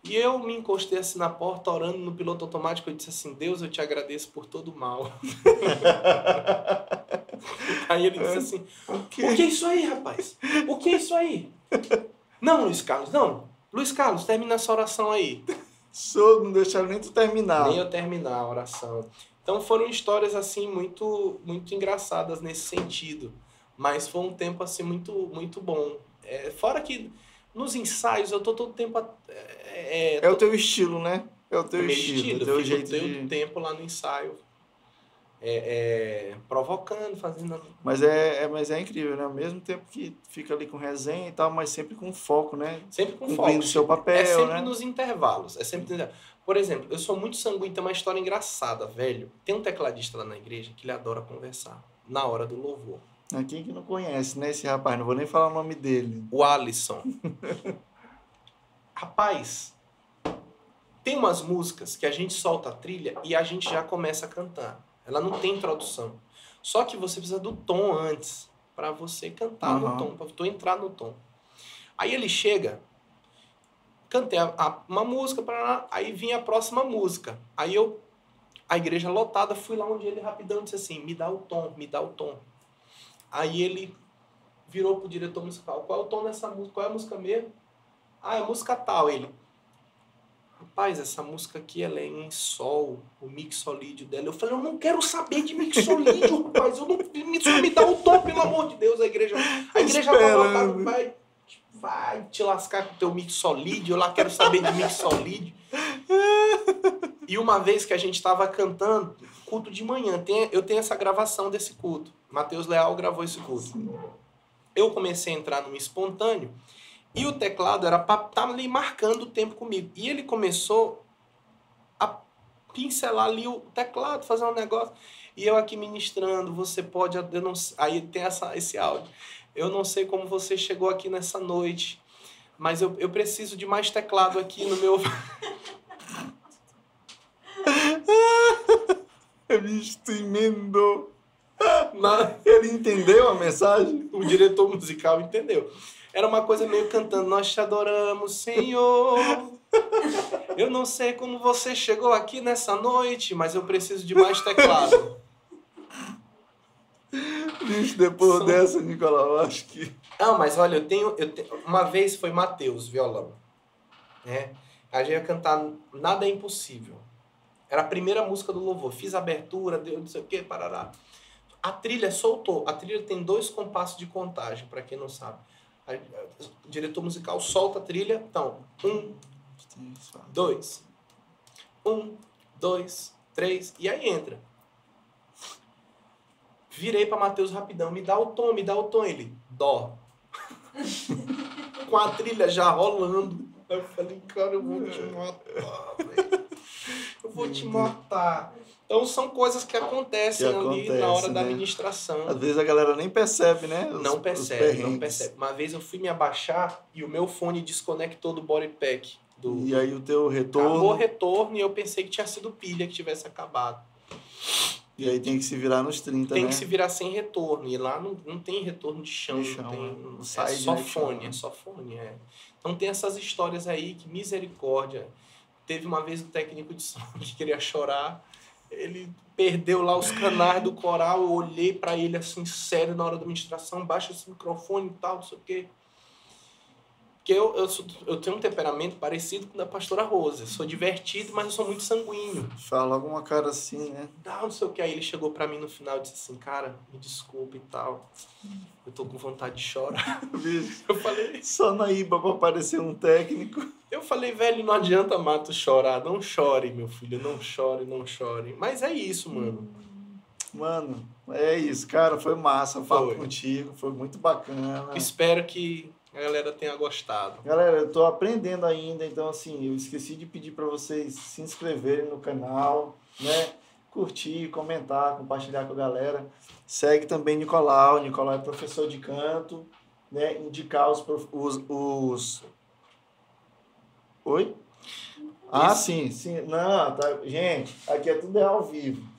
E eu me encostei assim na porta, orando no piloto automático. Eu disse assim: Deus, eu te agradeço por todo o mal. aí ele disse assim: O que é isso aí, rapaz? O que é isso aí? Não, Luiz Carlos, não. Luiz Carlos, termina essa oração aí. Sou, não deixaram nem tu terminar. Nem eu terminar a oração. Então foram histórias assim muito muito engraçadas nesse sentido, mas foi um tempo assim muito muito bom. É, fora que nos ensaios eu tô todo tempo é, é, é o teu estilo, né? É o teu estilo, estilo, o teu jeito de... tempo lá no ensaio é, é, provocando, fazendo. Mas é, é, mas é incrível, né? Ao mesmo tempo que fica ali com resenha e tal, mas sempre com foco, né? Sempre com Cumprindo foco. seu papel. É sempre né? nos intervalos. É sempre. Por exemplo, eu sou muito sanguíneo, tem uma história engraçada, velho. Tem um tecladista lá na igreja que ele adora conversar na hora do louvor. Quem que não conhece, né, esse rapaz? Não vou nem falar o nome dele. O Alisson. rapaz, tem umas músicas que a gente solta a trilha e a gente já começa a cantar. Ela não tem introdução. Só que você precisa do tom antes para você cantar uhum. no tom, para tu entrar no tom. Aí ele chega, cantei a, a, uma música, pra, aí vinha a próxima música. Aí eu, a igreja lotada, fui lá onde ele rapidão disse assim: me dá o tom, me dá o tom. Aí ele virou pro diretor musical: qual é o tom dessa música? Qual é a música mesmo? Ah, é música tal. Ele, rapaz, essa música aqui ela é em sol, o mixolídio dela. Eu falei, eu não quero saber de mixolídio, rapaz. Eu não, me, me dá o tom, pelo amor de Deus, a igreja. A igreja vai, vai, vai te lascar com o teu mixolídio, eu lá quero saber de mixolídio. E uma vez que a gente estava cantando, culto de manhã. Tem, eu tenho essa gravação desse culto. Mateus Leal gravou esse culto. Eu comecei a entrar num espontâneo e o teclado era para estar tá ali marcando o tempo comigo. E ele começou a pincelar ali o teclado, fazer um negócio. E eu aqui ministrando, você pode. Eu não, aí tem essa, esse áudio. Eu não sei como você chegou aqui nessa noite, mas eu, eu preciso de mais teclado aqui no meu. Visto emendou. Ele entendeu a mensagem? O diretor musical entendeu. Era uma coisa meio cantando: Nós te adoramos, Senhor. Eu não sei como você chegou aqui nessa noite, mas eu preciso de mais teclado. Bicho, depois São... dessa, Nicolau, eu acho que. Não, mas olha, eu tenho. Eu tenho... Uma vez foi Mateus, violão. Né? A gente ia cantar Nada é Impossível. Era a primeira música do louvor. Fiz a abertura, deu não sei o que, parará. A trilha soltou. A trilha tem dois compassos de contagem, para quem não sabe. O diretor musical solta a trilha. Então, um, dois. Um, dois, três. E aí entra. Virei para Mateus rapidão. Me dá o tom, me dá o tom. Ele, dó. Com a trilha já rolando. Eu falei, cara, eu vou te matar, velho. Eu vou te matar. Então são coisas que acontecem que ali acontece, na hora né? da administração. Às vezes a galera nem percebe, né? Os, não percebe, não percebe. Uma vez eu fui me abaixar e o meu fone desconectou do body pack. Do... E aí o teu retorno. Acabou o retorno e eu pensei que tinha sido pilha que tivesse acabado. E aí tem que se virar nos 30, Tem né? que se virar sem retorno. E lá não, não tem retorno de chão. De chão não tem, não sai é só fone, é só fone. É. Então tem essas histórias aí que misericórdia. Teve uma vez o técnico de som que queria chorar ele perdeu lá os canais do coral, eu olhei para ele assim, sério, na hora da administração, baixa esse microfone e tal, não sei o quê. Porque eu, eu, sou, eu tenho um temperamento parecido com o da pastora Rosa. sou divertido, mas eu sou muito sanguíneo. Fala alguma cara assim, né? Dá, não sei o que. Aí ele chegou para mim no final e disse assim, cara, me desculpe e tal. Eu tô com vontade de chorar. Bicho, eu falei... Só na IBA pra aparecer um técnico. Eu falei, velho, não adianta, Mato, chorar. Não chore, meu filho. Não chore, não chore. Mas é isso, mano. Mano, é isso. Cara, foi massa papo contigo. Foi muito bacana. Espero que a galera tenha gostado. Galera, eu tô aprendendo ainda, então assim, eu esqueci de pedir para vocês se inscreverem no canal, né? Curtir, comentar, compartilhar com a galera. Segue também Nicolau, Nicolau é professor de canto, né? Indicar os, os, os... Oi? Ah, sim, sim. Não, tá. Gente, aqui é tudo é ao vivo.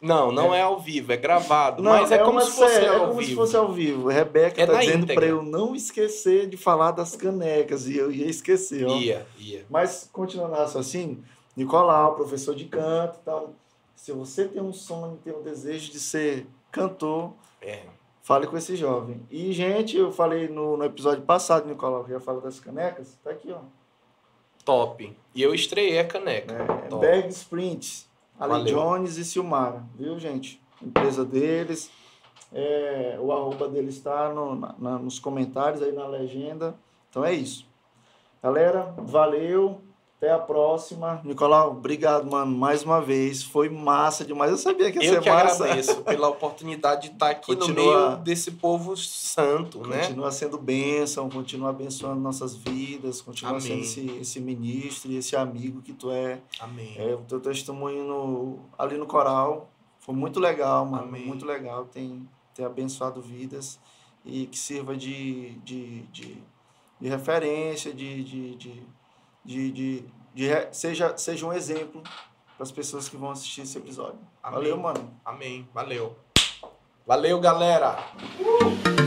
Não, não é, é ao vivo, é gravado. Não, mas é, é como se fosse é como vivo. se fosse ao vivo. Rebeca é tá dizendo para eu não esquecer de falar das canecas. E eu ia esquecer, ó. Ia, ia. Mas, continuando assim, Nicolau, professor de canto. Então, se você tem um sonho, tem um desejo de ser cantor, é. fale com esse jovem. E, gente, eu falei no, no episódio passado, Nicolau, que ia falar das canecas. Tá aqui, ó. Top. E eu estreiei a caneca. É, Bag Sprints. Ali Jones e Silmara, viu, gente? Empresa deles. É, o arroba deles está no, na, nos comentários aí na legenda. Então é isso. Galera, valeu. Até a próxima. Nicolau, obrigado, mano, mais uma vez. Foi massa demais. Eu sabia que ia eu ser que massa. agradeço pela oportunidade de estar aqui continua, no meio desse povo santo, continua né? Continua sendo bênção, continua abençoando nossas vidas, continua Amém. sendo esse, esse ministro e esse amigo que tu é. Amém. É, o teu testemunho no, ali no coral foi muito legal, mano. Amém. Muito legal. Tem, tem abençoado vidas e que sirva de, de, de, de referência, de, de, de de, de, de, seja, seja um exemplo para as pessoas que vão assistir esse episódio. Amém. Valeu, mano. Amém. Valeu. Valeu, galera. Uh!